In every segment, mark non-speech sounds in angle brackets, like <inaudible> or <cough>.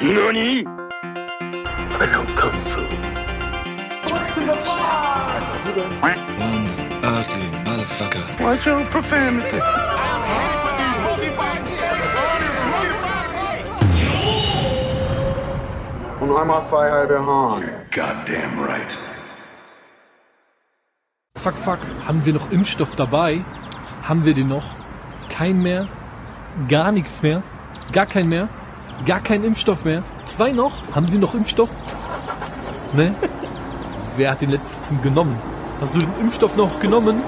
NANI? I know Kung Fu. One ugly motherfucker. Watch your profanity. Und einmal zwei halbe Hahn. Goddamn right. Fuck, fuck. Haben wir noch Impfstoff dabei? Haben wir den noch? Kein mehr? Gar nichts mehr? Gar kein mehr? Gar kein Impfstoff mehr? Zwei noch? Haben Sie noch Impfstoff? Ne? Wer hat den letzten genommen? Hast du den Impfstoff noch genommen?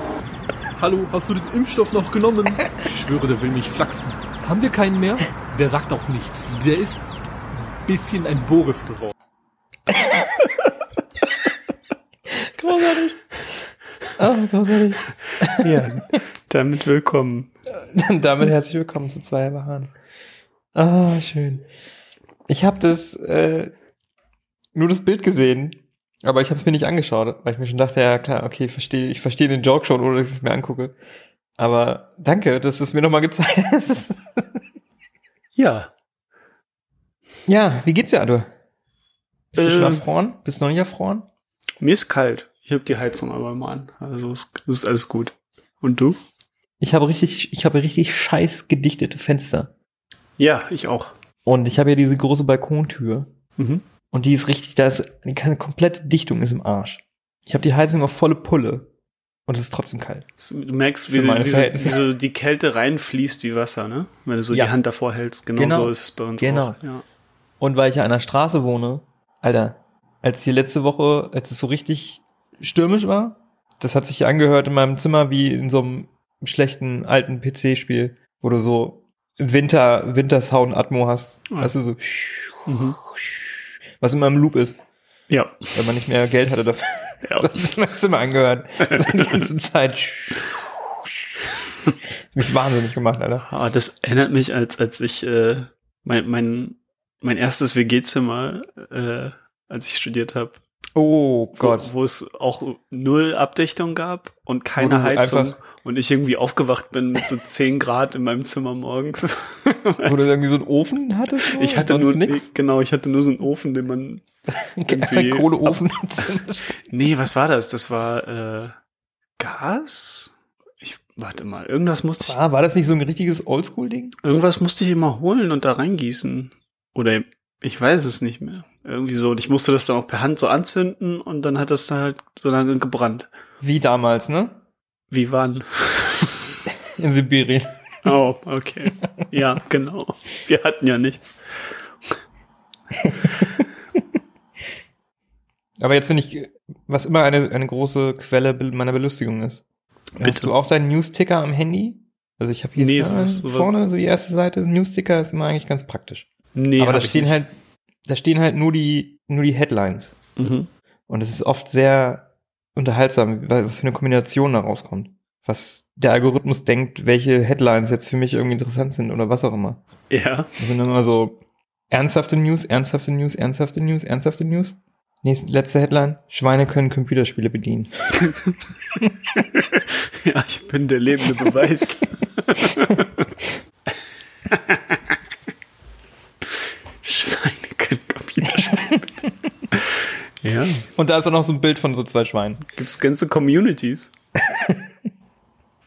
Hallo, hast du den Impfstoff noch genommen? Ich schwöre, der will mich flachsen. Haben wir keinen mehr? Der sagt auch nichts. Der ist ein bisschen ein Boris geworden. <laughs> Großartig. Oh, großartig. Ja, damit willkommen. <laughs> Damit herzlich willkommen zu zwei. Ah, schön. Ich habe das äh, nur das Bild gesehen, aber ich habe es mir nicht angeschaut, weil ich mir schon dachte, ja klar, okay, ich verstehe, ich verstehe den Joke schon, ohne dass ich es mir angucke. Aber danke, dass du es mir nochmal gezeigt <laughs> hast. Ja. ja, wie geht's dir, Adu? Bist du schon Ähm. erfroren? Bist du noch nicht erfroren? Mir ist kalt. Ich habe die Heizung aber mal an. Also es es ist alles gut. Und du? Ich habe richtig, ich habe richtig scheiß gedichtete Fenster. Ja, ich auch. Und ich habe ja diese große Balkontür. Mhm. Und die ist richtig, da ist eine komplette Dichtung ist im Arsch. Ich habe die Heizung auf volle Pulle. Und es ist trotzdem kalt. Du merkst, wie, du, wie, so, wie so die Kälte reinfließt wie Wasser, ne? Wenn du so Ja. die Hand davor hältst. Genau, Genau. so ist es bei uns Genau. auch. Ja. Und weil ich ja an der Straße wohne, Alter, als hier letzte Woche, als es so richtig stürmisch war, das hat sich angehört in meinem Zimmer wie in so einem schlechten alten PC-Spiel, wo du so Winter, Wintersound Atmo hast. Weißt du, so, Mhm. was immer im Loop ist, ja. weil man nicht mehr Geld hatte dafür. <laughs> Ja. Das ist mein Zimmer angehört. Die ganze Zeit. Das hat mich wahnsinnig gemacht, Alter. Ah, das erinnert mich, als, als ich äh, mein, mein, mein erstes WG-Zimmer, äh, als ich studiert habe, Oh Gott. Wo, wo es auch null Abdichtung gab und keine Heizung. einfach- Und ich irgendwie aufgewacht bin mit so 10 Grad in meinem Zimmer morgens. Wo du irgendwie so einen Ofen hattest? ich hatte nur, nix? genau, ich hatte nur so einen Ofen, den man, <laughs> irgendwie- Kohleofen. nee, was war das? Das war, äh, Gas? Ich, warte mal, irgendwas musste ich, Ah, war das nicht so ein richtiges Oldschool-Ding? irgendwas musste ich immer holen und da reingießen. Oder ich weiß es nicht mehr. Irgendwie so. Und ich musste das dann auch per Hand so anzünden und dann hat das da halt so lange gebrannt. Wie damals, ne? Wie wann? In Sibirien. Oh, okay. Ja, genau. Wir hatten ja nichts. Aber jetzt finde ich, was immer eine, eine große Quelle meiner Belustigung ist. Bitte. Hast du auch deinen Newsticker am Handy? Also ich habe hier Nee, sowas- sowas- vorne so die erste Seite, Newsticker ist immer eigentlich ganz praktisch. Nee, Aber da stehen nicht. halt, da stehen halt nur die, nur die Headlines. Mhm. Und es ist oft sehr unterhaltsam, weil- was für eine Kombination da rauskommt. Was der Algorithmus denkt, welche Headlines jetzt für mich irgendwie interessant sind oder was auch immer. Ja. Das sind immer so ernsthafte News, ernsthafte News, ernsthafte News, ernsthafte News. Nächste, letzte Headline. Schweine können Computerspiele bedienen. <laughs> ja, ich bin der lebende Beweis. <laughs> Schweine. Ja, Und da ist auch noch so ein Bild von so zwei Schweinen. gibt's ganze Communities. <laughs>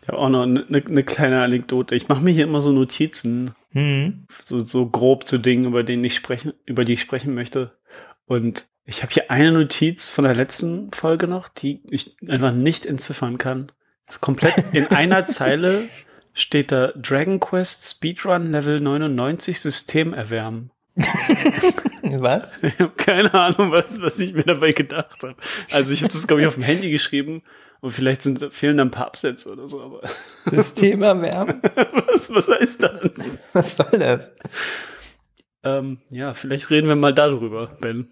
Ich habe auch noch eine ne, ne kleine Anekdote. Ich mache mir hier immer so Notizen, Hm. so, so grob zu Dingen, über denen ich sprechen, über die ich sprechen möchte. Und ich habe hier eine Notiz von der letzten Folge noch, die ich einfach nicht entziffern kann. So komplett in <laughs> einer Zeile steht da Dragon Quest Speedrun Level 99 System erwärmen. <laughs> Was? Ich habe keine Ahnung, was, was ich mir dabei gedacht habe. Also ich habe das, glaube ich, auf dem Handy geschrieben und vielleicht sind, fehlen da ein paar Absätze oder so, aber <laughs> System erwärmen? was, was heißt das? Was soll das? Ähm, ja, vielleicht reden wir mal darüber, Ben.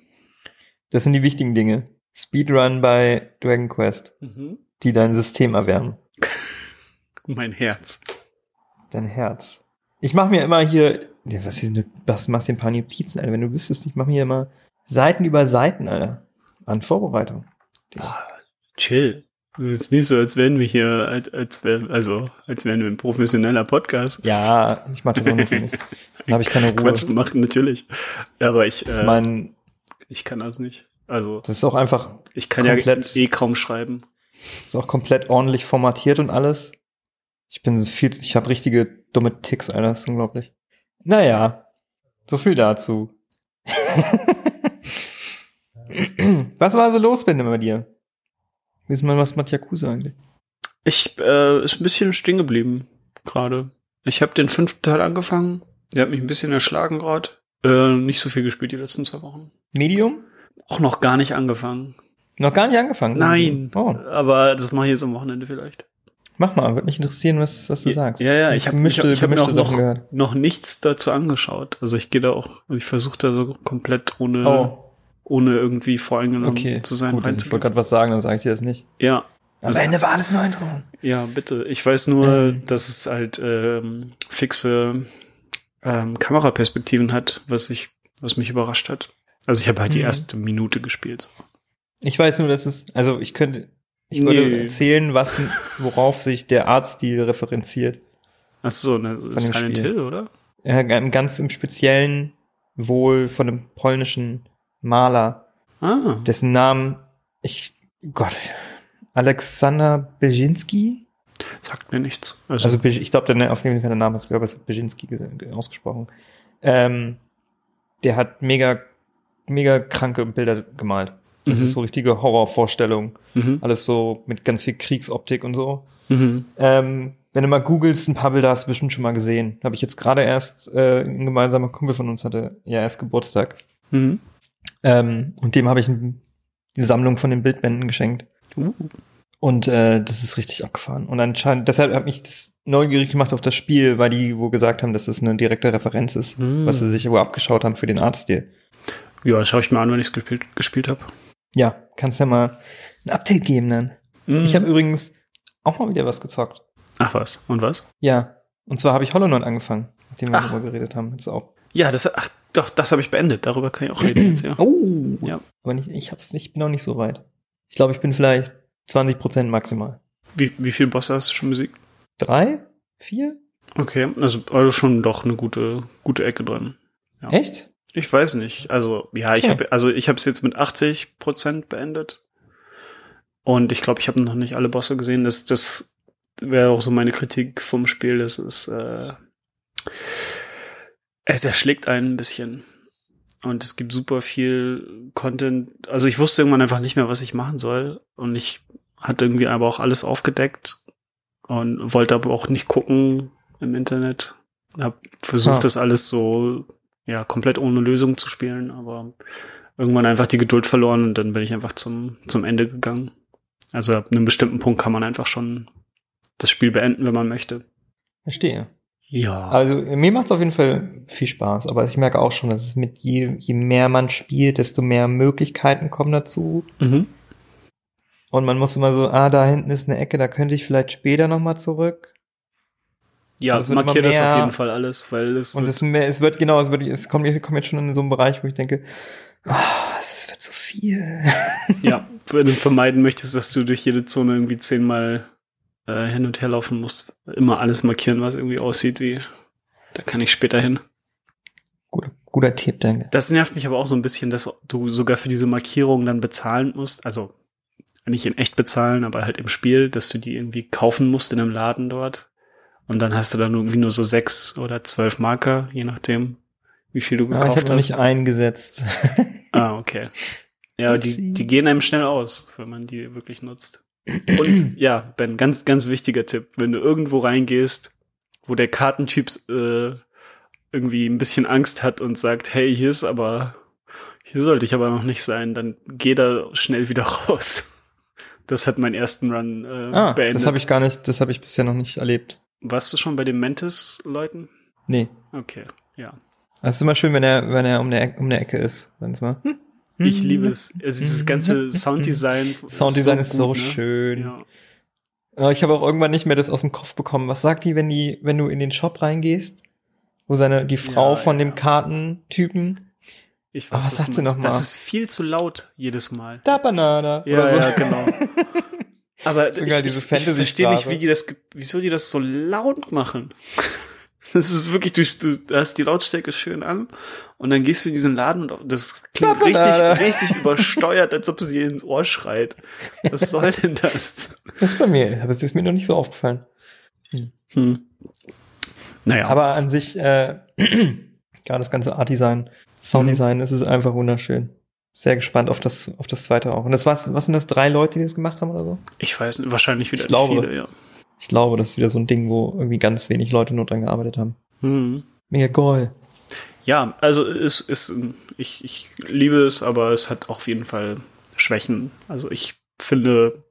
Das sind die wichtigen Dinge. Speedrun bei Dragon Quest, Mhm. die dein System erwärmen. <laughs> Mein Herz. Dein Herz. Ich mache mir immer hier, ja, was, ist denn, was machst du ein paar Notizen, Alter? Wenn du wüsstest, ich mache mir hier immer Seiten über Seiten, Alter. An Vorbereitung. Chill. Es ist nicht so, als wären wir hier, als, als wär, also, als wären wir ein professioneller Podcast. Ja, ich mache das auch nur für mich. Dann habe ich keine Ruhe. Quatsch machen, natürlich. Aber ich, Das ist, äh, mein, ich kann das nicht. Also, das ist auch einfach, ich kann komplett- ja eh kaum schreiben. ist auch komplett ordentlich formatiert und alles. Ich bin viel, ich habe richtige dumme Ticks, Alter, das ist unglaublich. Naja, so viel dazu. <laughs> was war so los, Ben, bei dir? Ist man was mit Yakuza eigentlich? Ich, äh, ist ein bisschen stehen geblieben, gerade. Ich habe den fünften Teil angefangen. Der hat mich ein bisschen erschlagen gerade. Äh, nicht so viel gespielt die letzten zwei Wochen. Medium? Auch noch gar nicht angefangen. Noch gar nicht angefangen? Nein. Oh, Aber das mache ich jetzt am Wochenende vielleicht. Mach mal, würde mich interessieren, was, was du sagst. Ja, ja, ich habe ich hab, ich hab noch, Sachen noch, noch nichts dazu angeschaut. Also ich gehe da auch, also ich versuche da so komplett ohne, Oh, ohne irgendwie voreingenommen okay. zu sein Gut, ich wollte gerade was sagen, dann sage ich dir das nicht. Ja, Am Also- Ende war alles nur ein Traum. ja, bitte. Ich weiß nur, Ähm. dass es halt ähm, fixe ähm, Kameraperspektiven hat, was ich, was mich überrascht hat. Also ich habe halt die Mhm. erste Minute gespielt. Ich weiß nur, dass es, also ich könnte, ich würde Nee. erzählen, was, worauf sich der Artstil referenziert. Ach so, ne, Silent. Hill, oder? Ja, ga- ganz im Speziellen wohl von einem polnischen Maler, Ah, dessen Namen ich, Gott, Aleksander Bezinski? sagt mir nichts. Also, Also ich glaube, der auf jeden Fall der Name ist, glaube ich, Bezinski ges- ausgesprochen. Ähm, der hat mega, mega kranke Bilder gemalt. Das Mhm. ist so richtige Horrorvorstellung. mhm, Alles so mit ganz viel Kriegsoptik und so. mhm. Ähm, wenn du mal googelst, ein paar Bilder hast du bestimmt schon mal gesehen. Habe ich jetzt gerade erst, äh, ein gemeinsamer Kumpel von uns hatte ja erst Geburtstag. Mhm. Ähm, und dem habe ich die Sammlung von den Bildbänden geschenkt. Uh. Und äh, das ist richtig abgefahren. Und anscheinend, deshalb hat mich das neugierig gemacht auf das Spiel, weil die wo gesagt haben, dass es eine direkte Referenz ist, Hm. was sie sich wo abgeschaut haben für den Artstil. Ja, schaue ich mir an, wenn ich es gespielt, gespielt habe. Ja, kannst ja mal ein Update geben dann. Mhm. Ich habe übrigens auch mal wieder was gezockt. Ach was, und was? Ja. Und zwar habe ich Hollow Knight angefangen, nachdem wir Ach. darüber geredet haben. Jetzt auch. Ja, das, ach, doch, das habe ich beendet. Darüber kann ich auch reden jetzt, ja. <clears throat> Oh. Ja. Aber nicht, ich hab's nicht, bin noch nicht so weit. Ich glaube, ich bin vielleicht 20 Prozent maximal. Wie, wie viele Bosse hast du schon besiegt? Drei? Vier? Okay, also, also schon doch eine gute, gute Ecke drin. Ja. Echt? Ich weiß nicht. Also, ja, ich Okay. habe also ich habe es jetzt mit 80 Prozent beendet. Und ich glaube, ich habe noch nicht alle Bosse gesehen. Das, das wäre auch so meine Kritik vom Spiel. Das ist, äh, es erschlägt einen ein bisschen. Und es gibt super viel Content. Also ich wusste irgendwann einfach nicht mehr, was ich machen soll. Und ich hatte irgendwie aber auch alles aufgedeckt und wollte aber auch nicht gucken im Internet. Hab versucht, Ah. das alles so ja komplett ohne Lösung zu spielen, aber irgendwann einfach die Geduld verloren und dann bin ich einfach zum zum Ende gegangen. Also ab einem bestimmten Punkt kann man einfach schon das Spiel beenden, wenn man möchte. Verstehe. Ja. Also mir macht es auf jeden Fall viel Spaß, aber ich merke auch schon, dass es mit je, je mehr man spielt, desto mehr Möglichkeiten kommen dazu. Mhm. Und man muss immer so, ah, da hinten ist eine Ecke, da könnte ich vielleicht später nochmal zurück. Ja, wird markier das auf jeden Fall alles, weil es Und wird, es, mehr, es wird, genau, es wird, es kommt, ich komme jetzt schon in so einen Bereich, wo ich denke, ah, es wird so viel. ja, <laughs> wenn du vermeiden möchtest, dass du durch jede Zone irgendwie zehnmal äh, hin und her laufen musst, immer alles markieren, was irgendwie aussieht wie da kann ich später hin. Guter, guter Tipp, danke. Das nervt mich aber auch so ein bisschen, dass du sogar für diese Markierung dann bezahlen musst. Also nicht in echt bezahlen, aber halt im Spiel, dass du die irgendwie kaufen musst in einem Laden dort. Und dann hast du dann irgendwie nur so sechs oder zwölf Marker, je nachdem, wie viel du Ah, ich gekauft habe noch nicht hast. eingesetzt. <laughs> Ah, okay. Ja, die, die gehen einem schnell aus, wenn man die wirklich nutzt. Und <clears throat> ja, Ben, ganz, ganz wichtiger Tipp. Wenn du irgendwo reingehst, wo der Kartentyp äh, irgendwie ein bisschen Angst hat und sagt, hey, hier ist aber, hier sollte ich aber noch nicht sein, dann geh da schnell wieder <laughs> raus. Das hat meinen ersten Run äh, ah, beendet. das habe ich gar nicht, das habe ich bisher noch nicht erlebt. Warst du schon bei den Mantis-Leuten? Nee. Okay, ja. Es ist immer schön, wenn er, wenn er um der, Ecke- um der Ecke ist. Dann ist mal, hm, Ich liebe es. Also dieses ganze Sounddesign. <laughs> Sounddesign ist so gut, ne? schön. Ja. Ich habe auch irgendwann nicht mehr das aus dem Kopf bekommen. Was sagt die, wenn die, wenn du in den Shop reingehst, wo seine die Frau Ja, von ja. dem Kartentypen Ich Ah, was du sagt sie meinst. noch mal? Das ist viel zu laut jedes Mal. da Banana Ja, oder so. ja, genau. <laughs> Aber Sogar ich, diese ich, ich verstehe nicht, wie die das, wieso die das so laut machen. <laughs> Das ist wirklich, du, du hast die Lautstärke schön an und dann gehst du in diesen Laden und das klingt richtig, richtig übersteuert, als ob sie dir ins Ohr schreit. Was soll denn das? Das ist bei mir, aber es ist mir noch nicht so aufgefallen. Hm. Naja, Aber an sich, äh, <clears throat> gerade das ganze Art-Design, Sounddesign, es ist einfach wunderschön. Sehr gespannt auf das, auf das zweite auch. Und das was, was sind das, drei Leute, die das gemacht haben oder so? ich weiß nicht, wahrscheinlich wieder Ich glaube. viele, ja. Ich glaube, das ist wieder so ein Ding, wo irgendwie ganz wenig Leute nur dran gearbeitet haben. Hm. Mega geil. Ja, also es ist, ich, ich liebe es, aber es hat auf jeden Fall Schwächen. Also ich finde,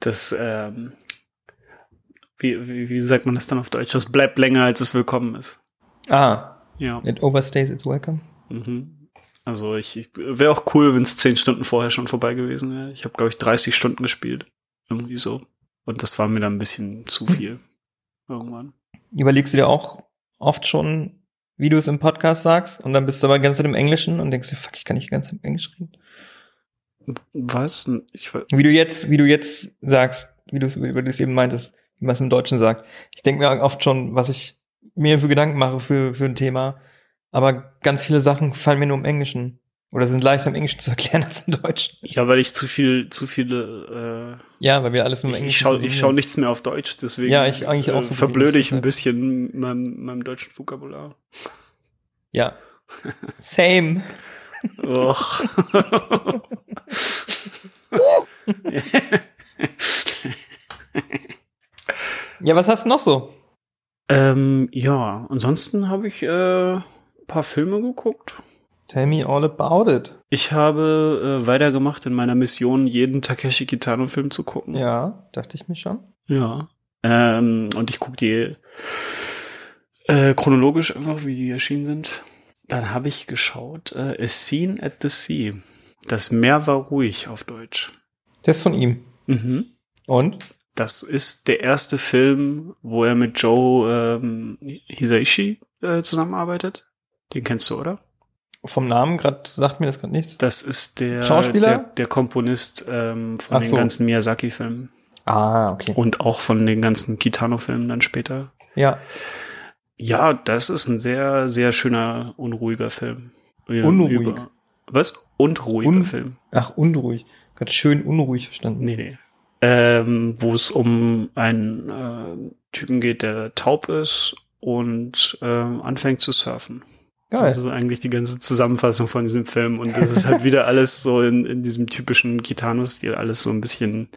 dass, ähm, wie, wie, wie sagt man das dann auf Deutsch? Das bleibt länger, als es willkommen ist. Ah, Ja. it overstays its welcome. Mhm. Also ich, ich wäre auch cool, wenn es zehn Stunden vorher schon vorbei gewesen wäre. Ich habe, glaube ich, 30 Stunden gespielt. Irgendwie so. Und das war mir dann ein bisschen zu viel. Irgendwann. Überlegst du dir auch oft schon, wie du es im Podcast sagst, und dann bist du aber ganz im Englischen und denkst dir, fuck, ich kann nicht ganz im Englisch reden. Was? Ich, Wie du jetzt, wie du jetzt sagst, wie du es, wie du es eben meintest, wie man es im Deutschen sagt. Ich denke mir oft schon, was ich mir für Gedanken mache für, für ein Thema, aber ganz viele Sachen fallen mir nur im Englischen. Oder sind leichter im Englischen zu erklären <laughs> als im Deutschen. ja, weil ich zu viel, zu viele äh, Ja, weil wir alles nur im Ich, Englischen ich schaue ich nichts mehr auf Deutsch, deswegen Ja, ich eigentlich auch äh, so verblöde ich ein bisschen meinem, meinem deutschen Vokabular. Ja. Same. Och. Ja, was hast du noch so? ähm, ja, ansonsten habe ich äh, paar Filme geguckt. Tell me all about it. Ich habe äh, weitergemacht in meiner Mission, jeden Takeshi Kitano-Film zu gucken. Ja, dachte ich mir schon. Ja. Ähm, und ich gucke die äh, chronologisch einfach, wie die erschienen sind. Dann habe ich geschaut, äh, A Scene at the Sea. Das Meer war ruhig auf Deutsch. Der ist von ihm. Mhm. Und? Das ist der erste Film, wo er mit Joe ähm, Hisaishi äh, zusammenarbeitet. Den kennst du, oder? Vom Namen gerade sagt mir das gerade nichts. Das ist der, Schauspieler? der, der Komponist ähm, von Ach den so. ganzen Miyazaki-Filmen. Ah, okay. Und auch von den ganzen Kitano-Filmen dann später. Ja. Ja, das ist ein sehr, sehr schöner, unruhiger Film. Ja, Unruhig? was? Und ruhiger Un- Film. Ach, unruhig. Gerade schön unruhig verstanden. Nee, nee. Ähm, wo es um einen äh, Typen geht, der taub ist und ähm, anfängt zu surfen. Geil. Also eigentlich die ganze Zusammenfassung von diesem Film. Und das ist halt wieder <laughs> alles so in, in diesem typischen Kitano-Stil, alles so ein bisschen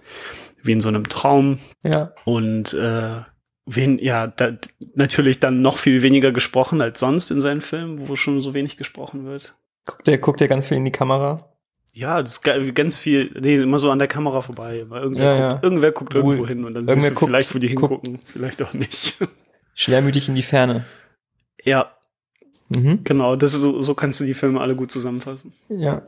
wie in so einem Traum. ja. Und äh, wen, ja, da, natürlich dann noch viel weniger gesprochen als sonst in seinen Filmen, wo schon so wenig gesprochen wird. Guckt der, guckt der ganz viel in die Kamera? Ja, das ist ganz viel, nee, immer so an der Kamera vorbei. Irgendwer, Ja, guckt, ja. irgendwer guckt Ruhig. irgendwo hin und dann Irgendwer siehst du guckt- vielleicht, wo die guckt- hingucken, vielleicht auch nicht. <laughs> Schwermütig in die Ferne. ja, Mhm. genau, das ist so, so kannst du die Filme alle gut zusammenfassen. Ja.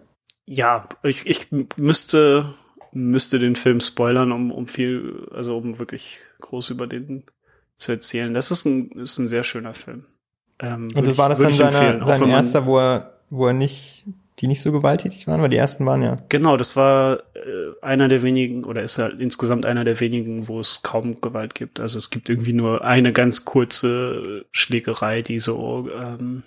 Ja, ich, ich müsste, müsste den Film spoilern, um, um viel, also um wirklich groß über den zu erzählen. Das ist ein, ist ein sehr schöner Film. Ähm, Und das ich- war das dann seine, sein erster, wo er, wo er nicht, die nicht so gewalttätig waren, weil die ersten waren ja. Genau, das war äh, einer der wenigen, oder ist halt insgesamt einer der wenigen, wo es kaum Gewalt gibt. Also es gibt irgendwie nur eine ganz kurze Schlägerei, die so, ähm,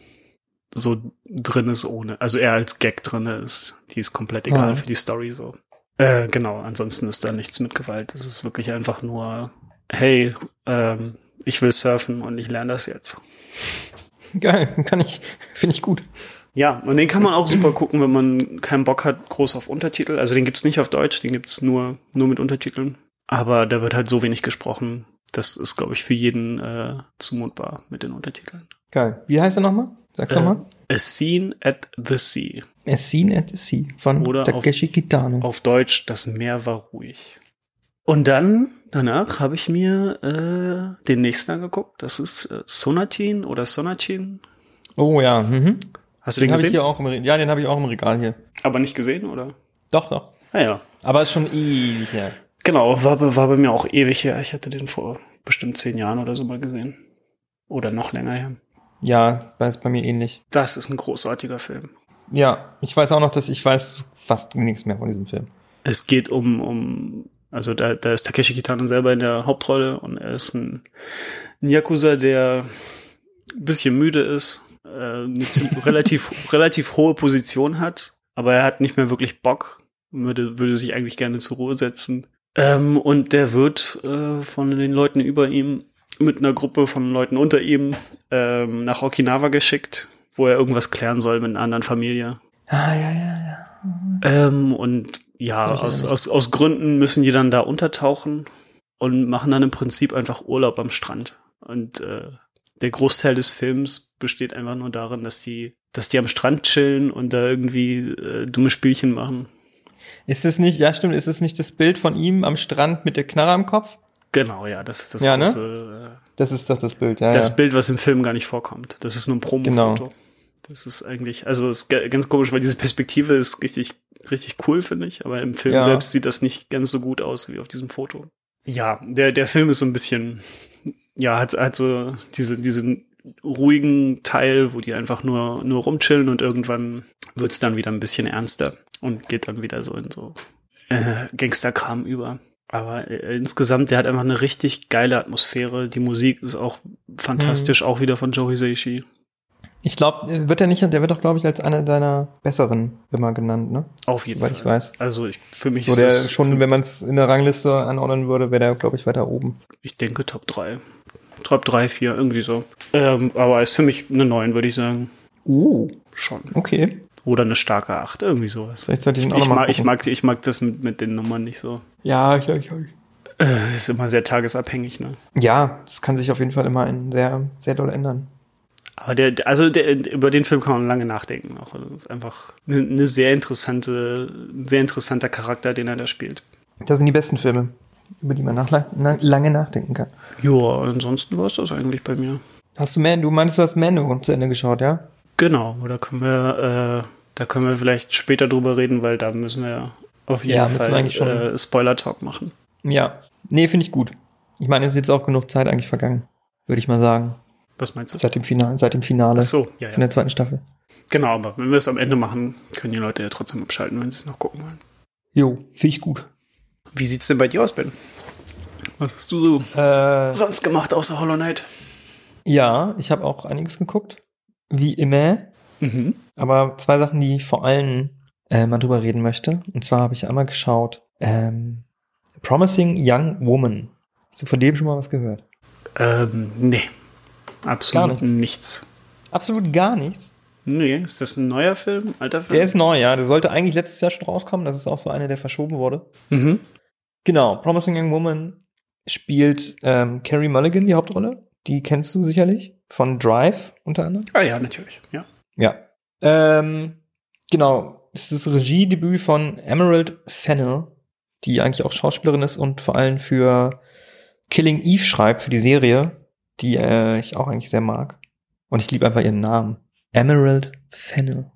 so drin ist ohne, also eher als Gag drin ist. Die ist komplett egal Ah. für die Story so. Äh, genau, ansonsten ist da nichts mit Gewalt. Es ist wirklich einfach nur, hey, ähm, ich will surfen und ich lerne das jetzt. <laughs> Geil, kann ich, finde ich gut. Ja, und den kann man auch super gucken, wenn man keinen Bock hat, groß auf Untertitel. Also den gibt's nicht auf Deutsch, den gibt's nur, nur mit Untertiteln. Aber da wird halt so wenig gesprochen. Das ist, glaube ich, für jeden äh, zumutbar mit den Untertiteln. Geil. Wie heißt er nochmal? Sag's Äh, nochmal. A Scene at the Sea. A Scene at the Sea von Oder auf- Takeshi Kitano. Auf Deutsch, das Meer war ruhig. Und dann, danach, habe ich mir äh, den nächsten angeguckt. Das ist äh, Sonatin oder Sonatin. Oh ja, mhm. Hast du den, Den habe ich gesehen? hier auch im Regal. Ja, den habe ich auch im Regal hier. Aber nicht gesehen, oder? Doch, doch. Naja. Aber ist schon ewig her. Genau, war, bei- war bei mir auch ewig her. Ich hatte den vor bestimmt zehn Jahren oder so mal gesehen. Oder noch länger her. Ja, war ist bei mir ähnlich. Das ist ein großartiger Film. Ja, ich weiß auch noch, dass ich weiß fast nichts mehr von diesem Film. Es geht um, um Also da, da ist Takeshi Kitano selber in der Hauptrolle und er ist ein, ein Yakuza, der ein bisschen müde ist, äh, eine relativ, <laughs> relativ hohe Position hat, aber er hat nicht mehr wirklich Bock, würde, würde sich eigentlich gerne zur Ruhe setzen. Ähm, und der wird äh, von den Leuten über ihm mit einer Gruppe von Leuten unter ihm ähm, nach Okinawa geschickt, wo er irgendwas klären soll mit einer anderen Familie. Ah, ja, ja, ja. Ähm, und ja, aus, aus, aus Gründen müssen die dann da untertauchen und machen dann im Prinzip einfach Urlaub am Strand. Und äh, der Großteil des Films besteht einfach nur darin, dass die, dass die am Strand chillen und da irgendwie äh, dumme Spielchen machen. Ist es nicht, ja stimmt, ist es nicht das Bild von ihm am Strand mit der Knarre am Kopf? Genau, ja, das ist das Ja, ne? große, äh, Das ist doch das Bild, ja. das ja. Bild, was im Film gar nicht vorkommt. Das ist nur ein Promofoto. Genau. Das ist eigentlich, also ist ga- ganz komisch, weil diese Perspektive ist richtig, richtig cool, finde ich. Aber im Film Ja. selbst sieht das nicht ganz so gut aus wie auf diesem Foto. Ja, der, der Film ist so ein bisschen, ja, hat, hat so diese, diesen ruhigen Teil, wo die einfach nur, nur rumchillen und irgendwann wird's dann wieder ein bisschen ernster und geht dann wieder so in so äh, Gangsterkram über. Aber äh, insgesamt, der hat einfach eine richtig geile Atmosphäre. Die Musik ist auch fantastisch, auch wieder von Joe Hisaishi. Ich glaube, wird er nicht, der wird doch, glaube ich, als einer deiner besseren immer genannt, ne? Auf jeden Soweit Fall. ich weiß. Also ich, für mich So ist der das schon, wenn man es in der Rangliste anordnen würde, wäre der, glaube ich, weiter oben. ich denke Top 3. Top 3, 4, irgendwie so. Ähm, aber ist für mich eine 9, würde ich sagen. Oh. Schon. Okay. Oder eine starke 8, irgendwie sowas. Vielleicht sollte ich Ich, ich, mag, ich, mag, ich mag das mit, mit den Nummern nicht so. Ja, ja, ja. Äh, ist immer sehr tagesabhängig, ne? Ja, das kann sich auf jeden Fall immer in sehr, sehr doll ändern. Aber der, also der, über den Film kann man lange nachdenken. Auch das ist einfach eine, eine sehr interessante, ein sehr interessanter Charakter, den er da spielt. Das sind die besten Filme, über die man nach, na, lange nachdenken kann. Ja, ansonsten war es das eigentlich bei mir. Hast du Man, du meinst, du hast Mando zu Ende geschaut, ja? Genau, da können wir, äh, da können wir vielleicht später drüber reden, weil da müssen wir auf jeden Ja, Fall äh, Spoiler-Talk machen. Ja. Nee, finde ich gut. Ich meine, es ist jetzt auch genug Zeit eigentlich vergangen, würde ich mal sagen. Was meinst du? Seit dem Finale, seit dem Finale Ach so, ja, von ja. der zweiten Staffel. Genau, aber wenn wir es am Ende machen, können die Leute ja trotzdem abschalten, wenn sie es noch gucken wollen. Jo, finde ich gut. Wie sieht's denn bei dir aus, Ben? Was hast du so Äh, sonst gemacht außer Hollow Knight? ja, ich habe auch einiges geguckt. Wie immer. Mhm. Aber zwei Sachen, die ich vor allem äh, mal drüber reden möchte. Und zwar habe ich einmal geschaut, ähm, Promising Young Woman. Hast du von dem schon mal was gehört? Ähm, nee. Absolut Gar nichts. nichts. Absolut gar nichts. Nee, ist das ein neuer Film? Alter Film? Der ist neu, ja. Der sollte eigentlich letztes Jahr schon rauskommen. Das ist auch so einer, der verschoben wurde. mhm. Genau, Promising Young Woman spielt ähm, Carrie Mulligan die Hauptrolle. Die kennst du sicherlich von Drive unter anderem. Ah ja, natürlich. Ja. Ja. Ähm, genau, es ist das Regiedebüt von Emerald Fennell, die eigentlich auch Schauspielerin ist und vor allem für Killing Eve schreibt, für die Serie, die äh, ich auch eigentlich sehr mag. Und ich liebe einfach ihren Namen. Emerald Fennell.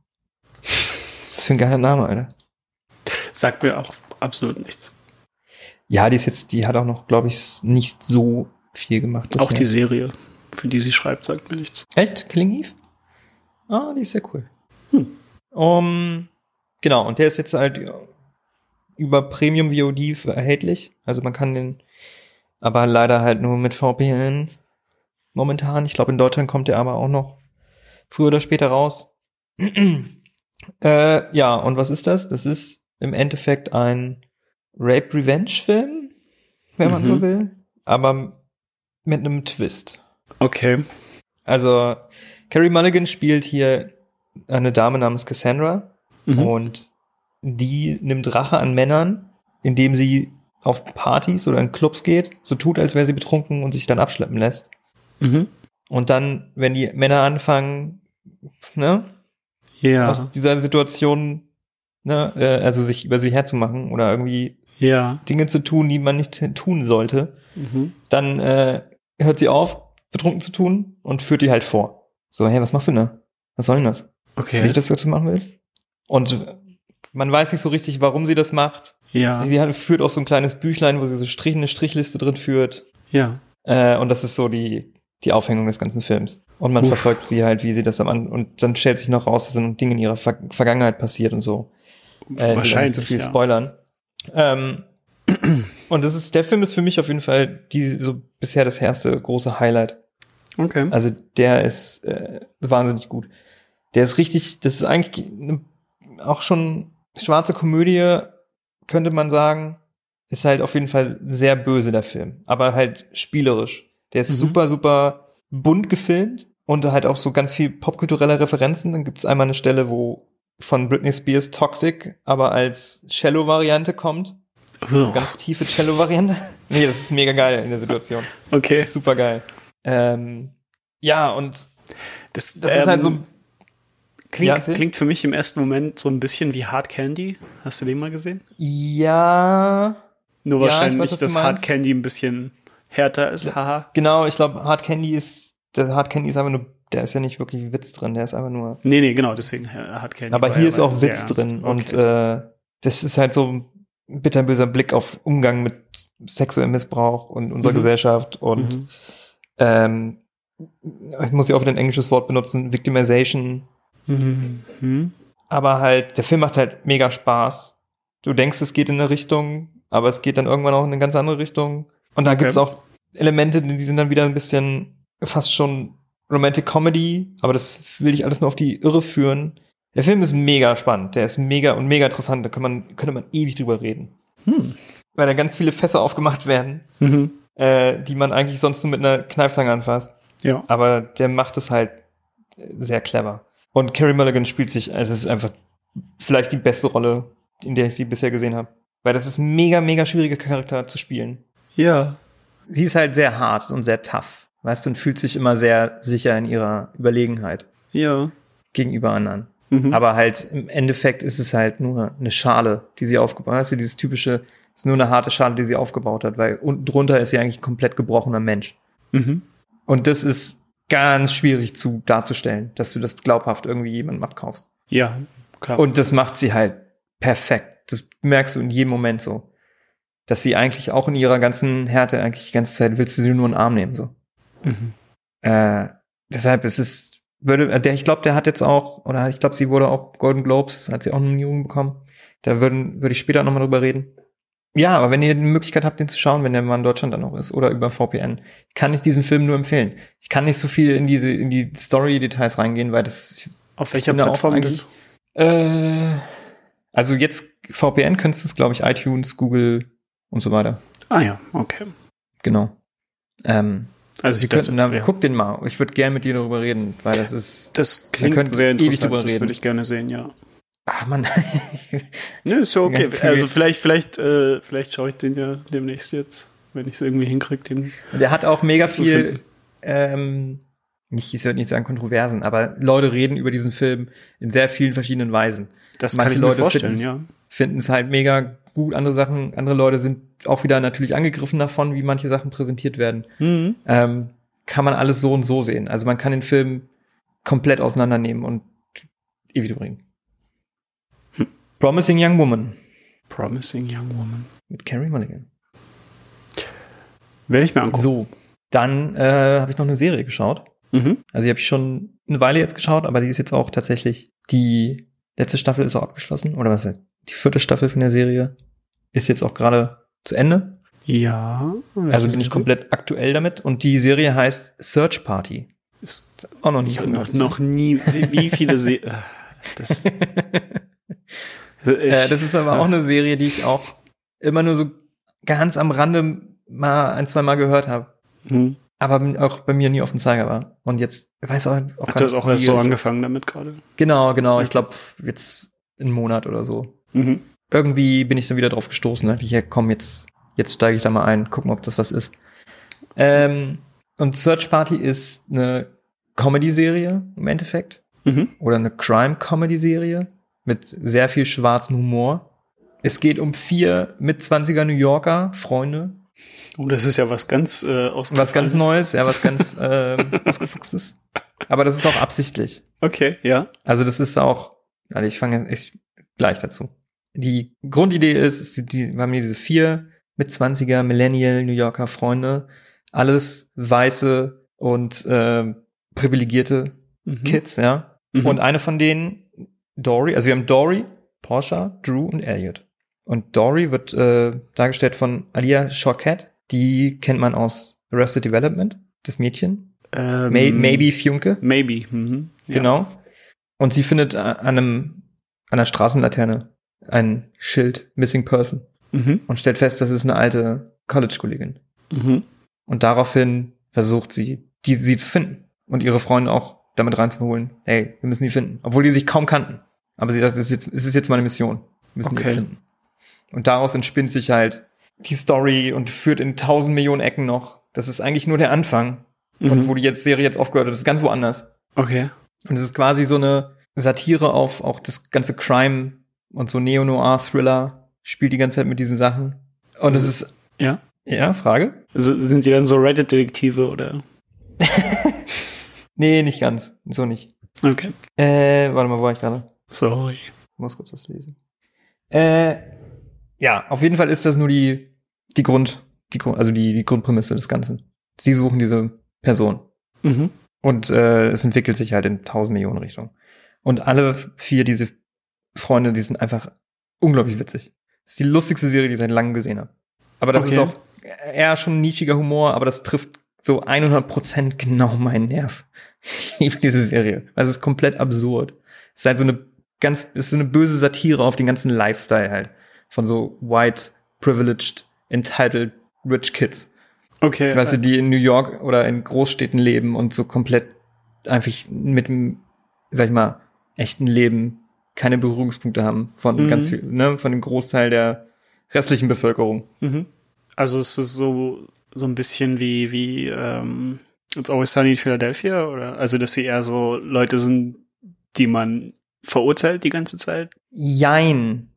Was ist das für ein geiler Name, Alter? Sagt mir auch absolut nichts. Ja, die ist jetzt, die hat auch noch, glaube ich, nicht so viel gemacht. Auch bisher. die Serie, für die sie schreibt, sagt mir nichts. Echt? Killing Eve? Ah, die ist sehr cool. Hm. Um, genau, und der ist jetzt halt über Premium VOD erhältlich. Also man kann den, aber leider halt nur mit VPN momentan. Ich glaube, in Deutschland kommt der aber auch noch früher oder später raus. <clears throat> äh, ja, und was ist das? Das ist im Endeffekt ein Rape-Revenge-Film, wenn man Mhm. so will, aber mit einem Twist. Okay. Also, Carrie Mulligan spielt hier eine Dame namens Cassandra Mhm. und die nimmt Rache an Männern, indem sie auf Partys oder in Clubs geht, so tut, als wäre sie betrunken und sich dann abschleppen lässt. Mhm. Und dann, wenn die Männer anfangen, ne, Ja. aus dieser Situation, ne, äh, also sich über sie herzumachen oder irgendwie Ja. Dinge zu tun, die man nicht tun sollte, Mhm. dann äh, hört sie auf, betrunken zu tun und führt die halt vor. So, hey, was machst du denn? Was soll denn das? Okay. Sicher, dass du das machen willst? Und man weiß nicht so richtig, warum sie das macht. Ja. Sie hat, führt auch so ein kleines Büchlein, wo sie so Strich, eine Strichliste drin führt. Ja. Äh, und das ist so die, die Aufhängung des ganzen Films. Und man Uff. verfolgt sie halt, wie sie das am An und dann stellt sich noch raus, dass sind Dinge in ihrer Ver Vergangenheit passiert und so. Äh, da Wahrscheinlich. nicht zu viel ja. spoilern. Ähm, Und das ist, der Film ist für mich auf jeden Fall die, so bisher das erste große Highlight. Okay. Also der ist äh, wahnsinnig gut. Der ist richtig, das ist eigentlich eine, auch schon schwarze Komödie, könnte man sagen. Ist halt auf jeden Fall sehr böse, der Film. Aber halt spielerisch. Der ist Mhm. super, super bunt gefilmt und halt auch so ganz viel popkulturelle Referenzen. Dann gibt es einmal eine Stelle, wo von Britney Spears Toxic, aber als Cello-Variante kommt. Uah. Ganz tiefe Cello-Variante. <laughs> nee, das ist mega geil in der Situation. Das okay. ist super geil. Ähm, ja, und Das, das ist halt so. ähm, Klingt, Ja, klingt für mich im ersten Moment so ein bisschen wie Hard Candy. Hast du den mal gesehen? Ja, Nur Ja, ich wahrscheinlich, weiß, dass Hard. Candy ein bisschen härter ist. Haha. genau. Ich glaube, Hard Candy ist. Der Hard Candy ist einfach nur. Der ist ja nicht wirklich Witz drin. Der ist einfach nur. Nee, nee, genau, deswegen äh, Hard Candy. Aber hier ist auch Witz ernst. drin. Und Okay. äh, das ist halt so ein bitterböser Blick auf Umgang mit sexuellem Missbrauch und unserer Mhm. Gesellschaft. Und Mhm. ähm, ich muss ja oft ein englisches Wort benutzen, Victimization. Mhm. Aber halt, der Film macht halt mega Spaß. Du denkst, es geht in eine Richtung, aber es geht dann irgendwann auch in eine ganz andere Richtung. Und da Okay. gibt's auch Elemente, die sind dann wieder ein bisschen fast schon Romantic Comedy, aber das will ich alles nur auf die Irre führen. Der Film ist mega spannend, der ist mega und mega interessant, da kann man, könnte man ewig drüber reden. Hm. Weil da ganz viele Fässer aufgemacht werden, Mhm. äh, die man eigentlich sonst nur mit einer Kneifzange anfasst. Ja. Aber der macht es halt sehr clever. Und Carrie Mulligan spielt sich, also es ist einfach vielleicht die beste Rolle, in der ich sie bisher gesehen habe. Weil das ist ein mega, mega schwieriger Charakter zu spielen. Ja. Sie ist halt sehr hart und sehr tough, weißt du, und fühlt sich immer sehr sicher in ihrer Überlegenheit Ja. gegenüber anderen. Mhm. Aber halt im Endeffekt ist es halt nur eine Schale, die sie aufgebaut hat. Weißt du, dieses typische, ist nur eine harte Schale, die sie aufgebaut hat, weil unten drunter ist sie eigentlich ein komplett gebrochener Mensch. Mhm. Und das ist ganz schwierig zu darzustellen, dass du das glaubhaft irgendwie jemandem abkaufst. Ja, klar. Und das macht sie halt perfekt. Das merkst du in jedem Moment so. Dass sie eigentlich auch in ihrer ganzen Härte eigentlich die ganze Zeit willst du sie nur in den Arm nehmen, so. Mhm. Äh, deshalb ist es, würde, äh, der, ich glaube, der hat jetzt auch, oder ich glaube, sie wurde auch Golden Globes, hat sie auch eine Nominierung bekommen. Da würden, würde ich später nochmal drüber reden. Ja, aber wenn ihr die Möglichkeit habt, den zu schauen, wenn der mal in Deutschland dann noch ist oder über VPN, kann ich diesen Film nur empfehlen. Ich kann nicht so viel in diese, in die Story-Details reingehen, weil das, Auf welcher Plattform denn? äh, also jetzt VPN könntest du es, glaube ich, iTunes, Google und so weiter. Ah ja, okay. Genau. Ähm, Also ich könnten, ja. guck den mal. Ich würde gerne mit dir darüber reden, weil das ist, das klingt sehr interessant. Das reden. würde ich gerne sehen, ja. ah man, <laughs> Nö, ist ja okay. <laughs> Also vielleicht, vielleicht, äh, vielleicht schaue ich den ja demnächst jetzt, wenn ich es irgendwie hinkriege, den der hat auch mega viel, ähm, nicht, ich würde nicht sagen Kontroversen, aber Leute reden über diesen Film in sehr vielen verschiedenen Weisen. Das Manche kann ich mir Leute vorstellen, finden's- ja. Finden es halt mega gut, andere Sachen, andere Leute sind auch wieder natürlich angegriffen davon, wie manche Sachen präsentiert werden. Mhm. ähm, kann man alles so und so sehen. Also man kann den Film komplett auseinandernehmen und ewig bringen. Promising Young Woman Promising Young Woman. mit Carrie Mulligan. Werde ich mir angucken. So, dann äh, habe ich noch eine Serie geschaut. Mhm. Also die habe ich schon eine Weile jetzt geschaut, aber die ist jetzt auch tatsächlich die letzte Staffel ist auch abgeschlossen oder was? ist das? Die vierte Staffel von der Serie ist jetzt auch gerade zu Ende. Ja. Also bin ich komplett aktuell damit und die Serie heißt Search Party. Ist, Auch noch nicht. ich habe noch, noch nie, wie, wie viele Se äh, das, ich, <laughs> Äh, das ist aber auch eine Serie, die ich auch immer nur so ganz am Rande mal ein, zwei Mal gehört habe. Hm. Aber auch bei mir nie auf dem Zeiger war. Und jetzt, ich weiß auch, auch hast nicht, auch erst so angefangen damit gerade. Genau, genau. Ich glaube, jetzt einen Monat oder so. Mhm. Irgendwie bin ich dann wieder drauf gestoßen. Da dachte ich, ja, komm, jetzt, jetzt steige ich da mal ein, gucken, ob das was ist. Ähm, und Search Party ist eine Comedy-Serie im Endeffekt. Mhm. oder eine Crime-Comedy-Serie mit sehr viel schwarzem Humor. Es geht um vier Mitzwanziger New Yorker Freunde. Oh, das ist ja was ganz äh, Was ganz. Neues, ja, was ganz <laughs> äh, ausgefuchstes. Aber das ist auch absichtlich. Okay, ja. Also das ist auch, also ich fange jetzt gleich dazu. Die Grundidee ist, ist die, wir haben hier diese vier Mitzwanziger Millennial New Yorker Freunde. Alles weiße und äh, privilegierte Mhm. Kids, ja. Mhm. Und eine von denen, Dory, also wir haben Dory, Portia, Drew und Elliot. Und Dory wird äh, dargestellt von Alia Shawkat. Die kennt man aus Arrested Development, das Mädchen. Ähm, May Maybe Fiunke. Maybe. Mhm. Ja. Genau. Und sie findet an einem, an einer Straßenlaterne ein Schild Missing Person Mhm. und stellt fest, das ist eine alte College-Kollegin. Mhm. Und daraufhin versucht sie, die, sie zu finden und ihre Freunde auch damit reinzuholen. Hey, wir müssen die finden. Obwohl die sich kaum kannten. Aber sie sagt, es ist jetzt, es ist jetzt meine Mission. Wir müssen die Okay. jetzt finden. Und daraus entspinnt sich halt die Story und führt in tausend Millionen Ecken noch. Das ist eigentlich nur der Anfang. Und Mhm. wo die jetzt Serie jetzt aufgehört hat, ist ganz woanders. Okay. Und es ist quasi so eine Satire auf auch das ganze Crime und so Neo-Noir-Thriller spielt die ganze Zeit mit diesen Sachen. Und es ist, Ja. ja, Frage? Also sind sie dann so Reddit-Detektive oder? <laughs> Nee, nicht ganz. So nicht. Okay. Äh, warte mal, wo war ich gerade? Sorry. Ich muss kurz was lesen. Äh, ja, auf jeden Fall ist das nur die, die Grund, die, also die, die Grundprämisse des Ganzen. Sie suchen diese Person. Mhm. Und äh, es entwickelt sich halt in tausend Millionen Richtungen. Und alle vier diese Freunde, die sind einfach unglaublich witzig. Das ist die lustigste Serie, die ich seit langem gesehen habe. Aber das ist Okay. auch eher schon nischiger Humor, aber das trifft so 100% genau meinen Nerv. Ich liebe diese Serie. Also es ist komplett absurd. Es ist halt so eine ganz, es ist so eine böse Satire auf den ganzen Lifestyle halt. Von so white, privileged, entitled, rich kids. Okay. Weißt du, die in New York oder in Großstädten leben und so komplett einfach mit dem, sag ich mal, echten Leben keine Berührungspunkte haben von Mhm. ganz viel, ne, von dem Großteil der restlichen Bevölkerung. Mhm. Also es ist so, so ein bisschen wie, wie ähm, It's Always Sunny in Philadelphia, oder? Also, dass sie eher so Leute sind, die man verurteilt die ganze Zeit? Jein,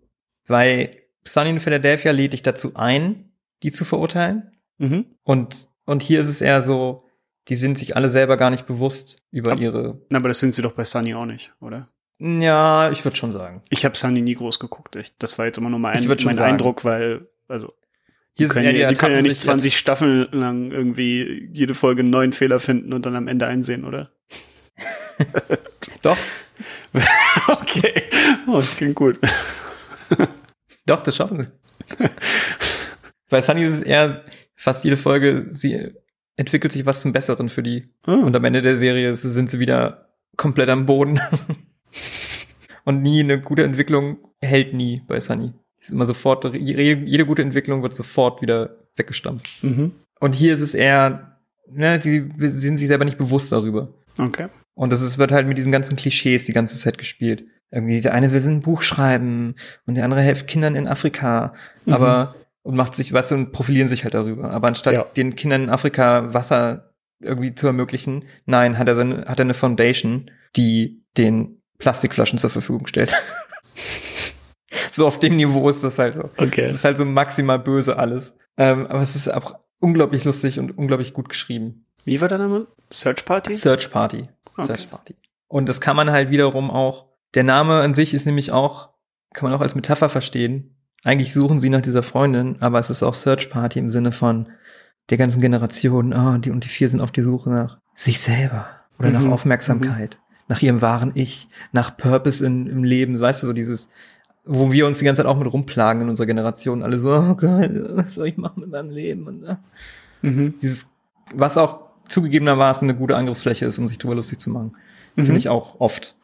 weil Sunny in Philadelphia lädt dich dazu ein, die zu verurteilen. Mhm. Und, und hier ist es eher so, die sind sich alle selber gar nicht bewusst über Ab- ihre, Na, aber das sind sie doch bei Sunny auch nicht, oder? Ja, ich würde schon sagen. Ich habe Sunny nie groß geguckt. Ich, das war jetzt immer nur mein, mein sagen. Eindruck, weil, also, Hier die können, ja, die können ja nicht Etappensicht- 20 Staffeln lang irgendwie jede Folge einen neuen Fehler finden und dann am Ende einsehen, oder? <laughs> Doch, <laughs> okay. Oh, das klingt gut. Doch, das schaffen sie. Bei Sunny ist es eher fast jede Folge, sie entwickelt sich was zum Besseren für die. Oh. Und am Ende der Serie sind sie wieder komplett am Boden. Und nie eine gute Entwicklung hält nie bei Sunny. Ist immer sofort, jede, gute Entwicklung wird sofort wieder weggestampft. Mhm. Und hier ist es eher, ne, die sind sich selber nicht bewusst darüber. Okay. Und das ist, wird halt mit diesen ganzen Klischees die ganze Zeit gespielt. Irgendwie der eine will ein Buch schreiben und der andere hilft Kindern in Afrika, Mhm. aber und macht sich, weißt du, und profilieren sich halt darüber. Aber anstatt Ja. den Kindern in Afrika Wasser irgendwie zu ermöglichen, nein, hat er seine, hat er eine Foundation, die den Plastikflaschen zur Verfügung stellt. <laughs> so auf dem Niveau ist das halt so. Okay. Es ist halt so maximal böse alles. Ähm, aber es ist auch unglaublich lustig und unglaublich gut geschrieben. Wie war der Name? Search Party? Search Party. Okay. Search Party. Und das kann man halt wiederum auch, der Name an sich ist nämlich auch, kann man auch als Metapher verstehen. Eigentlich suchen sie nach dieser Freundin, aber es ist auch Search Party im Sinne von der ganzen Generation, ah, die und die vier sind auf die Suche nach sich selber oder nach Mhm. Nach ihrem wahren Ich, nach Purpose in, im Leben, weißt du, so dieses, wo wir uns die ganze Zeit auch mit rumplagen in unserer Generation, alle so, oh Gott, was soll ich machen mit meinem Leben? Und, äh, Mhm. dieses, was auch zugegebenermaßen eine gute Angriffsfläche ist, um sich drüber lustig zu machen. Mhm. Finde ich auch oft.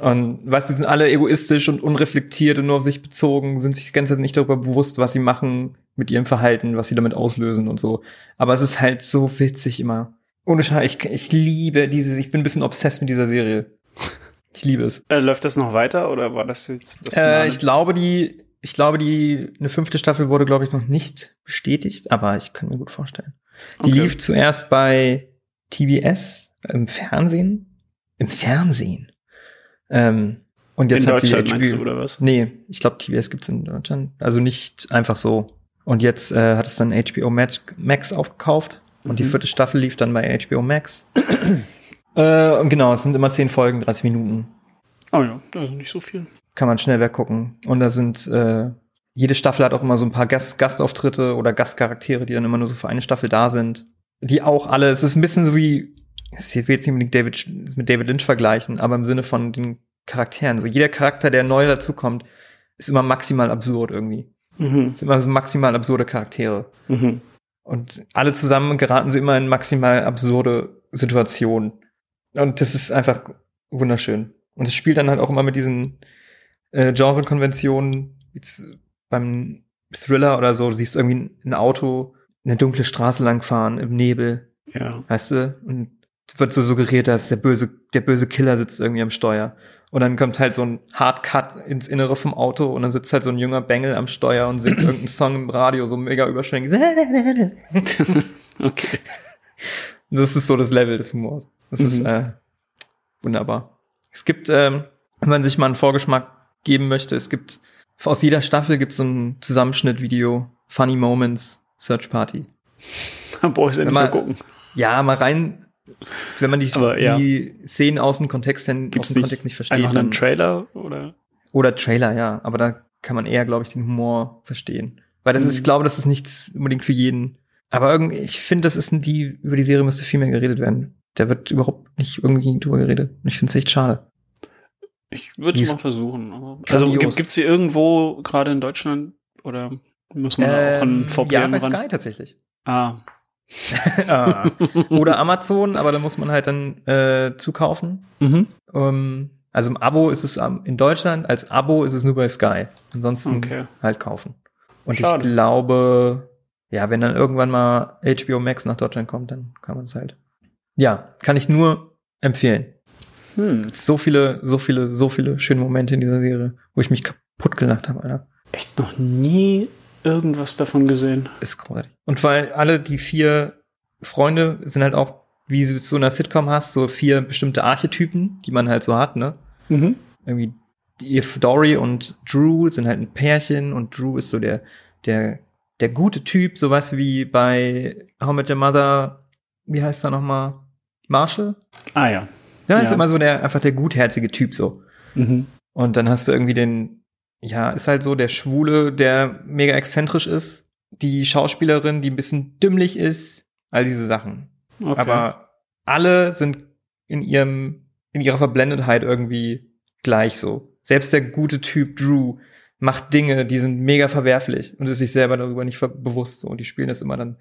Und weißt du, sind alle egoistisch und unreflektiert und nur auf sich bezogen, sind sich die ganze Zeit nicht darüber bewusst, was sie machen mit ihrem Verhalten, was sie damit auslösen und so. Aber es ist halt so witzig immer. Ohne Scheiß, ich, ich liebe diese, ich bin ein bisschen obsessed mit dieser Serie. Ich liebe es. Äh, läuft das noch weiter oder war das jetzt das Äh, Finale? ich glaube, die, ich glaube, die, eine fünfte Staffel wurde, glaube ich, noch nicht bestätigt, aber ich kann mir gut vorstellen. Die Okay. lief zuerst bei TBS im Fernsehen. Im Fernsehen. Ähm, und jetzt In hat sie Deutschland HBO. meinst du, oder was? Nee, ich glaube, TBS gibt's in Deutschland. Also nicht einfach so. Und jetzt äh, hat es dann HBO Max aufgekauft. Und die Mhm. vierte Staffel lief dann bei HBO Max. äh, und genau, es sind immer zehn Folgen, 30 Minuten Oh ja, also nicht so viel. kann man schnell weggucken. Und da sind, äh, jede Staffel hat auch immer so ein paar Gast Gastauftritte oder Gastcharaktere, die dann immer nur so für eine Staffel da sind. Die auch alle, es ist ein bisschen so wie, ich will jetzt nicht unbedingt David, mit David Lynch vergleichen, aber im Sinne von den Charakteren. So jeder Charakter, der neu dazukommt, ist immer maximal absurd irgendwie. Mhm. Es sind immer so maximal absurde Charaktere. Mhm. Und alle zusammen geraten sie immer in maximal absurde Situationen. Und das ist einfach wunderschön. Und es spielt dann halt auch immer mit diesen äh, Genre-Konventionen. Beim Thriller oder so, du siehst irgendwie ein Auto eine dunkle Straße langfahren im Nebel, Ja. weißt du? Und wird so suggeriert, dass der böse, der böse Killer sitzt irgendwie am Steuer. Und dann kommt halt so ein Hardcut ins Innere vom Auto und dann sitzt halt so ein junger Bengel am Steuer und singt <clears throat> irgendeinen Song im Radio, so mega überschwänglich. <laughs> Okay. Das ist so das Level des Humors. Das ist Mhm. äh, wunderbar. Es gibt, ähm, wenn man sich mal einen Vorgeschmack geben möchte, es gibt aus jeder Staffel gibt es so ein Zusammenschnittvideo, Funny Moments, Search Party. <laughs> Boah, ich endlich mal- mal gucken. Ja, mal rein, wenn man die, Aber, ja. die Szenen aus dem Kontext, aus Gibt's dem nicht Kontext nicht versteht. Einfach Dann, einen Trailer oder? oder Trailer, ja. Aber da kann man eher, glaube ich, den Humor verstehen. Weil das ist, Mhm. ich glaube, das ist nichts unbedingt für jeden. Aber irgendwie, ich finde, das ist die, über die Serie müsste viel mehr geredet werden. Da wird überhaupt nicht irgendwie drüber geredet. Und ich finde es echt schade. Ich würde es ist mal versuchen. Aber also gibt, gibt's sie irgendwo gerade in Deutschland oder muss man da auch an Ähm, VPN ja, bei ran? Sky tatsächlich. Ah. <laughs> Ah. Oder Amazon, aber da muss man halt dann äh, zukaufen. Mhm. Ähm, also im Abo ist es am- in Deutschland, als Abo ist es nur bei Sky. Ansonsten Okay. halt kaufen. Und Schade. ich glaube, ja, wenn dann irgendwann mal HBO Max nach Deutschland kommt, dann kann man es halt. Ja, kann ich nur empfehlen. Hm. So viele, so viele, so viele schöne Momente in dieser Serie, wo ich mich kaputt gelacht habe, Alter. Echt noch nie irgendwas davon gesehen. Ist großartig. Und weil alle die vier Freunde sind halt auch, wie du so in einer Sitcom hast, so vier bestimmte Archetypen, die man halt so hat, ne? Mhm. Irgendwie die Dory und Drew sind halt ein Pärchen und Drew ist so der, der, der gute Typ, so was wie bei How Met Your Mother, wie heißt er nochmal? Marshall? Ah ja. Ja, ist immer so der, einfach der gutherzige Typ so. Mhm. Und dann hast du irgendwie den, ja, ist halt so der Schwule, der mega exzentrisch ist, die Schauspielerin, die ein bisschen dümmlich ist, all diese Sachen. Okay. Aber alle sind in ihrem, in ihrer Verblendetheit irgendwie gleich so. Selbst der gute Typ Drew macht Dinge, die sind mega verwerflich und ist sich selber darüber nicht bewusst so. Und die spielen das immer dann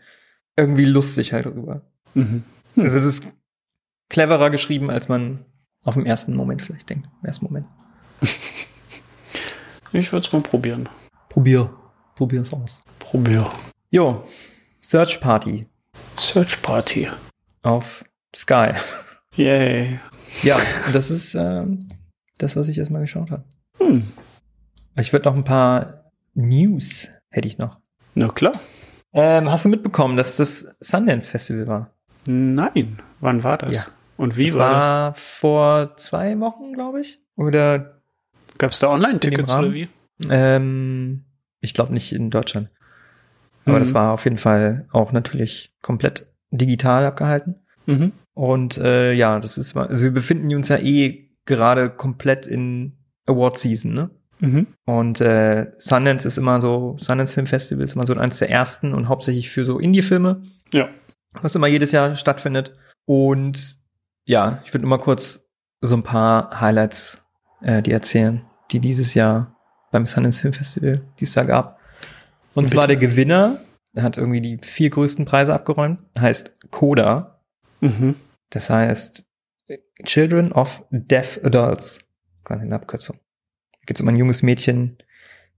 irgendwie lustig halt darüber. mhm. Also das ist cleverer geschrieben, als man auf den ersten Moment vielleicht denkt. Im ersten Moment. <laughs> Ich würde es mal probieren. Probier. Probier's aus. Probier. Jo, Search Party Search Party. auf Sky. Yay. Ja, das ist ähm, das, was ich erstmal geschaut habe. Hm. Ich würde noch ein paar News hätte ich noch. Na klar. Ähm, hast du mitbekommen, dass das Sundance Festival war? Nein. Wann war das? Ja. Und wie das war, das? war vor zwei Wochen, glaube ich. Oder Gab es da Online-Tickets oder wie? ähm, ich glaube nicht in Deutschland. Aber Mhm. das war auf jeden Fall auch natürlich komplett digital abgehalten. Mhm. Und äh, ja, das ist, also wir befinden uns ja eh gerade komplett in Award Season, ne? Mhm. Und äh, Sundance ist immer so, Sundance Film Festival ist immer so eines der ersten und hauptsächlich für so Indie-Filme. Ja. Was immer jedes Jahr stattfindet. Und ja, ich würde nur mal kurz so ein paar Highlights äh, die erzählen, die dieses Jahr beim Sundance Film Festival dieses Jahr gab. Und Bitte. zwar der Gewinner, der hat irgendwie die vier größten Preise abgeräumt, heißt Coda. Mhm. Das heißt Children of Deaf Adults. Quasi eine Abkürzung. Da geht es um ein junges Mädchen,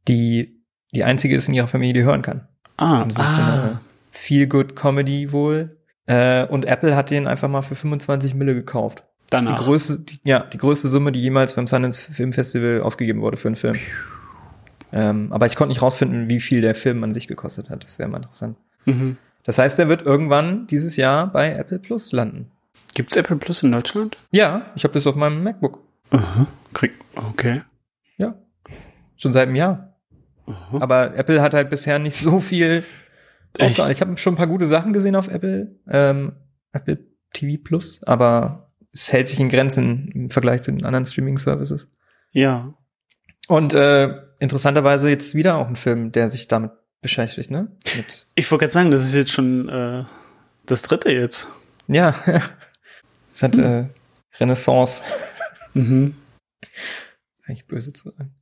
die die einzige ist in ihrer Familie, die hören kann. Ah, Und es ist so ah. eine Feel-Good-Comedy wohl. Äh, und Apple hat den einfach mal für 25 Mille gekauft. Danach. die größte, die, ja, die größte Summe, die jemals beim Sundance Film Festival ausgegeben wurde für einen Film. Ähm, aber ich konnte nicht rausfinden, wie viel der Film an sich gekostet hat. Das wäre mal interessant. Mhm. Das heißt, er wird irgendwann dieses Jahr bei Apple Plus landen. Gibt's Apple Plus in Deutschland? Ja, ich habe das auf meinem MacBook. Aha. Krieg. Okay. Ja. Schon seit einem Jahr. Aha. Aber Apple hat halt bisher nicht so viel. Ausgehauen. Ich habe schon ein paar gute Sachen gesehen auf Apple, ähm, Apple TV Plus, aber es hält sich in Grenzen im Vergleich zu den anderen Streaming-Services. Ja. Und äh, interessanterweise jetzt wieder auch ein Film, der sich damit beschäftigt, ne? Mit, Ich wollte gerade sagen, das ist jetzt schon äh, das dritte jetzt. ja, <laughs> es hat äh, Renaissance, <laughs> Mhm. eigentlich böse zu sagen.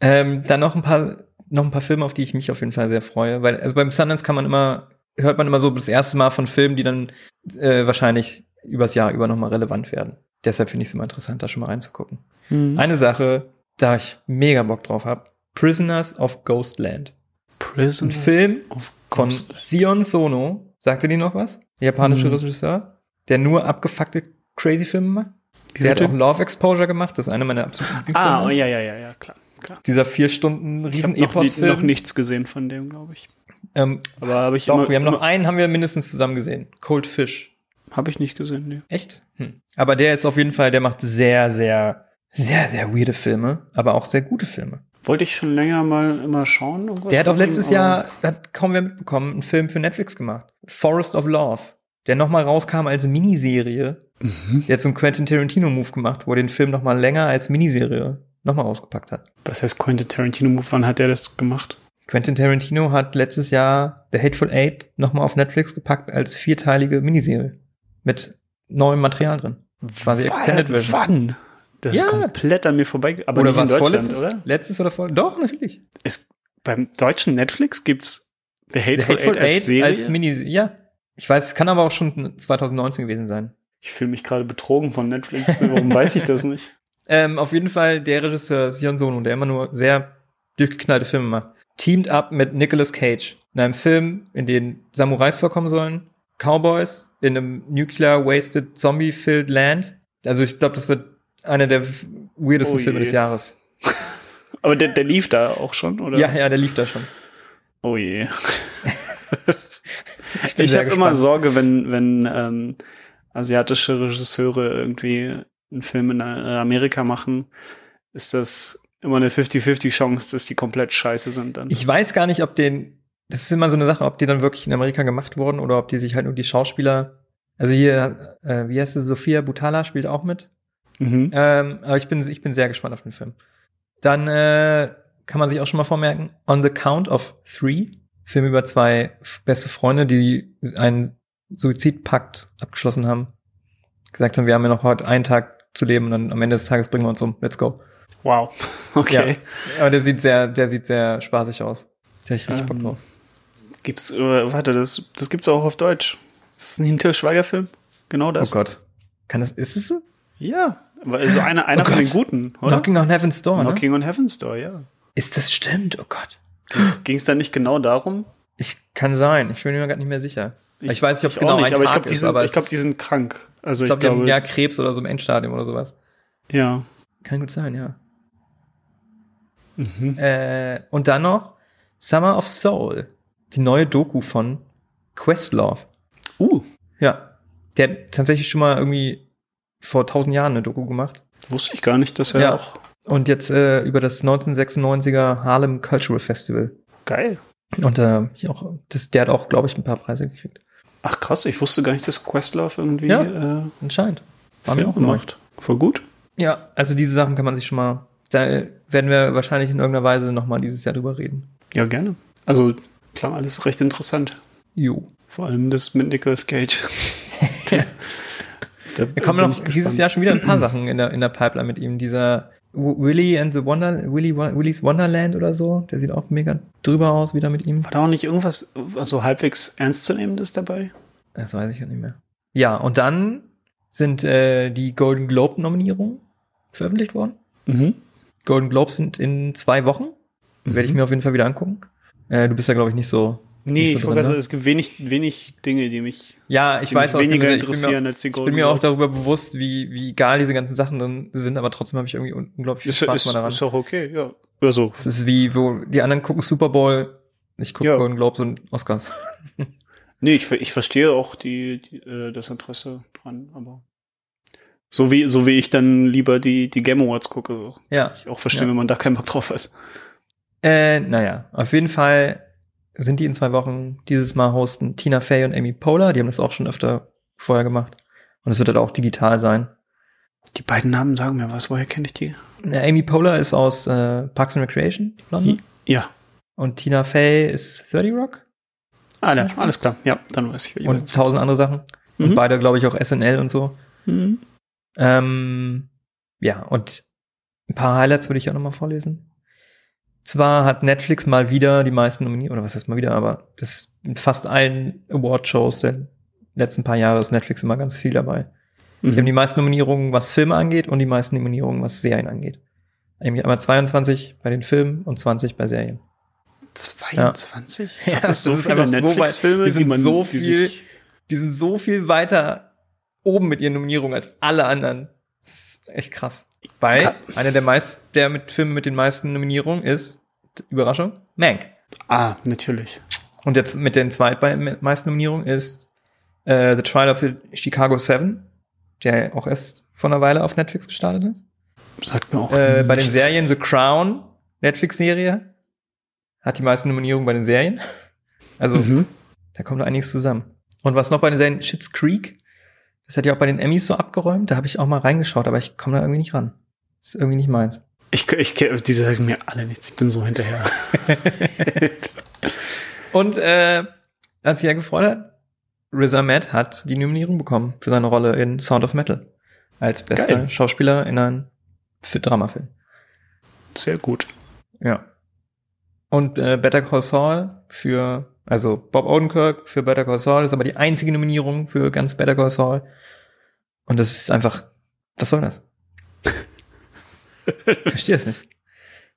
Ähm, dann noch ein paar, noch ein paar Filme, auf die ich mich auf jeden Fall sehr freue, weil also beim Sundance kann man immer hört man immer so das erste Mal von Filmen, die dann äh, wahrscheinlich übers Jahr über nochmal relevant werden. Deshalb finde ich es immer interessant, da schon mal reinzugucken. Mhm. Eine Sache, da ich mega Bock drauf habe, Prisoners of Ghostland. Prisoners Ein Film Von. Sion Sono. Sagte die noch was? Der japanische Mhm. Regisseur, der nur abgefuckte crazy Filme macht. Wie Der hat auch Love Exposure gemacht, das ist einer meiner absoluten Lieblingsfilme. Ah, oh, ja, ja, ja, ja, klar. klar. Dieser vier Stunden Ich habe noch, nie, noch nichts gesehen von dem, glaube ich. Ähm, Aber habe ich Doch, immer- wir haben noch einen, haben wir mindestens zusammen gesehen. Cold Fish. Habe ich nicht gesehen, nee. Echt? Hm. Aber der ist auf jeden Fall, der macht sehr, sehr, sehr, sehr weirde Filme, aber auch sehr gute Filme. Wollte ich schon länger mal immer schauen. Der hat auch ihm, letztes aber- Jahr, hat kaum wer mitbekommen, einen Film für Netflix gemacht. Forest of Love. Der nochmal rauskam als Miniserie. Mhm. Der hat so einen Quentin Tarantino-Move gemacht, wo er den Film nochmal länger als Miniserie nochmal rausgepackt hat. Was heißt Quentin Tarantino Move? Wann hat der das gemacht? Quentin Tarantino hat letztes Jahr The Hateful Eight nochmal auf Netflix gepackt als vierteilige Miniserie. Mit neuem Material drin. Quasi Extended Version. Wann? Das Ja. ist komplett an mir vorbei. Aber oder nicht in Deutschland, vorletztes? oder? Letztes oder vor? Doch, natürlich. Ist, beim deutschen Netflix gibt's The The Hateful, Hateful Eight als Serie. als Miniserie. Ja. Ich weiß, es kann aber auch schon 2019 gewesen sein. ich fühle mich gerade betrogen von Netflix. Warum weiß ich das nicht? <laughs> Ähm, auf jeden Fall der Regisseur Sion Sono, der immer nur sehr durchgeknallte Filme macht, teamt up mit Nicolas Cage in einem Film, in dem Samurais vorkommen sollen, Cowboys in einem nuclear wasted zombie-filled land. Also ich glaube, das wird einer der weirdesten Oh Filme des Jahres. <laughs> Aber der, der lief da auch schon, oder? Ja, ja, der lief da schon. Oh je. <laughs> Ich sehr habe immer. Sorge, wenn, wenn ähm, asiatische Regisseure irgendwie einen Film in äh, Amerika machen, ist das immer eine 50-50 Chance, dass die komplett scheiße sind dann. Ich weiß gar nicht, ob den, das ist immer so eine Sache, ob die dann wirklich in Amerika gemacht wurden oder ob die sich halt nur die Schauspieler, also hier, äh, wie heißt sie, Sophia Butala spielt auch mit. mhm. Ähm, aber ich bin, ich bin sehr gespannt auf den Film. Dann äh, kann man sich auch schon mal vormerken, On the Count of Three, Film über zwei beste Freunde, die einen Suizidpakt abgeschlossen haben. Gesagt haben, wir haben ja noch heute einen Tag zu leben und dann am Ende des Tages bringen wir uns um. Let's go. Wow. <laughs> Okay. Ja, aber der sieht sehr, der sieht sehr spaßig aus. Da hab ich richtig Bock Ähm, drauf. Gibt's, äh, warte, das, das gibt's auch auf Deutsch. Das ist ein Till Schweiger-Film. Genau Oh das. Gott. Kann das, ist es so? Ja. Also einer, einer Oh von den guten, oder? Knocking on Heaven's Door, ne? Knocking on Heaven's Door, ja. Ist das stimmt? Oh Gott. Ging es da nicht genau darum? Ich kann sein. Ich bin mir gerade nicht mehr sicher. Ich, weiß nicht, ob es genau nicht, ein aber ich Tag glaube, die, ist, sind- aber ich glaub, es- die sind krank. Also ich ich glaube, die haben glaube, ja Krebs oder so im Endstadium oder sowas. ja. Kann gut sein, ja. Mhm. Äh, und dann noch Summer of Soul. Die neue Doku von Questlove. Uh, Ja. Der hat tatsächlich schon mal irgendwie vor tausend Jahren eine Doku gemacht. wusste ich gar nicht, dass er Ja. auch Und jetzt äh, über das 1996er Harlem Cultural Festival. geil. Und äh, auch, das, der hat auch, glaube ich, ein paar Preise gekriegt. Ach krass, ich wusste gar nicht, dass Questlove irgendwie Ja. äh, Anscheinend. War mir Film auch neu. macht. Voll gut. Ja, also diese Sachen kann man sich schon mal, da werden wir wahrscheinlich in irgendeiner Weise nochmal dieses Jahr drüber reden. Ja, gerne. Also klar, alles recht interessant. Jo. Vor allem das mit Nicolas Cage. <laughs> das, da Wir kommen noch dieses gespannt. Jahr schon wieder ein paar Sachen in der, in der Pipeline mit ihm. Dieser Willy and the Wonder, Willy, Willy's Wonderland oder so, der sieht auch mega drüber aus, wieder mit ihm. War da auch nicht irgendwas also halbwegs ernstzunehmendes dabei? Das weiß ich ja nicht mehr. Ja, und dann sind äh, die Golden Globe Nominierungen veröffentlicht worden. Mhm. Golden Globes sind in zwei Wochen. Werde ich mir auf jeden Fall wieder angucken. Äh, du bist ja, glaube ich, nicht so. Nee, nicht ich so wollte drin, gerade ne? sagen, es gibt wenig, wenig Dinge, die mich, Ja, ich weiß auch, ich weniger ich bin mir- interessieren als die Ich Golden bin mir auch darüber bewusst, wie, wie egal diese ganzen Sachen drin sind, aber trotzdem habe ich irgendwie un- unglaublich viel Ist, Spaß ist, mal daran. ist auch okay, ja. Also, Es ist wie, wo die anderen gucken Super Bowl, ich gucke Ja. Golden Globes und Oscars. <laughs> nee, ich, ich verstehe auch die, die, äh, das Interesse dran, aber so wie, so wie ich dann lieber die, die Game Awards gucke, so. Ja. Ich auch verstehe, Ja. wenn man da keinen Bock drauf hat. Äh, naja, auf jeden Fall sind die in zwei Wochen dieses Mal hosten Tina Fey und Amy Poehler, die haben das auch schon öfter vorher gemacht. Und es wird halt auch digital sein. Die beiden Namen sagen mir was, woher kenne ich die? Amy Poehler ist aus äh, Parks and Recreation, London. Ja. Und Tina Fey ist 30 Rock Ah, ja, alles klar. Ja, dann weiß ich. und tausend andere Sachen. Und Mhm. beide, glaube ich, auch SNL und so. Mhm. Ähm, ja, und ein paar Highlights würde ich auch noch mal vorlesen. Zwar hat Netflix mal wieder die meisten Nominierungen, oder was heißt mal wieder, aber das in fast allen Award-Shows der letzten paar Jahre ist Netflix immer ganz viel dabei. Die haben die meisten Nominierungen, was Filme angeht und die meisten Nominierungen, was Serien angeht. Nämlich einmal 22 bei den Filmen und 20 bei Serien. 22? Ja, Gab es so das ist viele einfach so Netflix-Filme, die die, sind man so die viel- sich Die sind so viel weiter oben mit ihren Nominierungen als alle anderen. Das ist echt krass. Weil Ka- einer der meist, der mit Filmen mit den meisten Nominierungen ist, Überraschung, Mank. Ah, natürlich. Und jetzt mit den zweitmeisten Nominierungen ist äh, The Trial of the Chicago Seven, der auch erst vor einer Weile auf Netflix gestartet ist. Sagt mir auch. Äh, bei den. Serien The Crown, Netflix-Serie, hat die meisten Nominierungen bei den Serien. <laughs> Also Mhm. da kommt noch einiges zusammen. Und was noch bei den Serien Shits Creek, das hat ja auch bei den Emmys so abgeräumt, da habe ich auch mal reingeschaut, aber ich komme da irgendwie nicht ran. Das ist irgendwie nicht meins. Ich, ich, diese sagen mir alle nichts. Ich bin so hinterher. <laughs> Und äh, als sich ja gefreut hat, Riz Ahmed hat die Nominierung bekommen für seine Rolle in Sound of Metal als bester Geil. Schauspieler in einem für Dramafilm. Sehr gut. Ja. Und äh, Better Call Saul für, also Bob Odenkirk für Better Call Saul ist aber die einzige Nominierung für ganz Better Call Saul. Und das ist einfach, was soll das? <laughs> Ich Verstehe es nicht.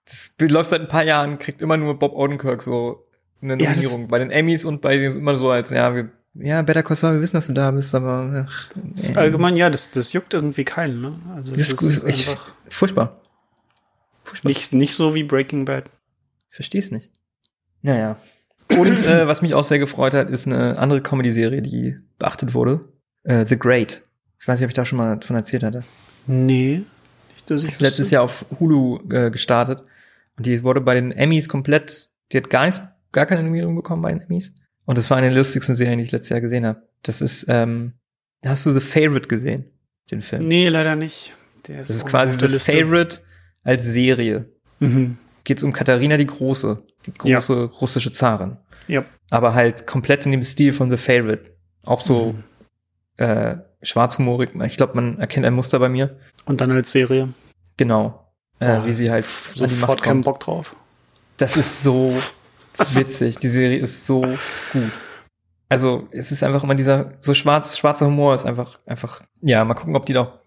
Das läuft seit ein paar Jahren, kriegt immer nur Bob Odenkirk so eine Ja, das- Nominierung. bei den Emmys und bei den immer so als, ja, wir, ja, Better Call Saul, wir wissen, dass du da bist, aber ach, Das äh, allgemein, ja, das, das juckt irgendwie keinen, ne? Also das es ist ist gut. Ich, einfach furchtbar. Furchtbar. nicht, nicht so wie Breaking Bad. Ich verstehe es nicht. Naja. Und äh, was mich auch sehr gefreut hat, ist eine andere Comedy-Serie, die beachtet wurde. Äh, The Great. Ich weiß nicht, ob ich da schon mal von erzählt hatte. Nee. Nicht, dass ich Ist letztes Jahr auf Hulu äh, gestartet. Und die wurde bei den Emmys komplett, die hat gar nichts, gar keine Nominierung bekommen bei den Emmys. Und das war eine der lustigsten Serien, die ich letztes Jahr gesehen habe. Das ist, ähm, hast du The Favorite gesehen? Den Film. Nee, leider nicht. Der Das ist quasi The Liste. Favorite als Serie. Mhm. Geht's um Katharina die Große, die Ja. große russische Zarin. Ja. aber halt komplett in dem Stil von The Favorite. Auch so Mhm. äh, schwarzhumorig. Ich glaube, man erkennt ein Muster bei mir. Und dann als Serie. Genau. Äh, Boah, wie sie halt so- sofort keinen. Bock drauf. Das ist so <laughs> witzig. Die Serie ist so gut. Also es ist einfach immer dieser so schwarz schwarzer Humor ist einfach einfach ja mal gucken, ob die doch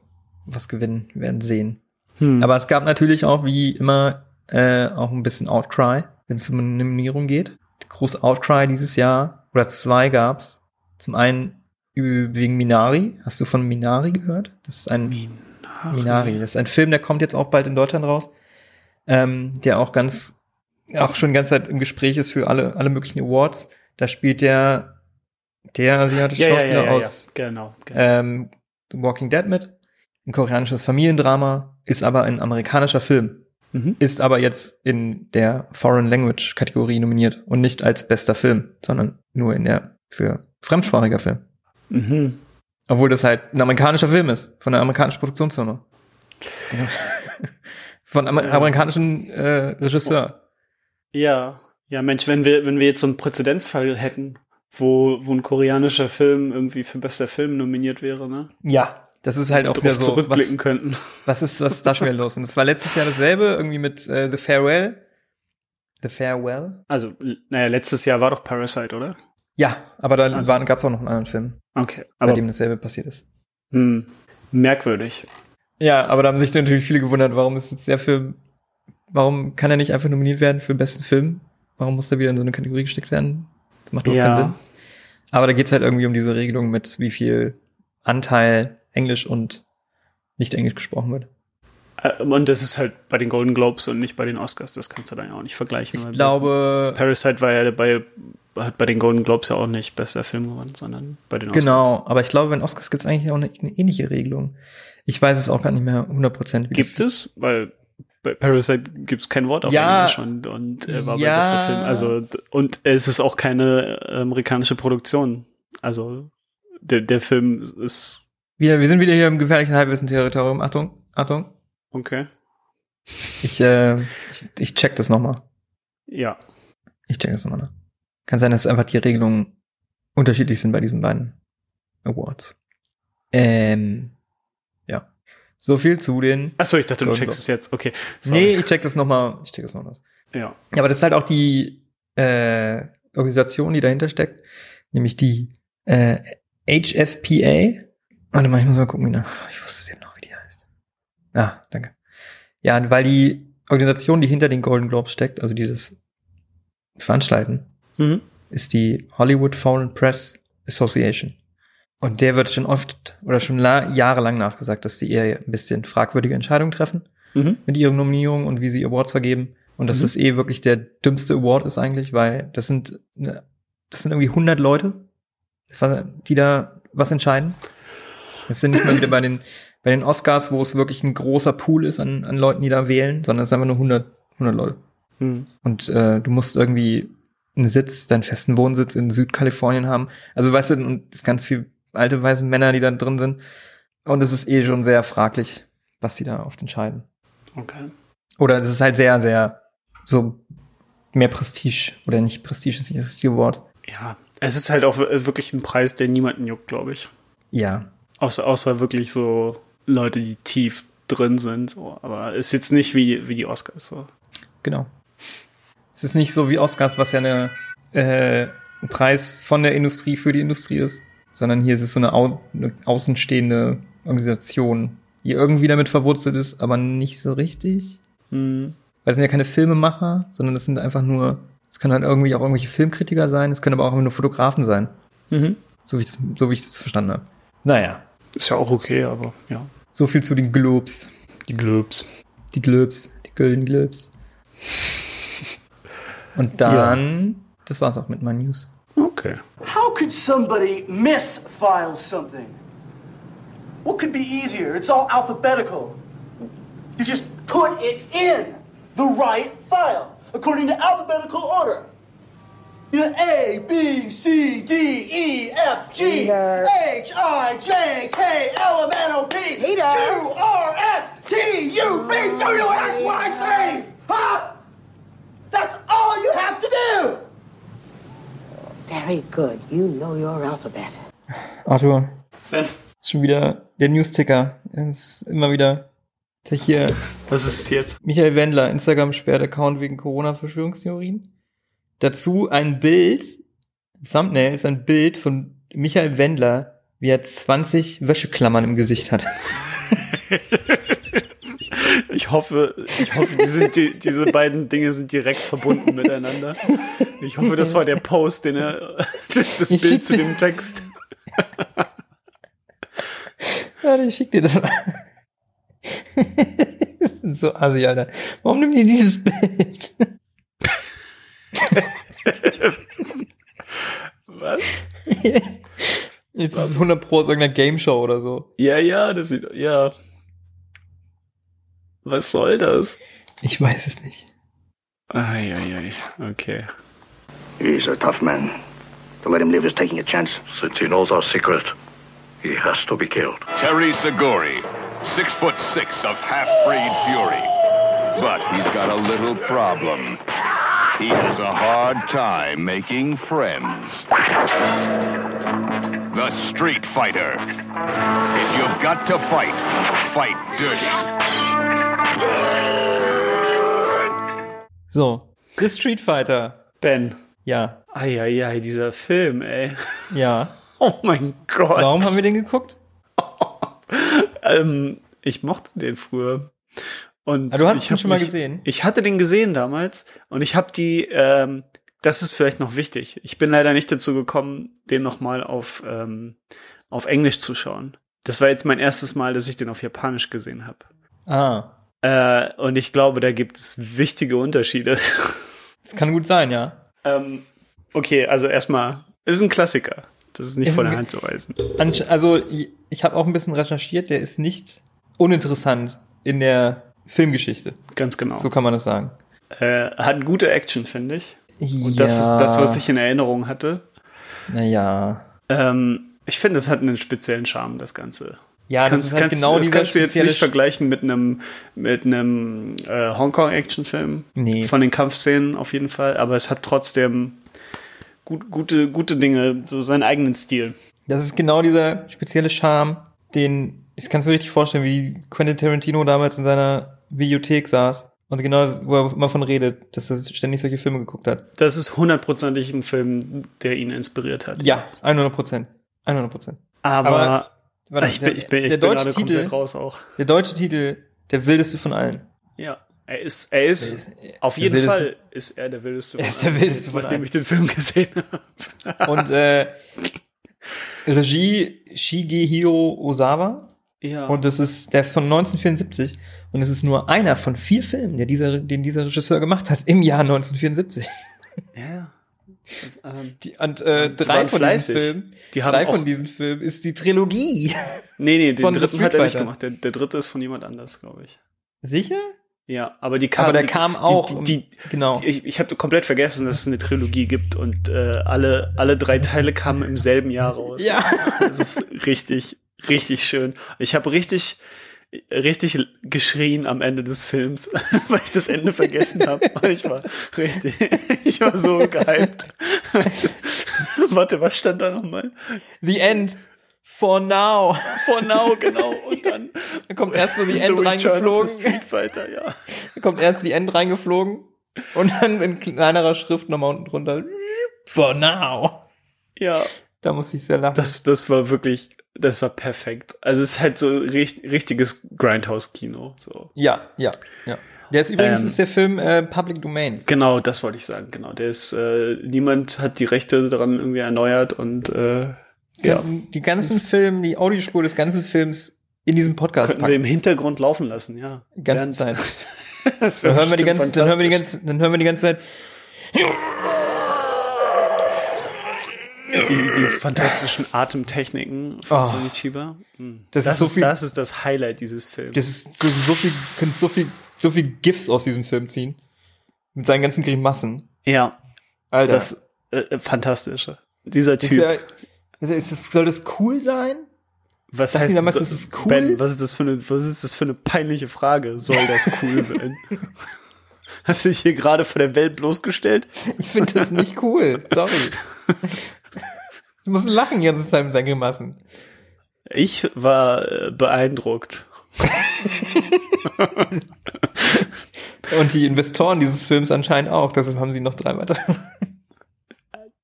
was gewinnen werden sehen. Hm. Aber es gab natürlich auch wie immer äh, auch ein bisschen Outcry, wenn es um eine Nominierung geht. Groß Outcry dieses Jahr oder zwei gab's. Zum einen wegen Minari. Hast du von Minari gehört? Das ist ein Minari. Minari. Das ist ein Film, der kommt jetzt auch bald in Deutschland raus, ähm, der auch ganz, auch schon die ganze Zeit im Gespräch ist für alle, alle möglichen Awards. Da spielt der, der asiatische Ja, Schauspieler ja, ja, aus Genau. genau. ähm, The Walking Dead mit. Ein koreanisches Familiendrama, ist aber ein amerikanischer Film. Mhm. Ist aber jetzt in der Foreign Language Kategorie nominiert und nicht als bester Film, sondern nur in der für fremdsprachiger Film. Mhm. Obwohl das halt ein amerikanischer Film ist, von einer amerikanischen Produktionsfirma. Genau. <laughs> von einem amerikanischen äh, Regisseur. Ja, ja, Mensch, wenn wir, wenn wir jetzt so einen Präzedenzfall hätten, wo, wo ein koreanischer Film irgendwie für bester Film nominiert wäre, ne? Ja. Das ist halt auch wieder so. zurückblicken Was, könnten. was ist, was ist da schon wieder los? Und das war letztes Jahr dasselbe, irgendwie mit äh, The Farewell. The Farewell? Also, naja, letztes Jahr war doch Parasite, oder? Ja, aber dann Also- gab es auch noch einen anderen Film, Okay, bei aber dem dasselbe passiert ist. hm, merkwürdig. Ja, aber da haben sich natürlich viele gewundert, warum ist jetzt der Film, warum kann er nicht einfach nominiert werden für besten Film? Warum muss er wieder in so eine Kategorie gesteckt werden? Das macht überhaupt Ja. keinen Sinn. Aber da geht's halt irgendwie um diese Regelung mit, wie viel Anteil Englisch und nicht Englisch gesprochen wird. Äh, Und das ist halt bei den Golden Globes und nicht bei den Oscars, das kannst du dann ja auch nicht vergleichen. Ich glaube, Parasite war ja bei, hat bei den Golden Globes ja auch nicht bester Film gewonnen, sondern bei den Oscars. genau, aber ich glaube, bei den Oscars gibt's eigentlich auch eine, eine ähnliche Regelung. Ich weiß es auch gar nicht mehr 100%. wie Gibt es? Weil bei Parasite gibt es kein Wort auf Ja. Englisch und, und er war Ja. bei bester Film. Also, und es ist auch keine äh, amerikanische Produktion. Also, der, der Film ist, Wir, wir sind wieder hier im gefährlichen Halbwissen-Territorium. Achtung, Achtung. okay. Ich, äh, ich, ich check das nochmal. Ja. Ich check das nochmal nach. Kann sein, dass einfach die Regelungen unterschiedlich sind bei diesen beiden Awards. Ähm, ja. So viel zu den. Achso, ich dachte, du checkst es jetzt. Okay. Sorry. Nee, ich check das nochmal. Ich check das nochmal. Ja. Ja, aber das ist halt auch die äh, Organisation, die dahinter steckt, nämlich die äh, HFPA. Warte mal, ich muss mal gucken, wie nach. Ich wusste es eben noch, wie die heißt. Ah, danke. Ja, weil die Organisation, die hinter den Golden Globes steckt, also die das veranstalten, Mhm. ist die Hollywood Foreign Press Association. Und der wird schon oft oder schon la- jahrelang nachgesagt, dass sie eher ein bisschen fragwürdige Entscheidungen treffen Mhm. mit ihren Nominierungen und wie sie Awards vergeben. Und dass Mhm. das eh wirklich der dümmste Award ist eigentlich, weil das sind, ne, das sind irgendwie 100 Leute, die da was entscheiden. Das sind nicht mal wieder bei den, bei den Oscars, wo es wirklich ein großer Pool ist an, an Leuten, die da wählen, sondern es sind einfach nur 100, 100 Leute. Mhm. Und äh, du musst irgendwie einen Sitz, deinen festen Wohnsitz in Südkalifornien haben. Also weißt du, und es ganz viel alte weiße Männer, die da drin sind. Und es ist eh schon sehr fraglich, was die da oft entscheiden. Okay. Oder es ist halt sehr, sehr so mehr Prestige. Oder nicht Prestige ist nicht das richtige Wort. Ja. Es ist halt auch wir- wirklich ein Preis, der niemanden juckt, glaube ich. Ja. Außer, außer wirklich so Leute, die tief drin sind. So. Aber ist jetzt nicht wie, wie die Oscars. So. Genau. Es ist nicht so wie Oscars, was ja eine, äh, ein Preis von der Industrie für die Industrie ist, sondern hier ist es so eine, au eine außenstehende Organisation, die irgendwie damit verwurzelt ist, aber nicht so richtig. Mhm. Weil es sind ja keine Filmemacher, sondern das sind einfach nur, es können halt irgendwie auch irgendwelche Filmkritiker sein, es können aber auch nur Fotografen sein, Mhm. so wie ich das, so wie ich das verstanden habe. Naja, Ist ja auch okay, aber ja. so viel zu den Globes. Die Globes. Die Globes, die Golden Globes. Und dann, das war's auch mit meinen News. Okay. How could somebody misfile something? What could be easier? It's all alphabetical. You just put it in the right file according to alphabetical order. A, B, C, D, E, F, G. H, I, J, K, L, M, N, O, P, Peter. Q, R, S, T, U, V, W, X, Y, Z. Huh? That's all you have to do. Very good. You know your alphabet. Arthur, Ben, ist schon wieder der Newsticker. Ist immer wieder hier was ist es jetzt? Michael Wendler, Instagram sperrt Account wegen Corona-Verschwörungstheorien. Dazu ein Bild, Thumbnail ist ein Bild von Michael Wendler, wie er 20 Wäscheklammern im Gesicht hat. <laughs> Ich hoffe, ich hoffe, die sind die, diese beiden Dinge sind direkt verbunden miteinander. Ich hoffe, das war der Post, den er, das, das Bild zu dir- dem Text. <laughs> Warte, ich schick dir das mal. <laughs> Das ist so assi, Alter. Warum nimmt ihr dieses Bild? Was? Jetzt ist es 100 Pro aus irgendeiner Game Show oder so. Ja, ja, das sieht, ja. Was soll das? Ich weiß es nicht. Eieiei, okay. He's a tough man. To let him live is taking a chance. Since he knows our secret, he has to be killed. Terry Seguri, six foot six of half-breed fury. But he's got a little problem. He has a hard time making friends. The Street Fighter. If you've got to fight, fight dirty. So. The Street Fighter. Ben. Ja. Eieiei, dieser Film, ey. Ja. <laughs> Oh mein Gott. Warum haben wir den geguckt? <laughs> Ähm, ich mochte den früher. Und Ah, du hast ihn schon mal mich- gesehen? Ich hatte den gesehen damals und ich habe die, ähm, das ist vielleicht noch wichtig. Ich bin leider nicht dazu gekommen, den nochmal auf, ähm, auf Englisch zu schauen. Das war jetzt mein erstes Mal, dass ich den auf Japanisch gesehen habe. Ah. Äh, und ich glaube, da gibt es wichtige Unterschiede. Das kann gut sein, ja. ähm, okay, also erstmal, ist ein Klassiker. Das ist nicht Ist von der Hand zu weisen. Also, ich habe auch ein bisschen recherchiert, der ist nicht uninteressant in der Filmgeschichte. Ganz genau. So kann man das sagen. Äh, hat gute Action, finde ich. Und das ist das, was ich in Erinnerung hatte. Naja. Ähm, ich finde, es hat einen speziellen Charme, das Ganze. Ja, das kannst, ist halt kannst, genau das kannst du jetzt nicht vergleichen mit einem mit einem äh, Hongkong-Action-Film. Nee. Von den Kampfszenen auf jeden Fall, aber es hat trotzdem gut, gute, gute Dinge, so seinen eigenen Stil. Das ist genau dieser spezielle Charme, den ich kann es mir richtig vorstellen, wie Quentin Tarantino damals in seiner Videothek saß Und genau, wo er immer von redet, dass er ständig solche Filme geguckt hat. Das ist hundertprozentig ein Film, der ihn inspiriert hat. Ja, 100 Prozent. 100 Prozent. Aber, Aber- Warte, ich bin, ich bin, ich der bin deutsche gerade Titel, komplett raus auch. der deutsche Titel, der wildeste von allen. Ja, er ist, er ist, Er ist- er auf ist jeden wildeste- Fall ist er der wildeste. Er von ist der allen, wildeste von nachdem ich den Film gesehen habe. Und äh, Regie Shigehiro Osawa. Ja. Und das ist der von 1974. Und es ist nur einer von vier Filmen, der dieser, den dieser Regisseur gemacht hat im Jahr 1974. ja. Ähm, Die, und äh, Die drei von fleißig. diesen Filmen, Die drei von diesen Filmen ist die Trilogie. nee, nee, den dritten hat er nicht gemacht. Der, der dritte ist von jemand anders, glaube ich. Sicher? Ja, aber die kam, Aber der die, kam auch. Die, die, genau. ich ich habe komplett vergessen, dass es eine Trilogie gibt und äh, alle, alle drei Teile kamen im selben Jahr raus. Ja. Das ist richtig, richtig schön. Ich habe richtig, richtig geschrien am Ende des Films, <laughs> weil ich das Ende vergessen habe. Ich war richtig, <laughs> ich war so gehypt. <laughs> Warte, was stand da nochmal? The End. For now. For now, genau. Und dann Da kommt erst so The End reingeflogen. Street Fighter, ja. Da kommt erst The End reingeflogen. Und dann in kleinerer Schrift nochmal unten drunter. For now. Ja. Da muss ich sehr lachen. Das, das war wirklich, das war perfekt. Also es ist halt so richt, richtiges Grindhouse-Kino. So. ja, ja, ja. Der ist übrigens Ähm, ist der Film äh, Public Domain. Genau, das wollte ich sagen. Genau, der ist, äh, niemand hat die Rechte daran irgendwie erneuert und äh, ja, Die ganzen Filme, die Audiospur des ganzen Films in diesem Podcast könnten wir im packen. Hintergrund laufen lassen, ja. Die ganze Während- Zeit. <laughs> das Dann hören, wir die ganze, dann, hören wir die ganze, dann hören wir die ganze Zeit. Die, die <laughs> fantastischen Atemtechniken von Oh. Sonny Chiba. Mhm. Das Das, ist so ist, viel- das ist das Highlight dieses Films. Das ist so, so viel, könnt so viel, so viel GIFs aus diesem Film ziehen. Mit seinen ganzen Grimassen. ja, Alter. das äh, äh, fantastische. Dieser Ist Typ. ist, ist das, soll das cool sein? Was Sag heißt damals, so- das ist cool? Ben, was ist das für eine, was ist das für eine peinliche Frage? Soll das cool sein? <laughs> Hast du dich hier gerade vor der Welt bloßgestellt? Ich finde das nicht cool. Sorry. <laughs> Du musst lachen Zeit mit seinen Grimassen. Ich war äh, beeindruckt. <laughs> Und die Investoren dieses Films anscheinend auch. Deshalb haben sie noch drei weitere.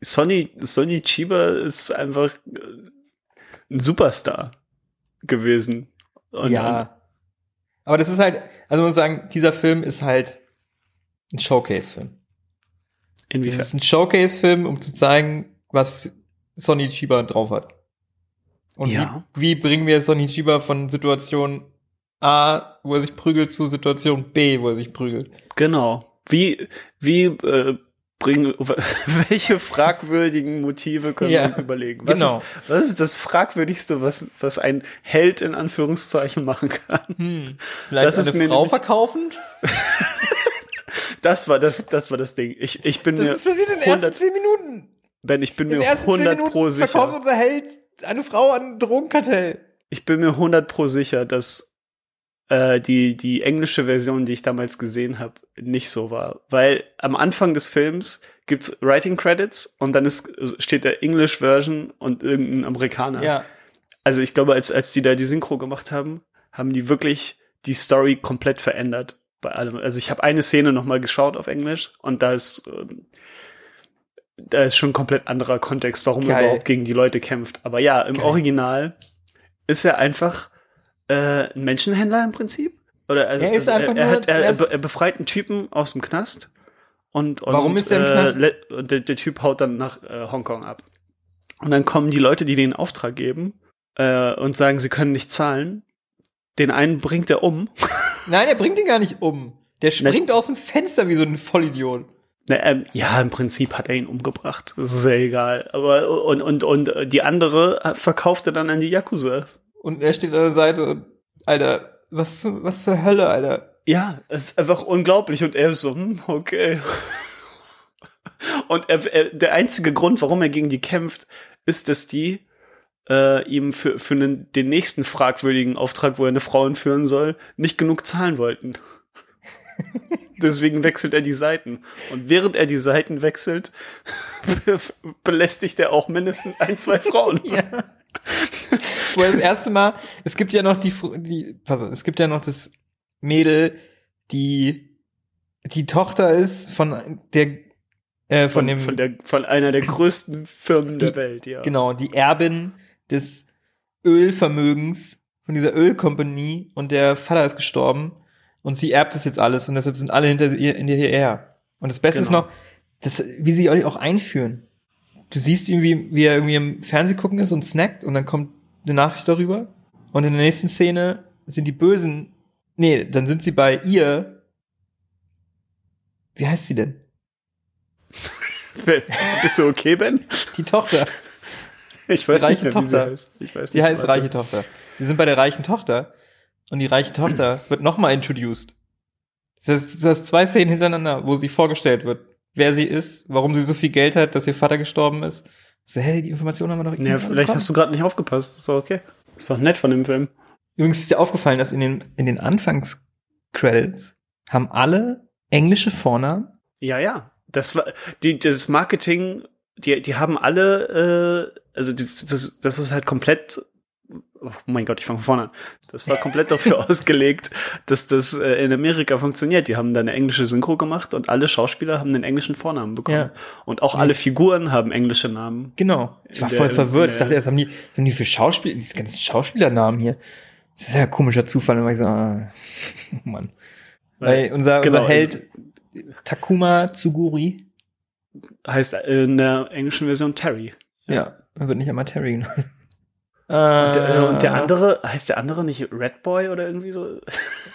Sonny, Sonny Chiba ist einfach äh, ein Superstar gewesen. Und ja. Aber das ist halt, also man muss sagen, dieser Film ist halt ein Showcase-Film. Inwiefern? ist ein Showcase-Film, um zu zeigen, was Sonny Chiba drauf hat. Und Ja. wie, wie bringen wir Sonny Chiba von Situation A, wo er sich prügelt, zu Situation B, wo er sich prügelt? Genau. Wie, wie äh, bringen, <laughs> welche fragwürdigen Motive können Ja, wir uns überlegen? Was, genau. ist, was ist das Fragwürdigste, was, was ein Held in Anführungszeichen machen kann? Hm. Vielleicht Das ist eine mir Frau verkaufen? <laughs> Das war das, das war das Ding. Ich, ich bin mir Das passiert in den ersten 100, zehn Minuten. Ben, ich bin mir ersten zehn 100 Minuten pro verkauft sicher. unser Held eine Frau an ein Drogenkartell. Ich bin mir 100 pro sicher, dass äh, die, die englische Version, die ich damals gesehen habe, nicht so war. Weil am Anfang des Films gibt's Writing Credits und dann ist, steht der English Version und irgendein Amerikaner. Ja. Also ich glaube, als, als die da die Synchro gemacht haben, haben die wirklich die Story komplett verändert bei allem. Also ich habe eine Szene noch mal geschaut auf Englisch und da ist ähm, da ist schon ein komplett anderer Kontext, warum er Geil. überhaupt gegen die Leute kämpft. Aber ja, im Geil. Original ist er einfach äh, ein Menschenhändler im Prinzip. Oder also, Er ist also einfach er, er, hat, er, er er, er befreit einen Typen aus dem Knast. Und, und Warum ist er im äh, Knast? Und der, der Typ haut dann nach äh, Hongkong ab. Und dann kommen die Leute, die den Auftrag geben äh, und sagen, sie können nicht zahlen. Den einen bringt er um. <laughs> Nein, er bringt ihn gar nicht um. Der springt aus dem Fenster wie so ein Vollidiot. Ähm, ja, im Prinzip hat er ihn umgebracht. Das ist ja egal. Aber und und und die andere verkauft er dann an die Yakuza. Und er steht an der Seite und, Alter, was, was zur Hölle, Alter? Ja, es ist einfach unglaublich. Und er ist so, hm, okay. Und er, er, der einzige Grund, warum er gegen die kämpft, ist, dass die äh, ihm für, für einen, den nächsten fragwürdigen Auftrag, wo er eine Frau entführen soll, nicht genug zahlen wollten. <laughs> Deswegen wechselt er die Seiten. Und während er die Seiten wechselt, <laughs> belästigt er auch mindestens ein, zwei Frauen. <laughs> Ja. Wo das erste Mal, es gibt ja noch die, die, pass auf, es gibt ja noch das Mädel, die die Tochter ist von der äh, von, Von, dem von, der, von einer der größten Firmen der Die- Welt, ja. genau die Erbin des Ölvermögens von dieser Ölkompanie und der Vater ist gestorben und sie erbt das jetzt alles und deshalb sind alle hinter ihr in ihr her. Und das Beste ist Genau. noch, das, wie sie euch auch einführen. Du siehst ihn, wie, wie er irgendwie im Fernsehen gucken ist und snackt und dann kommt eine Nachricht darüber und in der nächsten Szene sind die Bösen, nee, dann sind sie bei ihr. Wie heißt sie denn? <laughs> Bist du okay, Ben? Die Tochter. Ich weiß Die nicht reiche mehr, wie sie Tochter. heißt. Ich weiß Die nicht, heißt warte. reiche Tochter. Wir sind bei der reichen Tochter. Und die reiche Tochter wird nochmal introduced. Das heißt, du hast zwei Szenen hintereinander, wo sie vorgestellt wird, wer sie ist, warum sie so viel Geld hat, dass ihr Vater gestorben ist. So, hey, die Information haben wir doch Ja, vielleicht hast du gerade nicht aufgepasst. Ist doch okay. Ist doch nett von dem Film. Übrigens ist dir aufgefallen, dass in den, in den Anfangscredits haben alle englische Vornamen. Ja, ja. Das war die, das Marketing, die, die haben alle, äh, also das, das, das ist halt komplett. Oh mein Gott, ich fange von vorne an. Das war komplett dafür <laughs> ausgelegt, dass das äh, in Amerika funktioniert. Die haben da eine englische Synchro gemacht und alle Schauspieler haben einen englischen Vornamen bekommen. Ja. Und auch alle Figuren haben englische Namen. Genau. Ich war der- voll verwirrt. Ich dachte erst, haben die, haben die für Schauspieler, diese ganzen Schauspielernamen hier. Das ist ja ein komischer Zufall. Und war ich so, ah, <laughs> oh Mann. Weil unser, Genau, unser Held Takuma Tsuguri, Heißt äh, in der englischen Version Terry. ja, er wird nicht einmal Terry genannt. Und der, äh, und der andere, heißt der andere nicht Red Boy oder irgendwie so?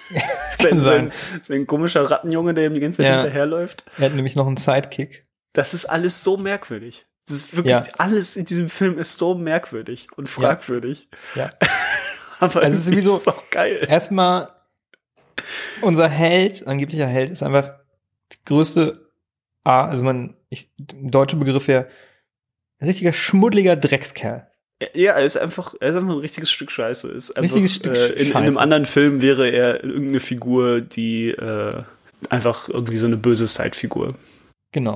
<laughs> kann sein, sein, sein komischer Rattenjunge, der ihm die ganze Zeit Ja. hinterherläuft. Er hat nämlich noch einen Sidekick. Das ist alles so merkwürdig. Das ist wirklich, Ja. alles in diesem Film ist so merkwürdig und fragwürdig. Ja. <laughs> Aber Also es ist irgendwie sowieso- ist auch geil. Erstmal, unser Held, angeblicher Held, ist einfach die größte, A, also man, ich, deutsche Begriff wäre, ein richtiger schmuddeliger Dreckskerl. Ja, er ist einfach, er ist einfach ein richtiges Stück Scheiße. Ist einfach, Richtiges Stück äh, in, in einem anderen Film wäre er irgendeine Figur, die äh, einfach irgendwie so eine böse Sidefigur. Genau.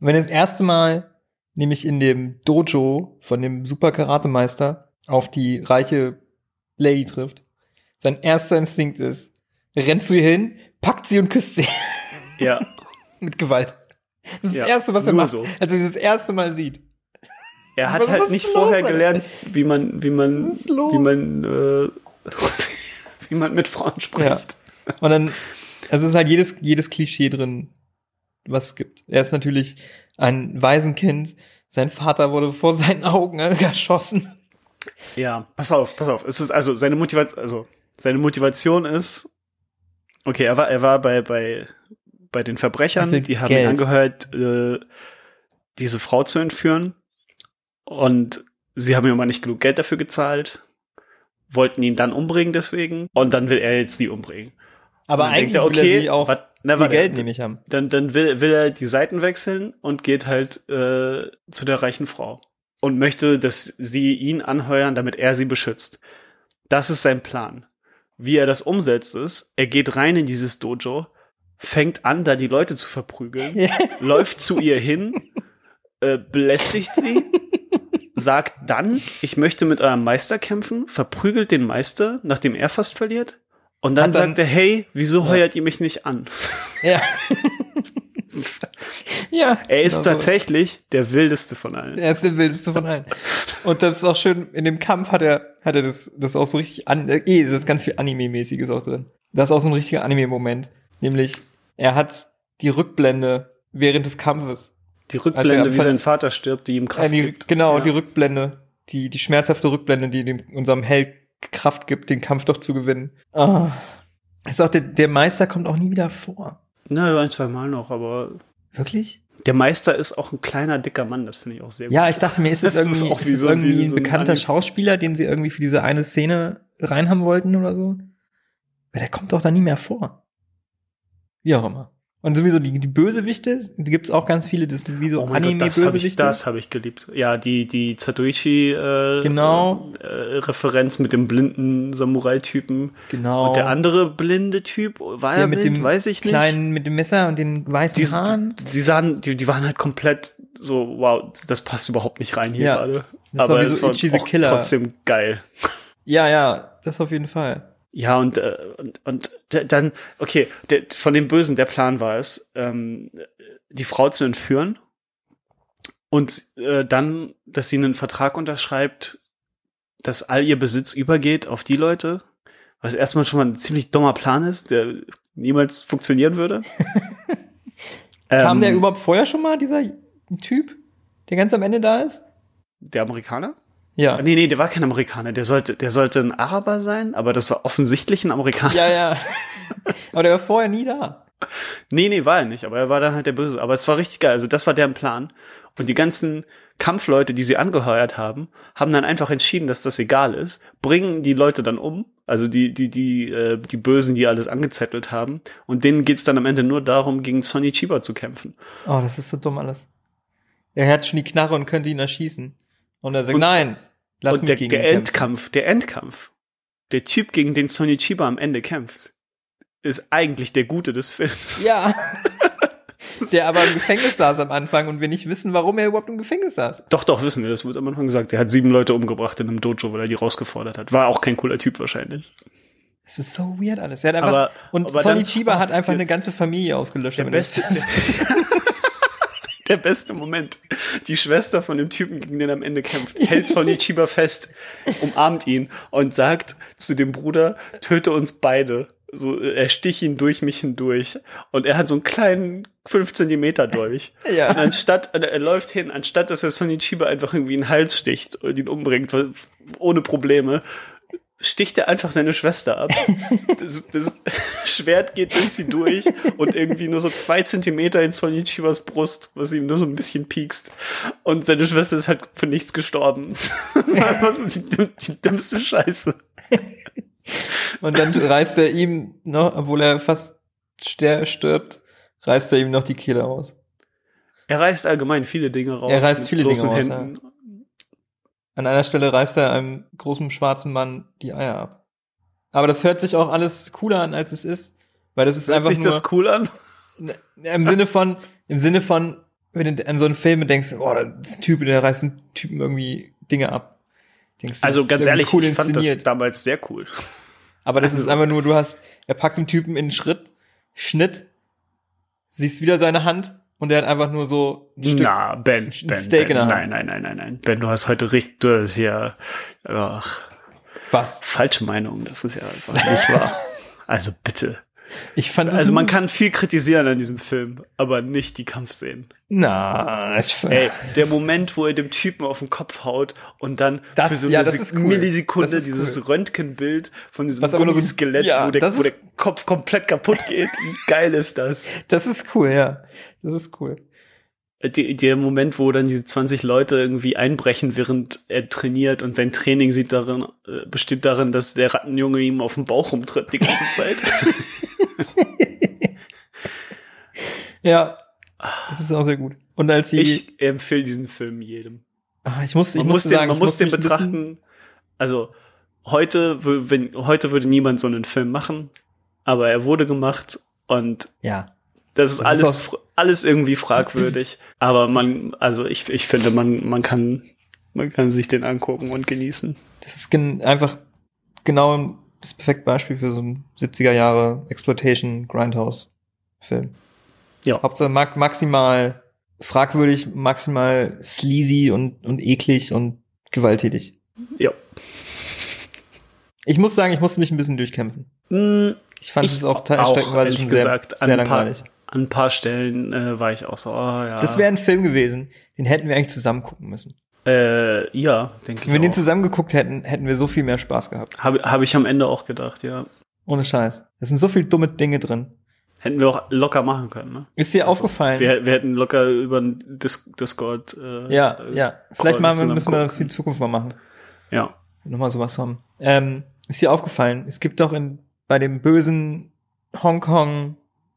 Und wenn er das erste Mal, nämlich in dem Dojo von dem Super Karatemeister, auf die reiche Lady trifft, sein erster Instinkt ist, rennt zu ihr hin, packt sie und küsst sie Ja. <laughs> mit Gewalt. Das ist Ja, das erste, was er macht, so. als er sie das erste Mal sieht. Er hat Was- halt was nicht los, vorher Alter? gelernt, wie man, wie man, los? wie man, äh, <laughs> wie man mit Frauen spricht. Und dann, also es ist halt jedes, jedes Klischee drin, was es gibt. Er ist natürlich ein Waisenkind. Sein Vater wurde vor seinen Augen <laughs> erschossen. Ja, pass auf, pass auf. Es ist also seine Motivation, also seine Motivation ist, okay, er war, er war bei, bei, bei den Er Verbrechern, die haben Geld. ihn angehört, äh, diese Frau zu entführen. Und sie haben ihm aber nicht genug Geld dafür gezahlt, wollten ihn dann umbringen deswegen. Und dann will er jetzt die umbringen. Aber eigentlich denkt er, will er okay, sie auch wat- na, warte, Geld nämlich haben. Dann, dann will, will er die Seiten wechseln und geht halt äh, zu der reichen Frau und möchte, dass sie ihn anheuern, damit er sie beschützt. Das ist sein Plan. Wie er das umsetzt ist, er geht rein in dieses Dojo, fängt an, da die Leute zu verprügeln, <laughs> läuft zu ihr hin, äh, belästigt sie, sagt dann, ich möchte mit eurem Meister kämpfen, verprügelt den Meister, nachdem er fast verliert. Und dann, dann- sagt er, hey, wieso Ja. heuert ihr mich nicht an? Ja. <laughs> ja. Er ist genau so. tatsächlich der wildeste von allen. Er ist der wildeste von allen. Und das ist auch schön, in dem Kampf hat er, hat er das, das auch so richtig an, äh, eh, das ist ganz viel Anime-mäßiges auch drin. Da ist auch so ein richtiger Anime-Moment. Nämlich, er hat die Rückblende während des Kampfes. Die Rückblende, wie sein Vater stirbt, die ihm Kraft Äh, die, gibt. Genau, Ja. die Rückblende, die, die schmerzhafte Rückblende, die dem, unserem Held Kraft gibt, den Kampf doch zu gewinnen. Ah. Ist auch der, der Meister kommt auch nie wieder vor. Na, ein, zwei Mal noch, aber Wirklich? der Meister ist auch ein kleiner, dicker Mann, das finde ich auch sehr Ja, ich dachte mir, ist es ist irgendwie, ist es so- irgendwie wie ein so ein bekannter Anime. Schauspieler, den sie irgendwie für diese eine Szene reinhaben wollten oder so? Weil der kommt doch da nie mehr vor. Wie auch immer. Und sowieso die, die Bösewichte, die gibt's auch ganz viele, das sind wie so Oh Gott, das habe ich, Anime-Bösewichte. hab ich geliebt. Ja, die, die Zatoichi äh, Genau. äh, Referenz mit dem blinden Samurai-Typen. genau. Und der andere blinde Typ, war der er mit blind? dem Weiß ich nicht. kleinen, mit dem Messer und den weißen die, Haaren. die, sahen, die, die waren halt komplett so, wow, das passt überhaupt nicht rein hier Ja. gerade. Das war Aber wie so es war Killer. trotzdem geil. Ja, ja, das auf jeden Fall. Ja, und, äh, und, und dann, okay, der, von dem Bösen, der Plan war es, ähm, die Frau zu entführen und äh, dann, dass sie einen Vertrag unterschreibt, dass all ihr Besitz übergeht auf die Leute, was erstmal schon mal ein ziemlich dummer Plan ist, der niemals funktionieren würde. <laughs> Kam Ähm, der überhaupt vorher schon mal, dieser Typ, der ganz am Ende da ist? Der Amerikaner? Ja. Nee, nee, der war kein Amerikaner. Der sollte, der sollte ein Araber sein, aber das war offensichtlich ein Amerikaner. Ja, ja. <laughs> Aber der war vorher nie da. Nee, nee, war er nicht, aber er war dann halt der Böse. Aber es war richtig geil. Also das war deren Plan. Und die ganzen Kampfleute, die sie angeheuert haben, haben dann einfach entschieden, dass das egal ist, bringen die Leute dann um, also die, die, die, äh, die Bösen, die alles angezettelt haben. Und denen geht's dann am Ende nur darum, gegen Sonny Chiba zu kämpfen. Oh, das ist so dumm alles. Er hat schon die Knarre und könnte ihn erschießen. Und er sagt, Und- nein, lass Und der, der. Endkampf, der Endkampf, der Typ, gegen den Sonny Chiba am Ende kämpft, ist eigentlich der Gute des Films. Ja. <laughs> der aber im Gefängnis saß am Anfang und wir nicht wissen, warum er überhaupt im Gefängnis saß. Doch, doch, wissen wir, das wird am Anfang gesagt. Der hat sieben Leute umgebracht in einem Dojo, weil er die rausgefordert hat. War auch kein cooler Typ wahrscheinlich. Es ist so weird alles. Er hat einfach, Aber- und aber Sonny Chiba hat einfach eine ganze Familie ausgelöscht. Der beste. <laughs> der beste Moment. Die Schwester von dem Typen, gegen den er am Ende kämpft, hält Sonny <laughs> Chiba fest, umarmt ihn und sagt zu dem Bruder, töte uns beide. So, er stich ihn durch mich hindurch. Und er hat so einen kleinen 5 Zentimeter durch. Ja. Und anstatt, er läuft hin, anstatt dass er Sonny Chiba einfach irgendwie in den Hals sticht und ihn umbringt, ohne Probleme, sticht er einfach seine Schwester ab. <laughs> Das, das Schwert geht durch sie durch und irgendwie nur so zwei Zentimeter in Sonny Chibas Brust, was ihm nur so ein bisschen piekst. Und seine Schwester ist halt für nichts gestorben. <laughs> Das war einfach so die, die dümmste Scheiße. Und dann reißt er ihm noch, obwohl er fast stirbt, reißt er ihm noch die Kehle raus. Er reißt allgemein viele Dinge raus. Er reißt viele Dinge raus, Händen. An einer Stelle reißt er einem großen schwarzen Mann die Eier ab. Aber das hört sich auch alles cooler an, als es ist. Weil das ist Hört einfach sich nur, das cool an? im Sinne von, im Sinne von, wenn du an so einen Film denkst, oh, da ist ein Typ, der reißt einen Typen irgendwie Dinge ab. Denkst das Also ist ganz ehrlich, cool ich fand das damals sehr cool. Aber das ist Also- einfach nur, du hast, er packt den Typen in den Schritt, Schnitt, siehst wieder seine Hand und der hat einfach nur so ein Stück. Na, Ben, Ben, Steak ben. in der Nein, nein, nein, nein, nein. Ben, du hast heute richtig, du hast ja, ach, Was? falsche Meinung. Das ist ja einfach nicht wahr. <laughs> Also bitte. Ich fand Also man kann viel kritisieren an diesem Film, aber nicht die Kampfszenen. Na, ich, Ey, der Moment, wo er dem Typen auf den Kopf haut und dann Das- für so ja, eine cool. Millisekunde dieses cool. Röntgenbild von diesem nur so- Skelett, Ja, wo, der, wo der Kopf komplett kaputt geht. Wie geil ist das? das ist cool, ja. Das ist cool. Die, der Moment, wo dann diese 20 Leute irgendwie einbrechen, während er trainiert und sein Training sieht darin, äh, besteht darin, dass der Rattenjunge ihm auf den Bauch rumtritt die ganze Zeit. <laughs> Ja. Das ist auch sehr gut. Und als sie, ich empfehle diesen Film jedem. ah, ich muss, ich Man muss den, sagen, man muss den betrachten. Also heute, wenn heute würde niemand so einen Film machen, aber er wurde gemacht und Ja. Das ist Das alles alles irgendwie fragwürdig. <laughs> aber man, also ich ich finde man man kann man kann sich den angucken und genießen. Das ist gen einfach genau das perfekte Beispiel für so einen 70er Jahre Exploitation Grindhouse Film. Ja. Hauptsache mag maximal fragwürdig, maximal sleazy und, und eklig und gewalttätig. Ja. Ich muss sagen, ich musste mich ein bisschen durchkämpfen. Mm, Ich fand Ich es auch, auch, teilstreckenweise schon sehr, sehr ein paar- langweilig. An ein paar Stellen äh, war ich auch so, oh, ja. Das wäre ein Film gewesen, den hätten wir eigentlich zusammen gucken müssen. äh, ja, denke ich. Wenn wir den auch. zusammen geguckt hätten, hätten wir so viel mehr Spaß gehabt. Habe hab ich am Ende auch gedacht, ja. Ohne Scheiß. Es sind so viele dumme Dinge drin. Hätten wir auch locker machen können, ne? Ist dir aufgefallen? Wir, wir hätten locker über den Dis Discord. Äh, ja, ja. Vielleicht machen wir, müssen wir das für die Zukunft mal machen. Ja. Nochmal sowas haben. Ähm, ist dir aufgefallen? Es gibt doch in, bei dem bösen Hongkong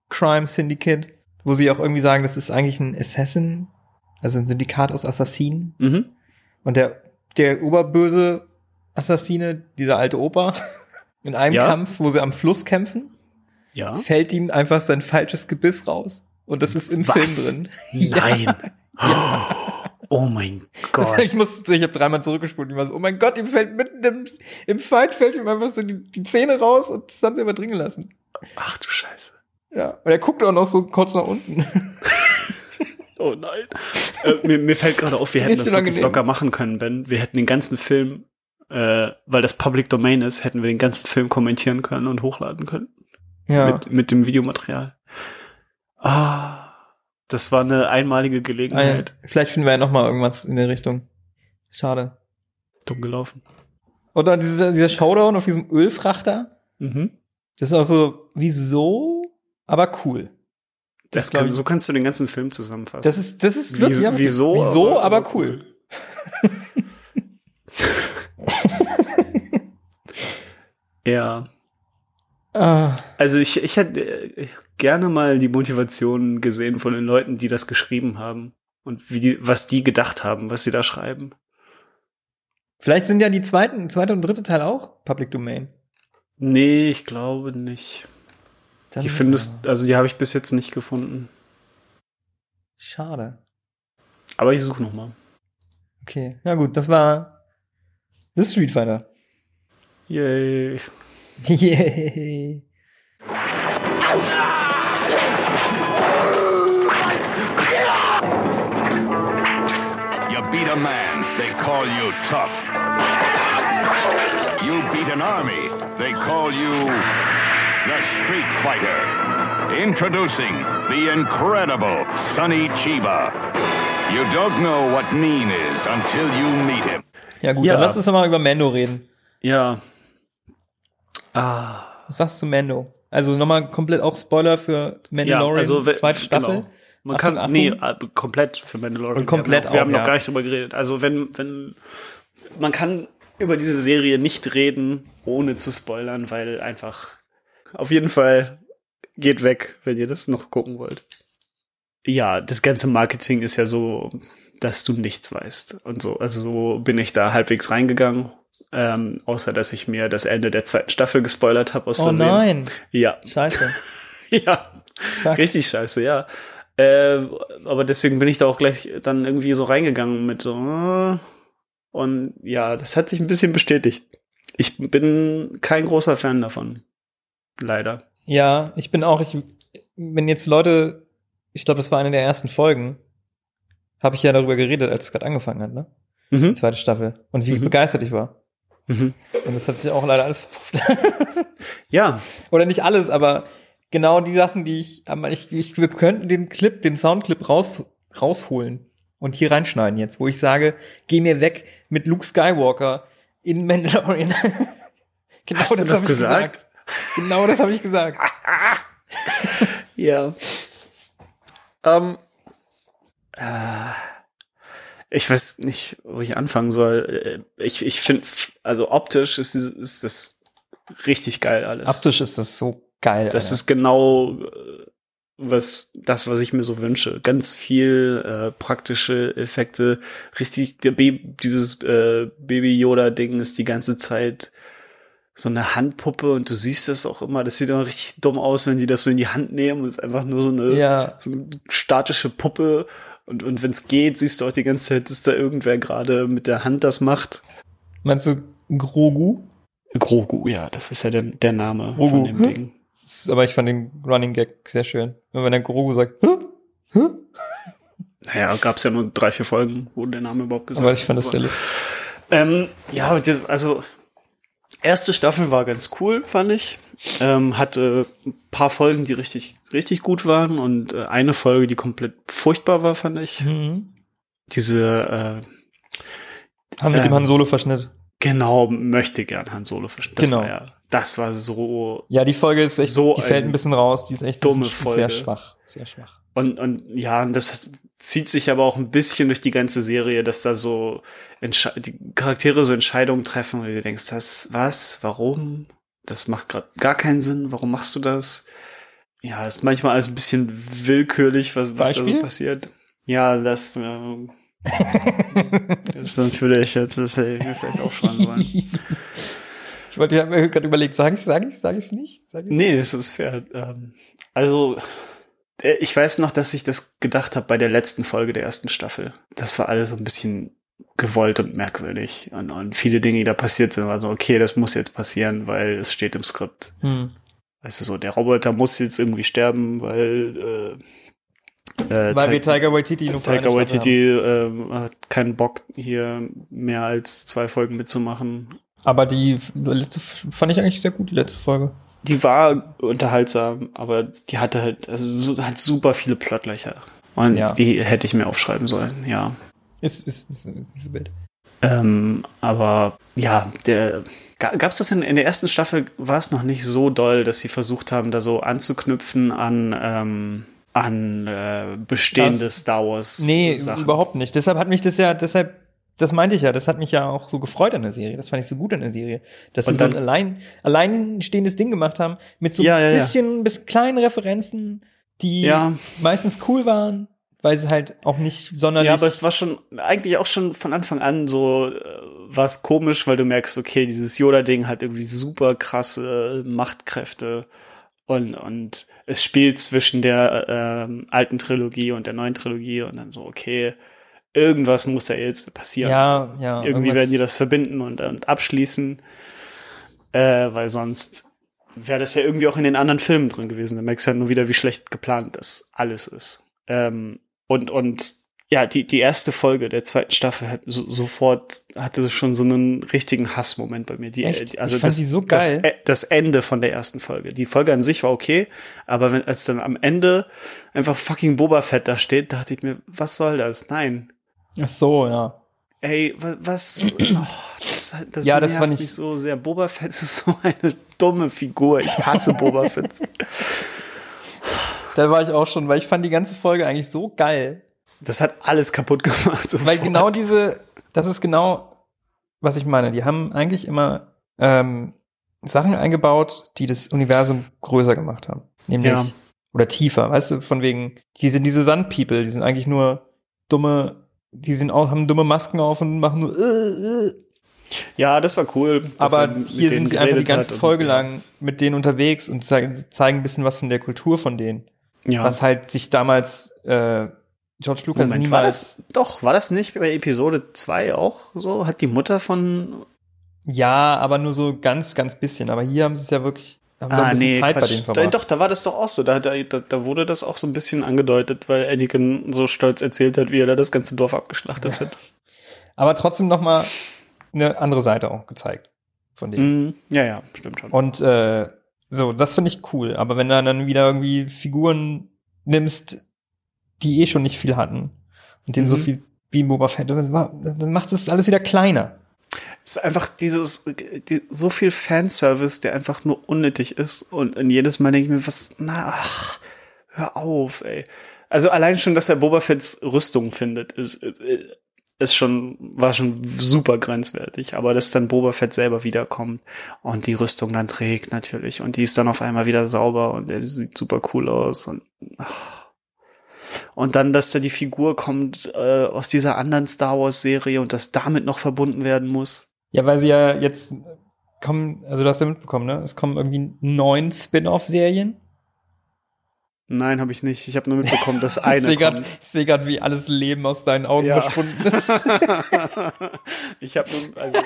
Crime Syndicate, wo sie auch irgendwie sagen, das ist eigentlich ein Assassin, also ein Syndikat aus Assassinen. Mhm. Und der, der oberböse Assassine, dieser alte Opa, <laughs> in einem Ja. Kampf, wo sie am Fluss kämpfen, Ja. fällt ihm einfach sein falsches Gebiss raus. Und das ist im Was? Film drin. Nein. <laughs> Oh mein Gott. Ich musste, ich habe dreimal zurückgespult. Ich war so, oh mein Gott, ihm fällt mitten im, im Fight fällt ihm einfach so die, die Zähne raus und das haben sie aber drin gelassen. Ach du Scheiße. Ja. Und er guckt auch noch so kurz nach unten. <laughs> Oh nein. äh, mir, mir fällt gerade auf, wir hätten das wirklich locker machen können, Ben. Wir hätten den ganzen Film, äh, weil das Public Domain ist, hätten wir den ganzen Film kommentieren können und hochladen können. Ja. Mit, mit dem Videomaterial. Ah, das war eine einmalige Ah, ja. Gelegenheit. Vielleicht finden wir ja noch mal irgendwas in der Richtung. Schade. Dumm gelaufen. Oder dieser, dieser Showdown auf diesem Ölfrachter. Mhm. Das ist auch so, wieso? Aber cool. Das glaub kann, ich- so kannst du den ganzen Film zusammenfassen. Das ist, das ist Wie- wirklich, ja, wieso, wieso, aber- aber, aber cool. <laughs> ja. Ah, Also ich, ich hätte äh, gerne mal die Motivation gesehen von den Leuten, die das geschrieben haben. Und wie die, was die gedacht haben, was sie da schreiben. vielleicht sind ja die zweiten, zweite und dritte Teil auch Public Domain. Nee, ich glaube nicht. Dann- Die findest, also die habe ich bis jetzt nicht gefunden. Schade. Aber ich suche noch mal. Okay, ja gut, das war The Street Fighter. Yay. <laughs> Yay. You beat a man, they call you tough. You beat an army, they call you the Street Fighter. Introducing the incredible Sonny Chiba. You don't know what mean is until you meet him. Ja gut, Ja. dann lass uns doch mal über Mando reden. Ja. Ah. Was sagst du Mando? Also nochmal komplett auch Spoiler für Mandalorian, also we- zweite Staffel. Genau. Man Achtung, kann, Achtung. nee, äh, komplett für Mandalorian. Und komplett wir haben, noch, wir auch, haben noch ja. gar nicht drüber geredet. Also wenn, wenn, man kann über diese Serie nicht reden, ohne zu spoilern, weil einfach, auf jeden Fall geht weg, wenn ihr das noch gucken wollt. Ja, das ganze Marketing ist ja so, dass du nichts weißt und so. Also so bin ich da halbwegs reingegangen. Ähm, außer dass ich mir das Ende der zweiten Staffel gespoilert habe aus Oh Versehen. nein, Ja, scheiße. <laughs> ja. Fuck. Richtig scheiße, ja. Äh, aber deswegen bin ich da auch gleich dann irgendwie so reingegangen mit so. äh, Und ja, das hat sich ein bisschen bestätigt. Ich bin kein großer Fan davon. Leider. Ja, ich bin auch, ich, wenn jetzt Leute, ich glaube, das war eine der ersten Folgen, habe ich ja darüber geredet, als es gerade angefangen hat, ne? Die Mhm. zweite Staffel. Und wie Mhm. begeistert ich war. Mhm. Und das hat sich auch leider alles verpufft. <laughs> Ja, Oder nicht alles, aber genau die Sachen, die ich, ich, ich wir könnten den Clip, den Soundclip raus, rausholen und hier reinschneiden jetzt, wo ich sage, geh mir weg mit Luke Skywalker in Mandalorian. <laughs> genau Hast du das ich gesagt? Genau das habe ich gesagt. <laughs> ja. Ähm, äh, ich weiß nicht, wo ich anfangen soll. Äh, Ich, ich finde, also optisch ist, ist das richtig geil alles. Optisch ist das so geil. Das Alter. ist genau äh, was das, was ich mir so wünsche. Ganz viel äh, praktische Effekte. Richtig, der Baby, dieses äh, Baby Yoda Ding ist die ganze Zeit so eine Handpuppe und du siehst das auch immer. Das sieht immer richtig dumm aus, wenn die das so in die Hand nehmen und es ist einfach nur so eine, ja, so eine statische Puppe. Und, und wenn es geht, siehst du auch die ganze Zeit, dass da irgendwer gerade mit der Hand das macht. meinst du Grogu? Grogu, ja, das ist ja der, der Name Grogu. von dem Hm? Ding. Das ist- Aber ich fand den Running Gag sehr schön. Und wenn der Grogu sagt, Hä? Hä? Naja, gab es ja nur drei, vier Folgen, wo der Name überhaupt gesagt aber ich fand das wurde. sehr lustig. Ähm, ja, das, also erste Staffel war ganz cool, fand ich. Ähm, hatte ein paar Folgen, die richtig, richtig gut waren und äh, eine Folge, die komplett furchtbar war, fand ich. Mhm. Diese, äh, Haben mit dem Ähm, Han Solo Verschnitt. genau, möchte gern Han Solo verstehen. Das Genau. war ja, das war so Ja, die Folge ist echt, So die fällt ein bisschen raus, die ist echt dumme ist Folge. sehr schwach, sehr schwach. Und, und ja, das zieht sich aber auch ein bisschen durch die ganze Serie, dass da so Entsche die Charaktere so Entscheidungen treffen, wo du denkst, das, was, warum? Das macht gerade gar keinen Sinn, warum machst du das? Ja, ist manchmal alles ein bisschen willkürlich, was, was da so passiert. Ja, das, äh, <laughs> das ist natürlich, jetzt ist hätte ich mir vielleicht auch schon sollen. Ich wollte ja gerade überlegt, sag ich, sag ich, sag ich es nicht? Sag ich's Nee, es ist fair. Ähm, also, ich weiß noch, dass ich das gedacht habe bei der letzten Folge der ersten Staffel. Das war alles so ein bisschen gewollt und merkwürdig. Und, und viele Dinge, die da passiert sind, war so, okay, das muss jetzt passieren, weil es steht im Skript. Hm. Weißt du so, der Roboter muss jetzt irgendwie sterben, weil äh, äh, Weil wir Tiger Waititi nur Staffel Waititi ähm, hat keinen Bock, hier mehr als zwei Folgen mitzumachen. Aber die letzte fand ich eigentlich sehr gut, die letzte Folge. Die war unterhaltsam, aber die hatte halt, also so, hat super viele Plotlöcher. Und Ja. die hätte ich mir aufschreiben sollen, ja. Ist, ist, ist, ist nicht so wild. Ähm, aber ja, der gab es das in, in der ersten Staffel war es noch nicht so doll, dass sie versucht haben, da so anzuknüpfen an ähm, an äh, bestehende Das- Star Wars Nee, Sachen. überhaupt nicht. Deshalb hat mich das ja, deshalb, das meinte ich ja, das hat mich ja auch so gefreut an der Serie. Das fand ich so gut an der Serie. Dass Und sie so ein dann- allein, alleinstehendes Ding gemacht haben, mit so Ja, ein ja, ja. bisschen, bis kleinen Referenzen, die Ja. meistens cool waren, weil sie halt auch nicht sonderlich. Ja, aber es war schon eigentlich auch schon von Anfang an so äh, war es komisch, weil du merkst, okay, dieses Yoda-Ding hat irgendwie super krasse Machtkräfte und und es spielt zwischen der ähm, alten Trilogie und der neuen Trilogie und dann so okay, irgendwas muss da jetzt passieren. ja, ja. Irgendwie irgendwas- werden die das verbinden und, und abschließen, äh, weil sonst wäre das ja irgendwie auch in den anderen Filmen drin gewesen. Da merkst du halt nur wieder, wie schlecht geplant das alles ist. Ähm, und, und ja, die, die erste Folge der zweiten Staffel hat so, sofort hatte schon so einen richtigen Hassmoment bei mir. Die, Echt? also Ich fand das, die so geil. Das, äh, das Ende von der ersten Folge. Die Folge an sich war okay, aber wenn als dann am Ende einfach fucking Boba Fett da steht, dachte ich mir, was soll das? Nein. Ach so, ja. Ey, wa- was? Oh, das, das, Ja, das nervt mich so sehr. Boba Fett ist so eine dumme Figur. Ich hasse Boba <laughs> Fett. Da war ich auch schon, weil ich fand die ganze Folge eigentlich so geil. Das hat alles kaputt gemacht. Weil sofort. genau diese, das ist genau, was ich meine. Die haben eigentlich immer ähm, Sachen eingebaut, die das Universum größer gemacht haben. Nämlich, Ja. oder tiefer, weißt du, von wegen, die sind diese Sandpeople, die sind eigentlich nur dumme, die sind auch, haben dumme Masken auf und machen nur, äh, äh. Ja, das war cool. aber er hier sind sie einfach die ganze Folge lang mit denen unterwegs und zeigen, zeigen ein bisschen was von der Kultur von denen. Ja. Was halt sich damals äh, George Lucas Moment, war niemals das, doch, war das nicht bei Episode 2 auch so? Hat die Mutter von, Ja, aber nur so ganz, ganz bisschen. Aber hier haben sie es ja wirklich, haben auch ein bisschen Zeit bei denen da, doch, da war das doch auch so. Da, da, da, wurde das auch so ein bisschen angedeutet, weil Anakin so stolz erzählt hat, wie er da das ganze Dorf abgeschlachtet hat. Aber trotzdem noch mal eine andere Seite auch gezeigt von denen. Mhm. Ja, ja, stimmt schon. Und äh, so, das finde ich cool. Aber wenn du dann wieder irgendwie Figuren nimmst, die eh schon nicht viel hatten und dem so Mhm. viel wie Boba Fett, dann macht es alles wieder kleiner. Es ist einfach dieses, die, so viel Fanservice, der einfach nur unnötig ist. Und, und jedes Mal denke ich mir, was, na, ach, hör auf, ey. Also allein schon, dass er Boba Fetts Rüstung findet, ist, ist- ist schon, war schon super grenzwertig. Aber dass dann Boba Fett selber wiederkommt und die Rüstung dann trägt natürlich und die ist dann auf einmal wieder sauber und er sieht super cool aus und, ach. Und dann, dass da die Figur kommt äh, aus dieser anderen Star Wars Serie und das damit noch verbunden werden muss. Ja, weil sie ja jetzt kommen, also du hast ja mitbekommen, ne? Es kommen irgendwie neun Spin-off-Serien. Nein, habe ich nicht. Ich habe nur <laughs> mitbekommen, dass eine ich sehe gerade, wie alles Leben aus deinen Augen Ja. verschwunden ist. <laughs> ich habe nur, also,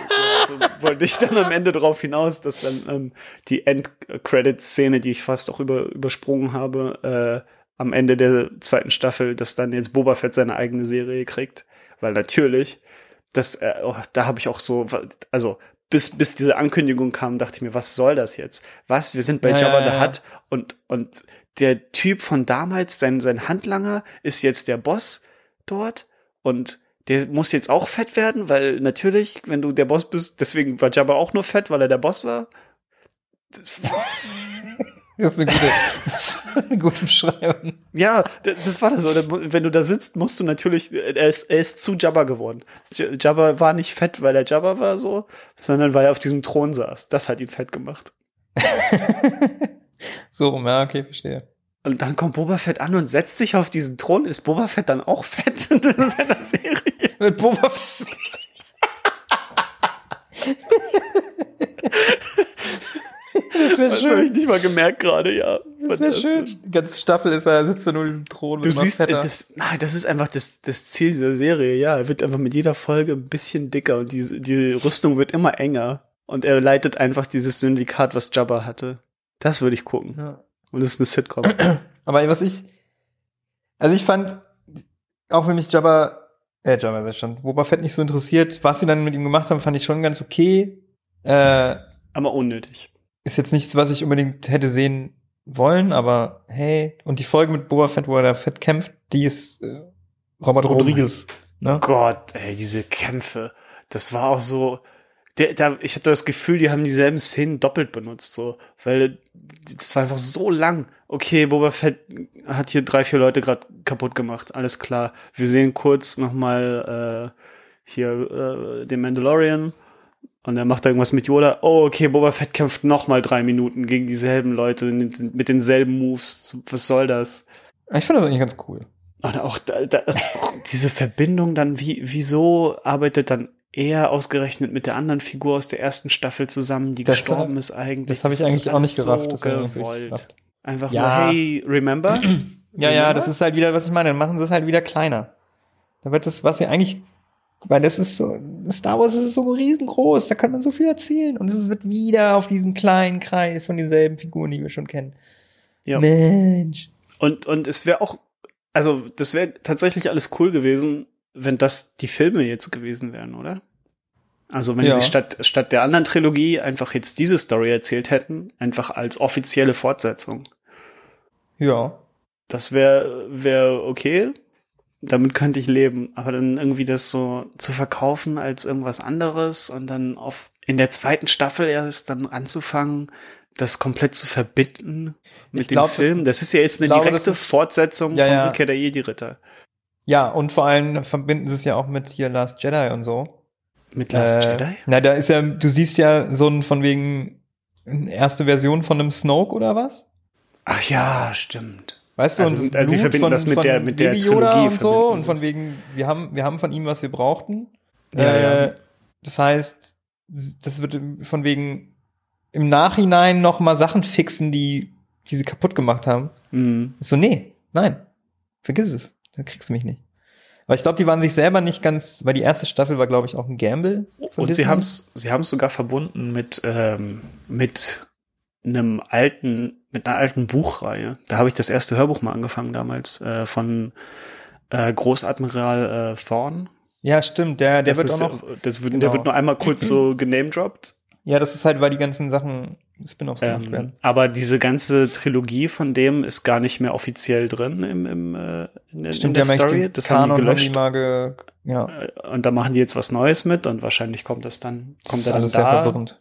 so wollte ich dann am Ende drauf hinaus, dass dann ähm, die End-Credit-Szene, die ich fast auch über, übersprungen habe, äh, am Ende der zweiten Staffel, dass dann jetzt Boba Fett seine eigene Serie kriegt. Weil natürlich, das, äh, oh, da habe ich auch so, also bis, bis diese Ankündigung kam, dachte ich mir, was soll das jetzt? Was? Wir sind bei Ja, Jabba ja, the ja. Hutt und, und der Typ von damals, sein, sein Handlanger, ist jetzt der Boss dort und der muss jetzt auch fett werden, weil natürlich, wenn du der Boss bist, deswegen war Jabba auch nur fett, weil er der Boss war. <laughs> Das ist eine gute, <laughs> das ist eine gute Beschreibung. Ja, das war das so. Wenn du da sitzt, musst du natürlich, er ist, er ist zu Jabba geworden. Jabba war nicht fett, weil er Jabba war so, sondern weil er auf diesem Thron saß. Das hat ihn fett gemacht. <laughs> So, ja, okay, verstehe. Und dann kommt Boba Fett an und setzt sich auf diesen Thron. Ist Boba Fett dann auch fett <laughs> in seiner Serie? Mit Boba Fett. Das wäre Das habe ich nicht mal gemerkt gerade, ja. Das wäre schön. Die ganze Staffel ist er, sitzt er nur in diesem Thron. Du siehst, fetter. das, nein, das ist einfach das, das Ziel dieser Serie. Ja, er wird einfach mit jeder Folge ein bisschen dicker und die, die Rüstung wird immer enger. Und er leitet einfach dieses Syndikat, was Jabba hatte. Das würde ich gucken. Ja. Und das ist eine Sitcom. <clears throat> Aber was ich, also ich fand, auch wenn mich Jabba, äh, Jabba sag schon, Boba Fett nicht so interessiert, was sie dann mit ihm gemacht haben, fand ich schon ganz okay. Äh, Aber unnötig. Ist jetzt nichts, was ich unbedingt hätte sehen wollen, aber hey, und die Folge mit Boba Fett, wo er da fett kämpft, die ist äh, Robert Oh Rodriguez. Ne? Gott, ey, diese Kämpfe. Das war auch so. Der, da, ich hatte das Gefühl, die haben dieselben Szenen doppelt benutzt, so, weil das war einfach so lang. Okay, Boba Fett hat hier drei, vier Leute gerade kaputt gemacht, alles klar. Wir sehen kurz nochmal äh, hier äh, den Mandalorian und er macht da irgendwas mit Yoda. Oh, okay, Boba Fett kämpft nochmal drei Minuten gegen dieselben Leute mit denselben Moves. Was soll das? Ich finde das eigentlich ganz cool. Und auch da, da, also auch diese Verbindung dann, wie, wieso arbeitet dann er ausgerechnet mit der anderen Figur aus der ersten Staffel zusammen, die Das gestorben ist eigentlich. das hab ich eigentlich auch nicht gerafft, richtig gewollt. Einfach Ja. nur, hey, remember? <clears throat> Ja, ja, Remember? das ist halt wieder, was ich meine, dann machen sie es halt wieder kleiner. Da wird das, was ja eigentlich, weil das ist so, Star Wars ist so riesengroß, da kann man so viel erzählen. Und es wird wieder auf diesem kleinen Kreis von denselben Figuren, die wir schon kennen. Ja. Mensch. Und, und es wäre auch, also das wäre tatsächlich alles cool gewesen, wenn das die Filme jetzt gewesen wären, oder? Also wenn Ja. sie statt, statt der anderen Trilogie einfach jetzt diese Story erzählt hätten, einfach als offizielle Fortsetzung. Ja. Das wäre wär okay. Damit könnte ich leben. Aber dann irgendwie das so zu verkaufen als irgendwas anderes und dann auf in der zweiten Staffel erst dann anzufangen, das komplett zu verbinden mit Ich dem glaub, das- Film. Das, ist ja jetzt eine glaube, direkte ist- Fortsetzung Ja, von ja. Rückkehr der Jedi-Ritter. Ja, und vor allem verbinden sie es ja auch mit hier Last Jedi und so. Mit Last Äh, Jedi? Na, da ist ja, du siehst ja so ein von wegen eine erste Version von einem Snoke oder was? Ach ja, stimmt. Weißt du, Also, und die Blut verbinden das mit der- mit der Trilogie, und so und sie von wegen, wir haben, wir haben von ihm, was wir brauchten. Ja, äh, ja. Das heißt, das wird von wegen im Nachhinein noch mal Sachen fixen, die, die sie kaputt gemacht haben. Mhm. So, nee, nein, vergiss es, da kriegst du mich nicht. Aber ich glaube, die waren sich selber nicht ganz, weil die erste Staffel war, glaube ich, auch ein Gamble. von Und sie Disney. haben es sie haben's sogar verbunden mit, ähm, mit einem alten, mit einer alten Buchreihe. Da habe ich das erste Hörbuch mal angefangen damals, äh, von äh, Großadmiral äh, Thorn. Ja, stimmt, der, der das wird ist, auch noch. das wird, genau. Der wird nur einmal kurz so <clears throat> genamedroppt. Ja, das ist halt, weil die ganzen Sachen Spin-offs gemacht Ähm, werden. aber diese ganze Trilogie von dem ist gar nicht mehr offiziell drin im, im, äh, in, in Stimmt, der die haben eigentlich Story. Das haben die Kanon gelöscht. mal ge, ja, Äh, Und da machen die jetzt was Neues mit und wahrscheinlich kommt das dann, das kommt ist er dann alles sehr da verwirrend.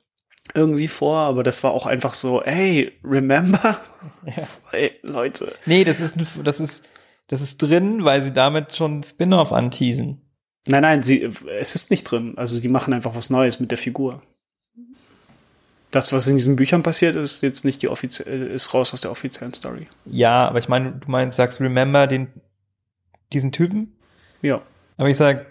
Irgendwie vor, aber das war auch einfach so, hey, remember? <laughs> Ja. <laughs> Ey, Leute. Nee, das ist, das ist, das ist drin, weil sie damit schon Spin-off anteasen. Nein, nein, sie, es ist nicht drin. Also die machen einfach was Neues mit der Figur. Das, was in diesen Büchern passiert, ist jetzt nicht die offizielle, ist raus aus der offiziellen Story. Ja, aber ich meine, du meinst, sagst Remember den, diesen Typen? Ja. Aber ich sag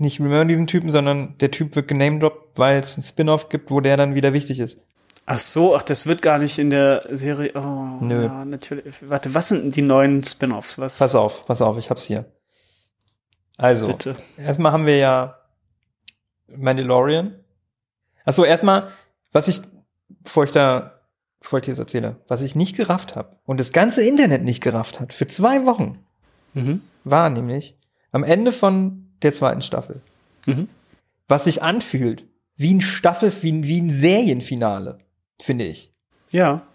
nicht Remember diesen Typen, sondern der Typ wird genamedroppt, weil es ein Spin-off gibt, wo der dann wieder wichtig ist. Ach so, ach, das wird gar nicht in der Serie. Oh, Nö. ja, natürlich. Warte, was sind denn die neuen Spin-offs? Was? Pass auf, pass auf, ich hab's hier. Also, Bitte. erstmal haben wir ja Mandalorian. Achso, erstmal, was ich, bevor ich da, bevor ich dir das erzähle, was ich nicht gerafft habe und das ganze Internet nicht gerafft hat, für zwei Wochen, Mhm. war nämlich am Ende von der zweiten Staffel, Mhm. was sich anfühlt wie ein Staffel, wie ein, wie ein Serienfinale, finde ich. Ja,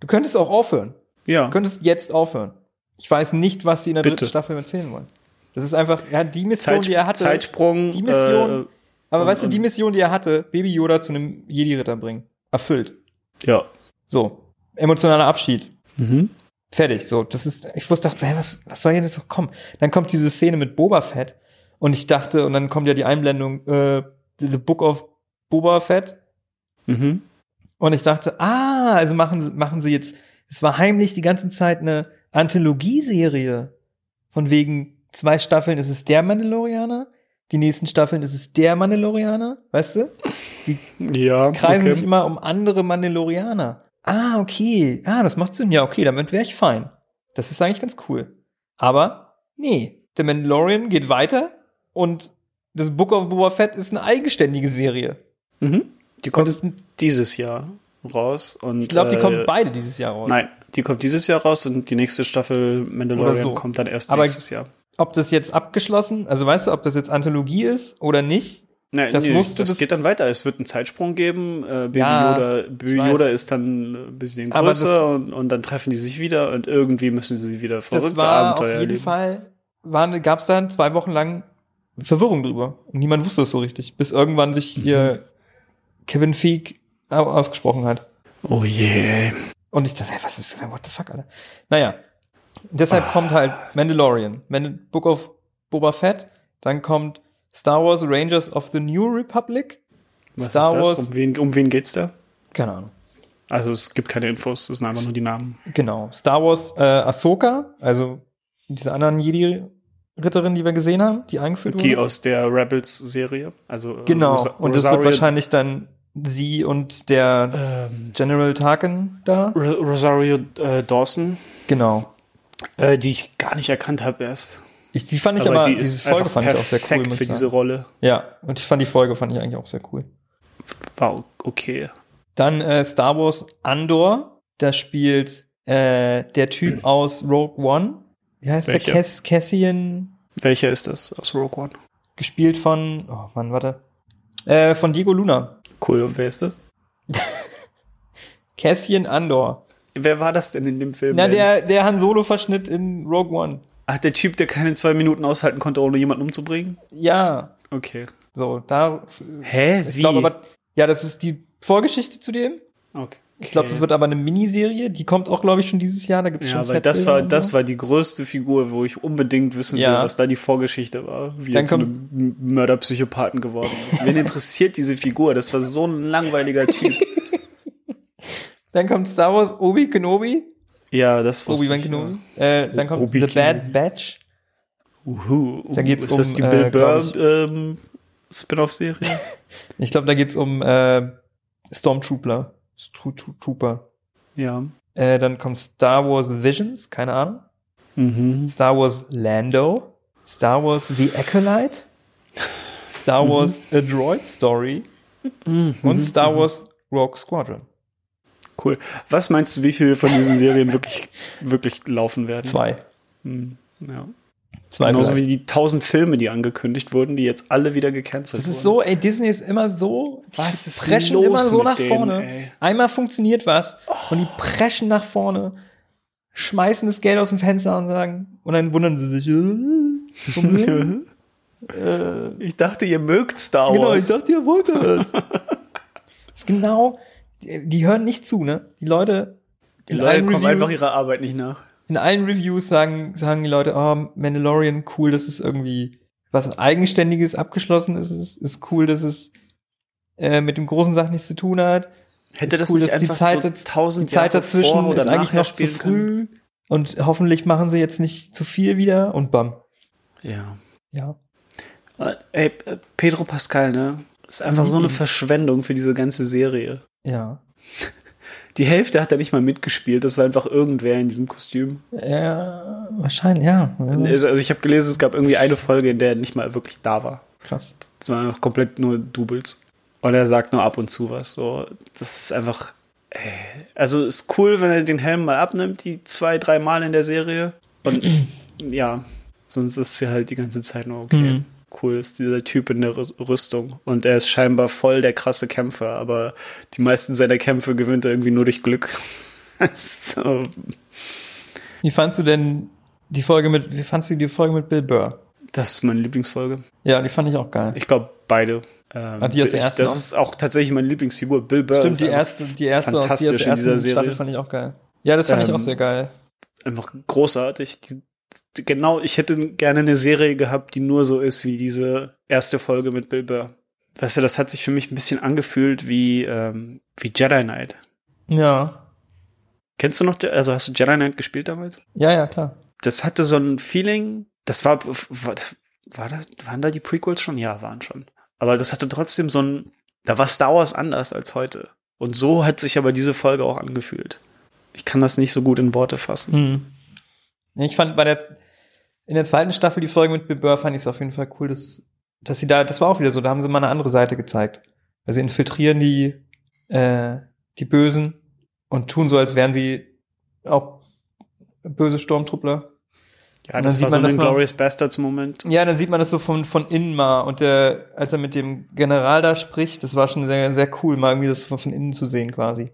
Du könntest auch aufhören. ja. Du könntest jetzt aufhören. Ich weiß nicht, was sie in der Bitte. dritten Staffel erzählen wollen. Das ist einfach, ja, die Mission, Zeit, die er hatte. Zeitsprung. die Mission, Äh, aber und- weißt du, die Mission, die er hatte, Baby Yoda zu einem Jedi-Ritter bringen. Erfüllt. ja. So. Emotionaler Abschied. Mhm. Fertig. So, das ist, ich wusste, dachte hey, was, was soll denn jetzt noch kommen? Dann kommt diese Szene mit Boba Fett und ich dachte, und dann kommt ja die Einblendung, äh, The Book of Boba Fett. Mhm. Und ich dachte, ah, also machen sie, machen sie jetzt, es war heimlich die ganze Zeit eine Anthologieserie. Von wegen zwei Staffeln ist es der Mandalorianer, die nächsten Staffeln ist es der Mandalorianer, weißt du? Die Ja, kreisen okay. sich immer um andere Mandalorianer. Ah, okay. Ah, das macht Sinn. Ja, okay, damit wäre ich fein. Das ist eigentlich ganz cool. Aber, nee. Der Mandalorian geht weiter und das Book of Boba Fett ist eine eigenständige Serie. Mhm. Die kommt Und es, dieses Jahr raus. Und, ich glaube, die äh, kommen beide dieses Jahr raus. Nein, die kommt dieses Jahr raus und die nächste Staffel Mandalorian so. kommt dann erst Aber- nächstes Jahr. Ob das jetzt abgeschlossen, also weißt du, ob das jetzt Anthologie ist oder nicht? Nein, Das nee, das, das- geht dann weiter. Es wird einen Zeitsprung geben. Äh, Baby, Ja, Yoda, Baby. Yoda ist dann ein bisschen größer und, und dann treffen die sich wieder und irgendwie müssen sie wieder verrückte das war auf Abenteuer jeden erleben. Fall, gab es dann zwei Wochen lang Verwirrung drüber. Und niemand wusste das so richtig, bis irgendwann sich Mhm. ihr Kevin Feige au- ausgesprochen hat. Oh je. Und ich dachte, hey, was ist, what the fuck, Alter? Naja, deshalb kommt halt Mandalorian, Mandal Book of Boba Fett, dann kommt Star Wars Rangers of the New Republic. Was Star ist das? Wars- Um wen, um wen geht's da? Keine Ahnung. Also es gibt keine Infos, das sind einfach nur die Namen. Genau. Star Wars äh, Ahsoka, also diese anderen Jedi-Ritterin, die wir gesehen haben, die eingeführt Die wurde. aus der Rebels-Serie. Also äh, Genau. Rosa- und das wird wahrscheinlich dann sie und der ähm, General Tarkin da. Ro- Rosario äh, Dawson, Genau. äh, die ich gar nicht erkannt habe erst. Ich, die fand ich aber, die diese Folge fand ich auch sehr cool. für diese. Rolle. Ja, und ich fand die Folge fand ich eigentlich auch sehr cool. War okay. Dann äh, Star Wars Andor, da spielt äh, der Typ <clears throat> aus Rogue One. Wie heißt Welcher? der? Cass Cassian, Welcher ist das aus Rogue One? gespielt von, oh Mann, warte. Äh, von Diego Luna. Cool, und wer ist das? <laughs> Cassian Andor. Wer war das denn in dem Film? Na, denn? der, der Han Solo-Verschnitt in Rogue One. Ach, der Typ, der keine zwei Minuten aushalten konnte, ohne jemanden umzubringen? Ja, Okay. so, da. Hä? Ich Wie? glaube aber, ja, das ist die Vorgeschichte zu dem. okay. Ich glaube, das wird aber eine Miniserie. Die kommt auch, glaube ich, schon dieses Jahr. Da gibt es Ja, schon weil das war, das war die größte Figur, wo ich unbedingt wissen Ja. will, was da die Vorgeschichte war. Wie Dann er zu einem Mörderpsychopathen geworden ist. Wen interessiert diese Figur? Das war so ein langweiliger Typ. <laughs> Dann kommt Star Wars Obi Kenobi. Ja, das wusste Obi-Wan Kenobi. Äh, dann kommt Obi The Kenobi. Bad Batch. Ja. Uhu. Da geht's ist das um, die äh, Bill Burr glaub ich- ähm, Spin-off-Serie? <laughs> Ich glaube, da geht's um äh, Stormtrooper. Trooper. ja. Äh, dann kommt Star Wars Visions, keine Ahnung. Mhm. Star Wars Lando. Star Wars The Acolyte. Star Mhm. Wars A Droid Story. Und Star Wars Rogue Squadron. Cool. Was meinst du, wie viele von diesen Serien wirklich, wirklich laufen werden? Zwei. Hm, ja. Zwei Genauso vielleicht. wie die tausend Filme, die angekündigt wurden, die jetzt alle wieder gecancelt Das wurden. ist so, ey, Disney ist immer so, Was ist preschen los immer so nach denen, vorne. ey? Einmal funktioniert was und die preschen nach vorne, schmeißen das Geld aus dem Fenster und sagen, und dann wundern sie sich, äh, <laughs> äh, Ich dachte, ihr mögt Star genau, ich Wars. dachte, ihr wollt das. <laughs> das ist genau, die, die hören nicht zu, ne? Die Leute, die Leute kommen einfach ihrer Arbeit nicht nach. In allen Reviews sagen, sagen die Leute, oh, Mandalorian, cool, dass es irgendwie was Eigenständiges abgeschlossen ist, ist, ist cool, dass es äh, mit dem großen Sachen nichts zu tun hat. Hätte Ist das cool, nicht dass die einfach Zeit, so tausend die Zeit Jahre dazwischen ist eigentlich noch zu spielen können? früh. Und hoffentlich machen sie jetzt nicht zu viel wieder und bam. Ja. Ja. Äh, Ey, Pedro Pascal, ne? Ist einfach so eine Mhm. Verschwendung für diese ganze Serie. Ja. Die Hälfte hat er nicht mal mitgespielt, das war einfach irgendwer in diesem Kostüm. Ja, wahrscheinlich, ja. Also, also ich habe gelesen, es gab irgendwie eine Folge, in der er nicht mal wirklich da war. Krass. Es waren einfach komplett nur Doubles. Und er sagt nur ab und zu was. So, das ist einfach. Also ist cool, wenn er den Helm mal abnimmt, die zwei, drei Mal in der Serie. Und <clears throat> ja, sonst ist er halt die ganze Zeit nur okay. Mhm. Cool ist dieser Typ in der Rüs- Rüstung. Und er ist scheinbar voll der krasse Kämpfer, aber die meisten seiner Kämpfe gewinnt er irgendwie nur durch Glück. <laughs> so, Wie fandst du denn die Folge mit, wie fandst du die Folge mit Bill Burr? das ist meine Lieblingsfolge. Ja, die fand ich auch geil. Ich glaube, beide. Ähm, Ah, die aus der ich- das ist auch tatsächlich meine Lieblingsfigur. Bill Burr Stimmt, die erste, die erste, und die fantastisch erste in dieser Serie. Staffel fand ich auch geil. Ja, das fand ich Ähm, auch sehr geil. einfach großartig. Genau, ich hätte gerne eine Serie gehabt, die nur so ist wie diese erste Folge mit Bill Burr. Weißt du, das hat sich für mich ein bisschen angefühlt wie, ähm, wie Jedi Knight. Ja. Kennst du noch, also hast du Jedi Knight gespielt damals? Ja, ja, klar. Das hatte so ein Feeling, das war, war, war das, waren da die Prequels schon? Ja, waren schon. Aber das hatte trotzdem so ein, da war Star Wars anders als heute. Und so hat sich aber diese Folge auch angefühlt. Ich kann das nicht so gut in Worte fassen. Hm. Ich fand bei der, in der zweiten Staffel die Folge mit Bill Burr fand ich es auf jeden Fall cool, dass, dass sie da, das war auch wieder so, da haben sie mal eine andere Seite gezeigt. Also sie infiltrieren die, äh, die Bösen und tun so, als wären sie auch böse Sturmtruppler. Ja, das war sieht so man ein das mal- Glorious Bastards Moment. Ja, dann sieht man das so von, von innen mal. Und der, als er mit dem General da spricht, das war schon sehr, sehr cool, mal irgendwie das von, von innen zu sehen quasi.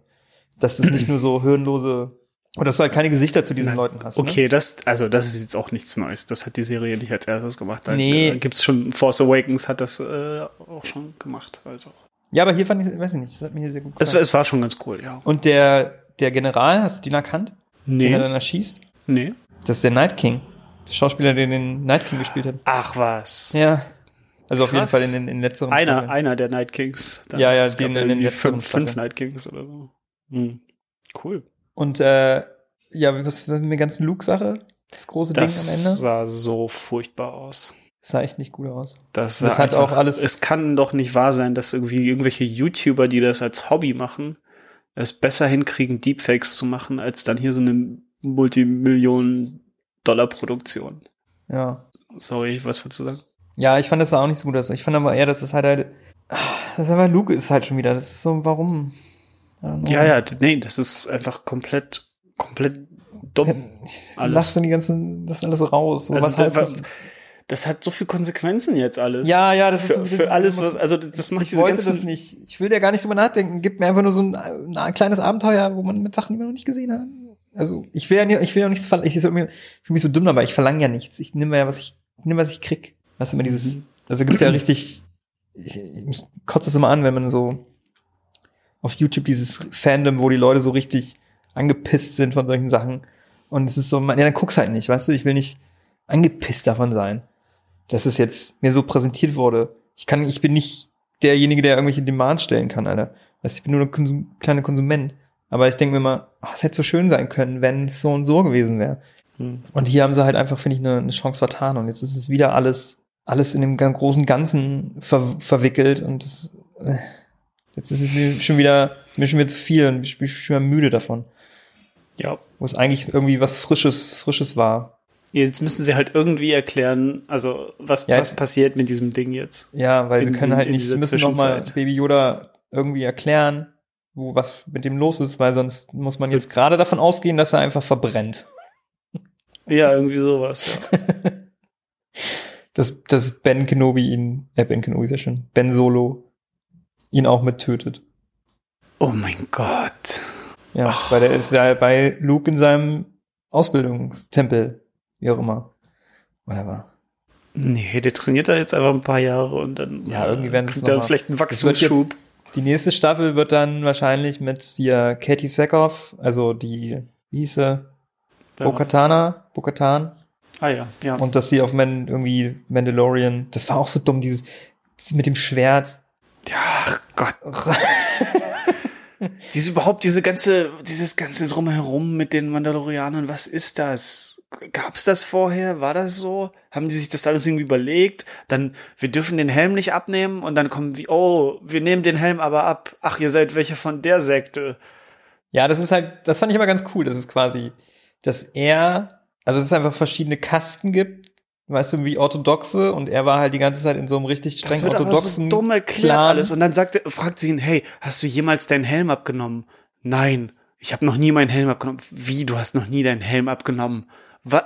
Dass das nicht nur so hirnlose, oder dass du halt keine Gesichter zu diesen Nein. Leuten hast. Ne? Okay, das, also das ist jetzt auch nichts Neues. Das hat die Serie nicht als erstes gemacht. Da Nee. äh, gibt's schon, Force Awakens hat das äh, auch schon gemacht. Also. Ja, aber hier fand ich, weiß ich nicht, das hat mir hier sehr gut Es, gefallen. es war schon ganz cool, ja. Und der, der General, hast du den erkannt? Den er Nee, dann erschießt? nee. Das ist der Night King. Der Schauspieler, der den Night King gespielt hat. Ach was. Ja. Also auf jeden Krass. Fall in den in letzteren Einer, Staffeln. einer der Night Kings. Ja, ja, es gab den in den letzteren fünf, fünf. Night Kings oder so. Hm. Cool. Und äh, ja, was mit der ganzen Luke-Sache? Das große Das Ding am Ende? sah so furchtbar aus. Das sah echt nicht gut aus. Das, Das hat auch alles- Es kann doch nicht wahr sein, dass irgendwie irgendwelche YouTuber, die das als Hobby machen, es besser hinkriegen, Deepfakes zu machen, als dann hier so eine Multimillionen-Dollar-Produktion. Ja. Sorry, was wolltest du sagen? Ja, ich fand das auch nicht so gut aus. Ich fand aber eher, dass es halt halt. Das ist aber Luke ist halt schon wieder. Das ist so, warum? Ja, ja, nee, das ist einfach komplett, komplett dumm. alles. Lass du die ganzen, das alles raus. So, Also was da- heißt was- das? Das hat so viel Konsequenzen jetzt alles. Ja, ja, das für, ist so- für das- alles, was, also das macht ich diese wollte ganzen, das nicht. Ich will da gar nicht drüber nachdenken. Gib mir einfach nur so ein, ein kleines Abenteuer, wo man mit Sachen, die man noch nicht gesehen hat. Also ich will ja nicht, ich will ja nichts verlangen. Ich, ich fühle mich so dumm dabei. Ich verlange ja nichts. Ich nehme ja was ich nehme was ich krieg. Weißt du immer dieses. Mhm. Also gibt's ja <clears throat> richtig. Ich, mich kotzt es immer an, wenn man so auf YouTube dieses Fandom, wo die Leute so richtig angepisst sind von solchen Sachen. Und es ist so, ja, dann guck's halt nicht, weißt du? Ich will nicht angepisst davon sein, dass es jetzt mir so präsentiert wurde. Ich kann, ich bin nicht derjenige, der irgendwelche Demands stellen kann, Alter. Weißt, du, ich bin nur ein Konsum, kleiner Konsument. Aber ich denke mir mal, ach, es hätte so schön sein können, wenn es so und so gewesen wäre. Hm. Und hier haben sie halt einfach, finde ich, eine, eine Chance vertan. Und jetzt ist es wieder alles, alles in dem großen Ganzen ver verwickelt. Und das, äh, jetzt ist es mir schon wieder, ist mir schon wieder zu viel und ich bin schon wieder müde davon. ja, Wo es eigentlich irgendwie was Frisches, Frisches war. jetzt müssen sie halt irgendwie erklären, also was, Ja, was passiert mit diesem Ding jetzt. Ja, weil sie können halt nicht, müssen noch mal Zwischenzeit. Baby Yoda irgendwie erklären, wo was mit dem los ist, weil sonst muss man jetzt gerade davon ausgehen, dass er einfach verbrennt. Ja, irgendwie sowas, ja. <laughs> Dass, dass Ben Kenobi ihn, äh, Ben Kenobi ist ja schon, Ben Solo ihn auch mit tötet. Oh mein Gott. Ja, weil der ist ja bei Luke in seinem Ausbildungstempel, wie auch immer. Whatever. Nee, der trainiert da jetzt einfach ein paar Jahre und dann Ja, irgendwie werden es kriegt er vielleicht einen Wachstumsschub. Die nächste Staffel wird dann wahrscheinlich mit hier Katie Sackhoff, also die, wie hieß sie? Bo-Katana, Bo-Katan. Ah ja, ja. Und dass sie auf Man irgendwie Mandalorian, das war auch so dumm, dieses mit dem Schwert. Ja, ach Gott. <laughs> Diese überhaupt, diese ganze, dieses ganze Drumherum mit den Mandalorianern, was ist das? Gab's das vorher? War das so? Haben die sich das alles irgendwie überlegt? Dann, wir dürfen den Helm nicht abnehmen und dann kommen wie, oh, wir nehmen den Helm aber ab. Ach, ihr seid welche von der Sekte. Ja, das ist halt, das fand ich aber ganz cool, dass es quasi, dass er, also dass es einfach verschiedene Kasten gibt, weißt du, wie orthodoxe und er war halt die ganze Zeit in so einem richtig streng Das wird aber so orthodoxen dumm erklärt Clan. alles. Und dann sagt fragt sie ihn, hey, hast du jemals deinen Helm abgenommen? Nein, ich habe noch nie meinen Helm abgenommen. Wie, du hast noch nie deinen Helm abgenommen?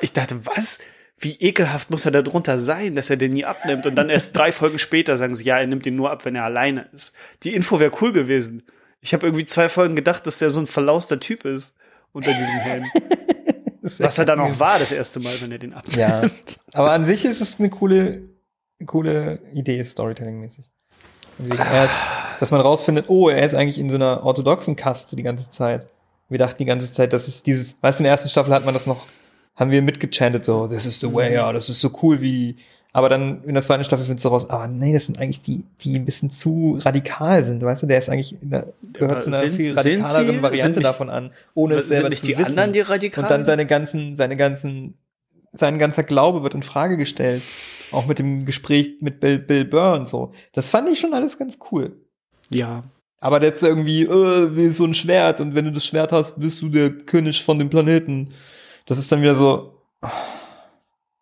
Ich dachte, was? Wie ekelhaft muss er da drunter sein, dass er den nie abnimmt? Und dann erst drei Folgen später sagen sie, ja, er nimmt ihn nur ab, wenn er alleine ist. Die Info wäre cool gewesen. Ich habe irgendwie zwei Folgen gedacht, dass der so ein verlauster Typ ist unter diesem Helm. <laughs> Was er dann auch war das erste Mal, wenn er den abnimmt. Ja, <laughs> aber an sich ist es eine coole, coole Idee, Storytelling-mäßig. Deswegen erst, dass man rausfindet, oh, er ist eigentlich in so einer orthodoxen Kaste die ganze Zeit. Wir dachten die ganze Zeit, das ist dieses, weißt du, in der ersten Staffel hat man das noch, haben wir mitgechantet, so, this is the way, ja, das ist so cool wie, aber dann in der zweiten Staffel findest du raus, aber nee, das sind eigentlich die, die ein bisschen zu radikal sind, weißt du, der ist eigentlich, der, gehört zu einer sind- viel radikaleren sie- Variante nicht- davon an, ohne es Sind selber nicht zu die wissen. anderen die radikalen? Und dann seine ganzen, seine ganzen, sein ganzer Glaube wird in Frage gestellt. Auch mit dem Gespräch mit Bill, Bill Burr und so. Das fand ich schon alles ganz cool. Ja. Aber der ist irgendwie, äh, will so ein Schwert und wenn du das Schwert hast, bist du der König von dem Planeten. Das ist dann wieder so,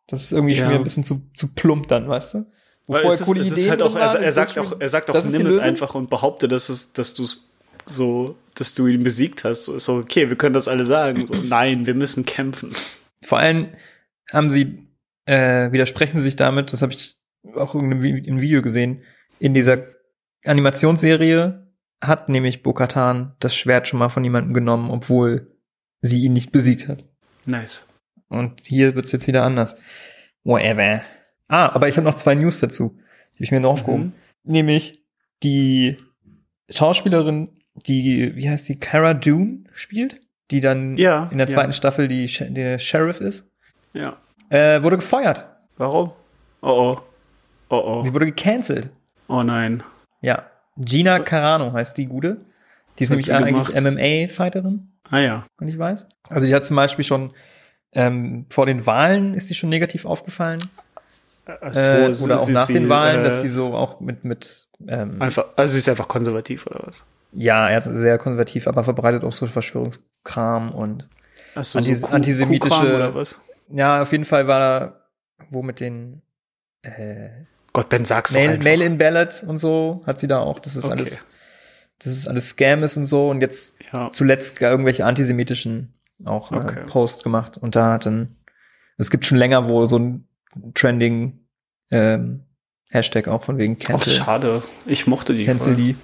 das ist irgendwie schon Ja. wieder ein bisschen zu, zu plump dann, weißt du? Weil es ist, coole es ist Ideen halt auch, er, er sagt auch, schon- er sagt auch, nimm es einfach und behaupte, dass es, dass du es so, dass du ihn besiegt hast. So ist so, okay, wir können das alle sagen. So, nein, wir müssen kämpfen. Vor allem haben sie, äh, widersprechen sie sich damit, das habe ich auch in einem Video gesehen, in dieser Animationsserie hat nämlich Bo-Katan das Schwert schon mal von jemandem genommen, obwohl sie ihn nicht besiegt hat. Nice. Und hier wird's jetzt wieder anders. Whatever. Ah, aber ich habe noch zwei News dazu. Die habe ich mir noch aufgehoben. Nämlich die Schauspielerin, die, wie heißt die, Cara Dune spielt, die dann Ja, in der ja. zweiten Staffel die, der Sheriff ist, Ja. äh, wurde gefeuert. Warum? Oh oh. Oh oh. Sie wurde gecancelt. Oh nein. Ja. Gina Carano heißt die Gute. Die ist nämlich eigentlich MMA-Fighterin, Ah ja. wenn ich weiß. Also die hat zum Beispiel schon ähm, vor den Wahlen ist die schon negativ aufgefallen. Ach so, äh, oder auch sie- nach sie, den Wahlen, äh, dass sie so auch mit, mit ähm, Einfach, also sie ist einfach konservativ oder was? ja, er ist sehr konservativ, aber verbreitet auch so Verschwörungskram und so, Antis so antisemitische. Oder was? Ja, auf jeden Fall war da, wo mit den äh, Gott, Ben, sag's doch Mail- einfach. Mail-in-Ballot und so hat sie da auch, das ist Okay. alles, das ist alles Scam ist und so und jetzt Ja. zuletzt irgendwelche antisemitischen auch Okay. äh, Posts gemacht und da hat dann, es gibt schon länger wo so ein trending ähm, Hashtag auch von wegen Ach, Cancel, schade. Ich mochte die. Cancel voll. die.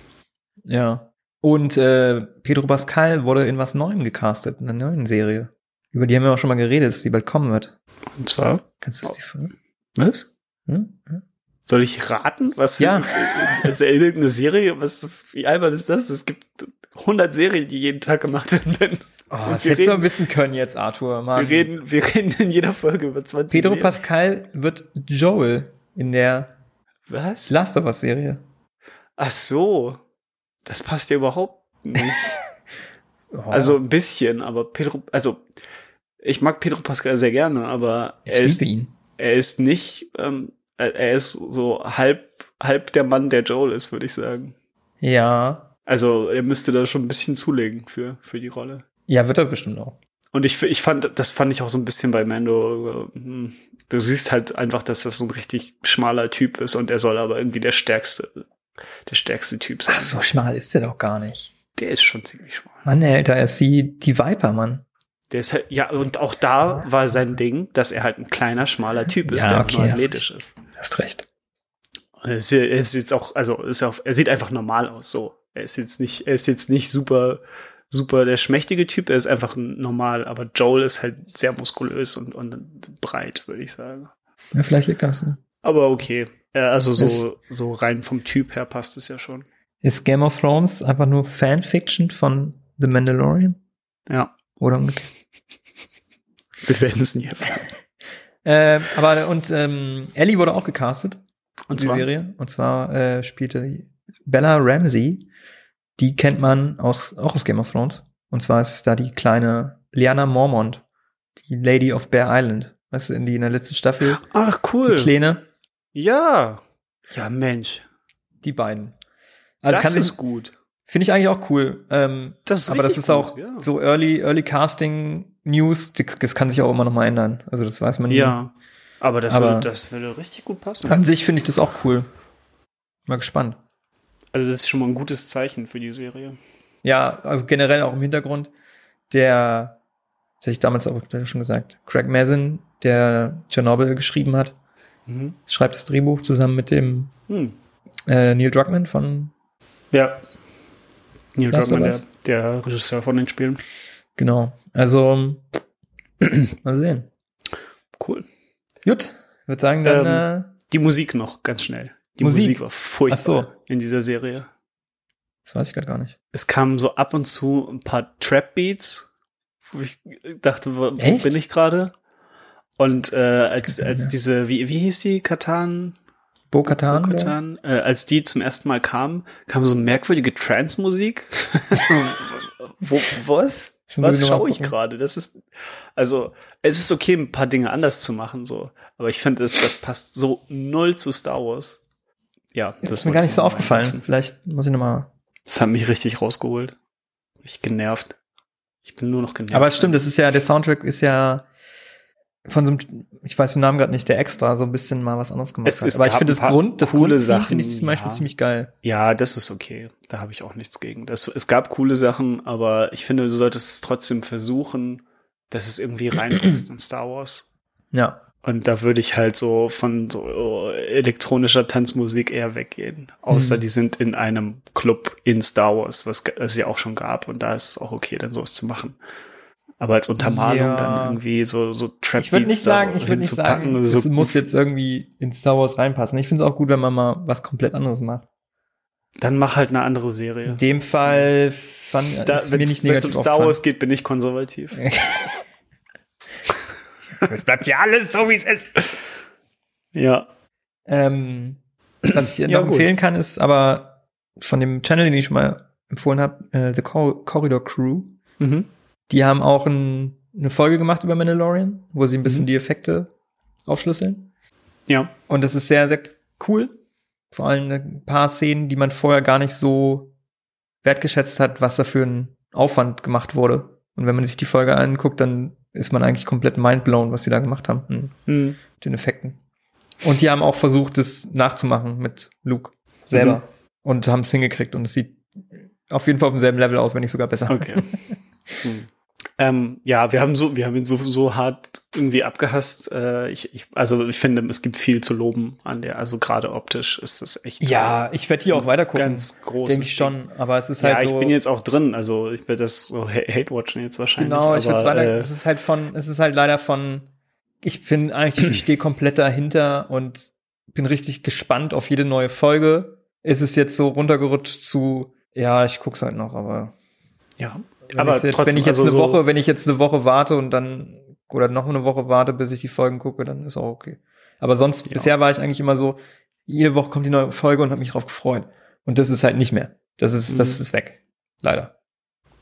Ja. Und äh, Pedro Pascal wurde in was Neuem gecastet, in einer neuen Serie. Über die haben wir auch schon mal geredet, dass die bald kommen wird. Und zwar? Kannst du das die Was? hm? Hm? Soll ich raten? Was für Ja. ist irgendeine Serie? Was, was, wie albern ist das? Es gibt 100 Serien, die jeden Tag gemacht werden. Oh, Und das hättest du reden- wissen können jetzt, Arthur. Mann. Wir reden, wir reden in jeder Folge über 20 Pedro Serien. Pascal wird Joel in der Was? Last of Us Serie. Ach so. Das passt ja überhaupt nicht. <laughs> Oh, Also ein bisschen, aber Pedro, also ich mag Pedro Pascal sehr gerne, aber ich er ist, ihn. er ist nicht, ähm, er er ist so halb, halb der Mann, der Joel ist, würde ich sagen. Ja. Also er müsste da schon ein bisschen zulegen für, für die Rolle. Ja, wird er bestimmt auch. Und ich, ich fand, das fand ich auch so ein bisschen bei Mando. hm, Du siehst halt einfach, dass das so ein richtig schmaler Typ ist und er soll aber irgendwie der stärkste, der stärkste Typ sein. Ach, so schmal ist der doch gar nicht. Der ist schon ziemlich schmal. Mann, Alter, er ist die, die Viper, Mann. Der ist halt, ja, und auch da war sein Ding, dass er halt ein kleiner, schmaler Typ ist, Ja, der okay, athletisch ist. Hast recht. Er ist, er ist jetzt auch, also ist auch, er sieht einfach normal aus, so. Er ist jetzt nicht, er ist jetzt nicht super, super der schmächtige Typ, er ist einfach normal, aber Joel ist halt sehr muskulös und, und breit, würde ich sagen. Ja, vielleicht liegt das so. Aber okay. Also so, so rein vom Typ her passt es ja schon. Ist Game of Thrones einfach nur Fanfiction von The Mandalorian? Ja. Oder umgekehrt? <laughs> Wir werden es nie erfahren. <laughs> Äh, aber und ähm, Ellie wurde auch gecastet. Und die zwar? Serie. Und zwar äh, spielte Bella Ramsey. Die kennt man aus, auch aus Game of Thrones. Und zwar ist es da die kleine Liana Mormont, die Lady of Bear Island. Weißt du, in die in der letzten Staffel. Ach, cool. Die Kleine, Ja. Ja, Mensch. die beiden. Also das ist gut. Finde ich eigentlich auch cool. Ähm, Das ist aber das ist auch gut, ja. so Early, Early Casting News, das, kann sich auch immer noch mal ändern. Also das weiß man nie. Ja. Aber das, Aber- würde, das würde richtig gut passen. An sich finde ich das auch cool. Mal gespannt. Also das ist schon mal ein gutes Zeichen für die Serie. Ja, also generell auch im Hintergrund. Der, das hatte ich damals auch schon gesagt, Craig Mazin, der Chernobyl geschrieben hat, Mhm. schreibt das Drehbuch zusammen mit dem Hm. äh, Neil Druckmann von, Ja. Neil Last Druckmann, der, der Regisseur von den Spielen. genau. Also, <clears throat> mal sehen. Cool. Gut, ich würde sagen, dann, Ähm, äh, Die Musik noch, ganz schnell. Die Musik? Musik, war furchtbar so. in dieser Serie. das weiß ich gerade gar nicht. Es kamen so ab und zu ein paar Trap-Beats, wo ich dachte, wo, Echt? bin ich gerade? Und äh, als, als keine. diese, wie, wie hieß die, Katan? Bo-Katan? der? Bo-Katan? Äh, als die zum ersten Mal kam, kam so merkwürdige Trance-Musik. <laughs> wo, was? Was schaue ich gerade? Das ist, also, es ist okay, ein paar Dinge anders zu machen, so. Aber ich finde, das, das passt so null zu Star Wars. Ja, Das ist mir gar nicht so aufgefallen. Vielleicht muss ich noch mal Das hat mich richtig rausgeholt. Ich genervt. Ich bin nur noch genervt. Aber es stimmt, das ist ja, der Soundtrack ist ja von so einem, ich weiß den Namen gerade nicht, der extra so ein bisschen mal was anderes gemacht Es- hat. es Aber ich finde das Grund, das coole Sachen, finde ich zum Beispiel ja. ziemlich geil. Ja, das ist okay. Da habe ich auch nichts gegen. Das, es gab coole Sachen, aber ich finde, du solltest es trotzdem versuchen, dass es irgendwie reinpasst in Star Wars. Ja. Und da würde ich halt so von so elektronischer Tanzmusik eher weggehen. Außer Mhm. die sind in einem Club in Star Wars, was es ja auch schon gab. Und da ist es auch okay, dann sowas zu machen. Aber als Untermalung Ja. dann irgendwie so, so Trap Ich würde nicht sagen, ich würde nicht sagen, so es muss jetzt irgendwie in Star Wars reinpassen. Ich finde es auch gut, wenn man mal was komplett anderes macht. Dann mach halt eine andere Serie. In dem Fall fand Da, ist mir wenn nicht es um negativ Star. Wars geht, bin ich konservativ. <laughs> Es bleibt ja alles so, wie es ist. ja. Ähm, was ich Ja, noch gut. empfehlen kann, ist aber von dem Channel, den ich schon mal empfohlen habe, äh, The Cor Corridor Crew. Mhm. Die haben auch ein, eine Folge gemacht über Mandalorian, wo sie ein bisschen Mhm. die Effekte aufschlüsseln. Ja. Und das ist sehr, sehr cool. Vor allem ein paar Szenen, die man vorher gar nicht so wertgeschätzt hat, was da für ein Aufwand gemacht wurde. Und wenn man sich die Folge anguckt, dann ist man eigentlich komplett mindblown, was sie da gemacht haben hm, Mhm. mit den Effekten. Und die haben auch versucht, das nachzumachen mit Luke selber. Mhm. Und haben es hingekriegt. Und es sieht auf jeden Fall auf demselben Level aus, wenn nicht sogar besser. Okay. <laughs> Hm. Ähm, ja, wir haben so, wir haben ihn so, so hart irgendwie abgehasst. Äh, ich, ich, also ich finde, es gibt viel zu loben an der, also gerade optisch ist das echt. Ja, ich werde hier auch weiter gucken. Ganz groß. Denke ich schon. Aber es ist Ja, halt so. ich bin jetzt auch drin, also ich werde das so ha- hate-watchen jetzt wahrscheinlich. Genau, ich würde aber, weiter. äh, es ist halt von, es ist halt leider von. Ich bin eigentlich, ich stehe komplett dahinter und bin richtig gespannt auf jede neue Folge. Es ist jetzt so runtergerutscht zu, ja, ich guck's halt noch, aber ja, wenn aber ich jetzt, trotzdem, wenn ich jetzt also eine so, Woche, wenn ich jetzt eine Woche warte und dann oder noch eine Woche warte, bis ich die Folgen gucke, dann ist auch okay. Aber sonst Ja. bisher war ich eigentlich immer so, jede Woche kommt die neue Folge und habe mich drauf gefreut. Und das ist halt nicht mehr. Das ist, das Mhm. ist weg. Leider.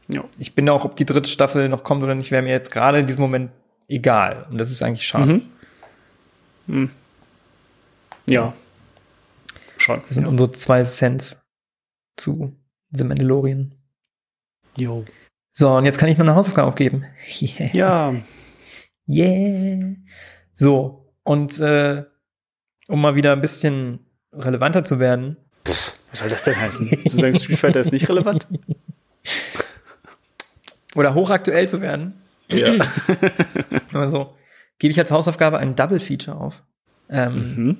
Ja. Ich bin auch, ob die dritte Staffel noch kommt oder nicht, wäre mir jetzt gerade in diesem Moment egal. Und das ist eigentlich schade. Mhm. Hm. Ja. Schon. Das sind ja. unsere zwei Cents zu The Mandalorian. Jo. So, und jetzt kann ich noch eine Hausaufgabe aufgeben. Yeah. <laughs> Ja. Yeah. So, und äh, um mal wieder ein bisschen relevanter zu werden. Was soll das denn heißen? Zu sagen, <laughs> Street Fighter ist nicht relevant? Oder hochaktuell zu werden. Ja. <laughs> Also, gebe ich als Hausaufgabe ein Double Feature auf. Ähm, mhm.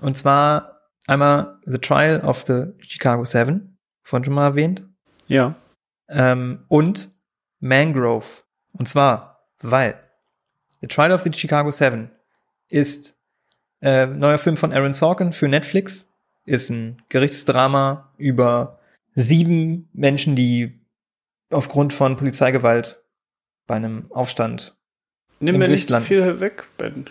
Und zwar einmal The Trial of the Chicago Seven, vorhin schon mal erwähnt. Ja. Ähm, und Mangrove. Und zwar, weil The Trial of the Chicago Seven ist äh, neuer Film von Aaron Sorkin für Netflix. Ist ein Gerichtsdrama über sieben Menschen, die aufgrund von Polizeigewalt bei einem Aufstand. Nimm Im mir nicht zu viel weg, Ben.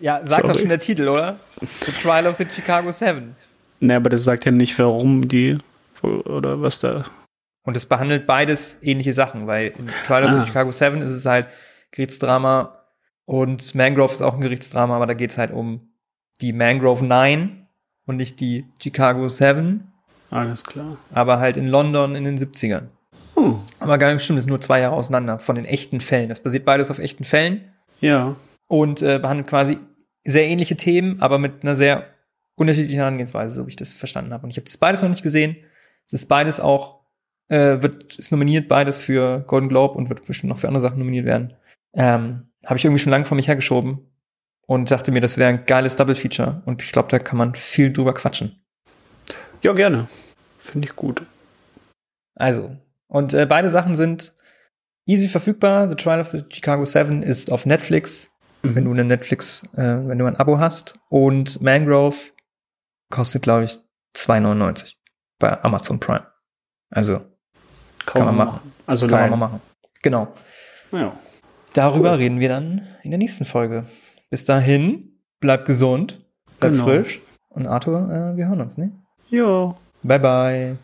Ja, sagt doch Sorry. schon der Titel, oder? The Trial of the Chicago Seven. Ne, aber das sagt ja nicht, warum die oder was da. Und es behandelt beides ähnliche Sachen, weil in Trial of Ah. the Chicago Seven ist es halt Gerichtsdrama und Mangrove ist auch ein Gerichtsdrama, aber da geht es halt um die Mangrove Nine und nicht die Chicago Seven, Alles klar. aber halt in London in den 70ern. Hm. Aber gar nicht stimmt, es ist nur zwei Jahre auseinander von den echten Fällen. Das basiert beides auf echten Fällen Ja. und äh, behandelt quasi sehr ähnliche Themen, aber mit einer sehr unterschiedlichen Herangehensweise, so wie ich das verstanden habe. Und ich habe das beides noch nicht gesehen. Es ist beides auch, äh, wird, ist nominiert beides für Golden Globe und wird bestimmt noch für andere Sachen nominiert werden. Ähm, habe ich irgendwie schon lange vor mich hergeschoben und dachte mir, das wäre ein geiles Double Feature und ich glaube, da kann man viel drüber quatschen. Ja, gerne. Finde ich gut. Also, und äh, beide Sachen sind easy verfügbar. The Trial of the Chicago Seven ist auf Netflix, wenn du eine Netflix, äh, wenn du ein Abo hast. Und Mangrove kostet, glaube ich, 2,99 bei Amazon Prime. Also, Kaum kann man mal machen. Also kann man leihen. mal machen. Genau. Ja. Darüber Cool. reden wir dann in der nächsten Folge. Bis dahin, bleib gesund, bleib Genau. frisch. Und Arthur, äh, wir hören uns, ne? Ja. Bye, bye.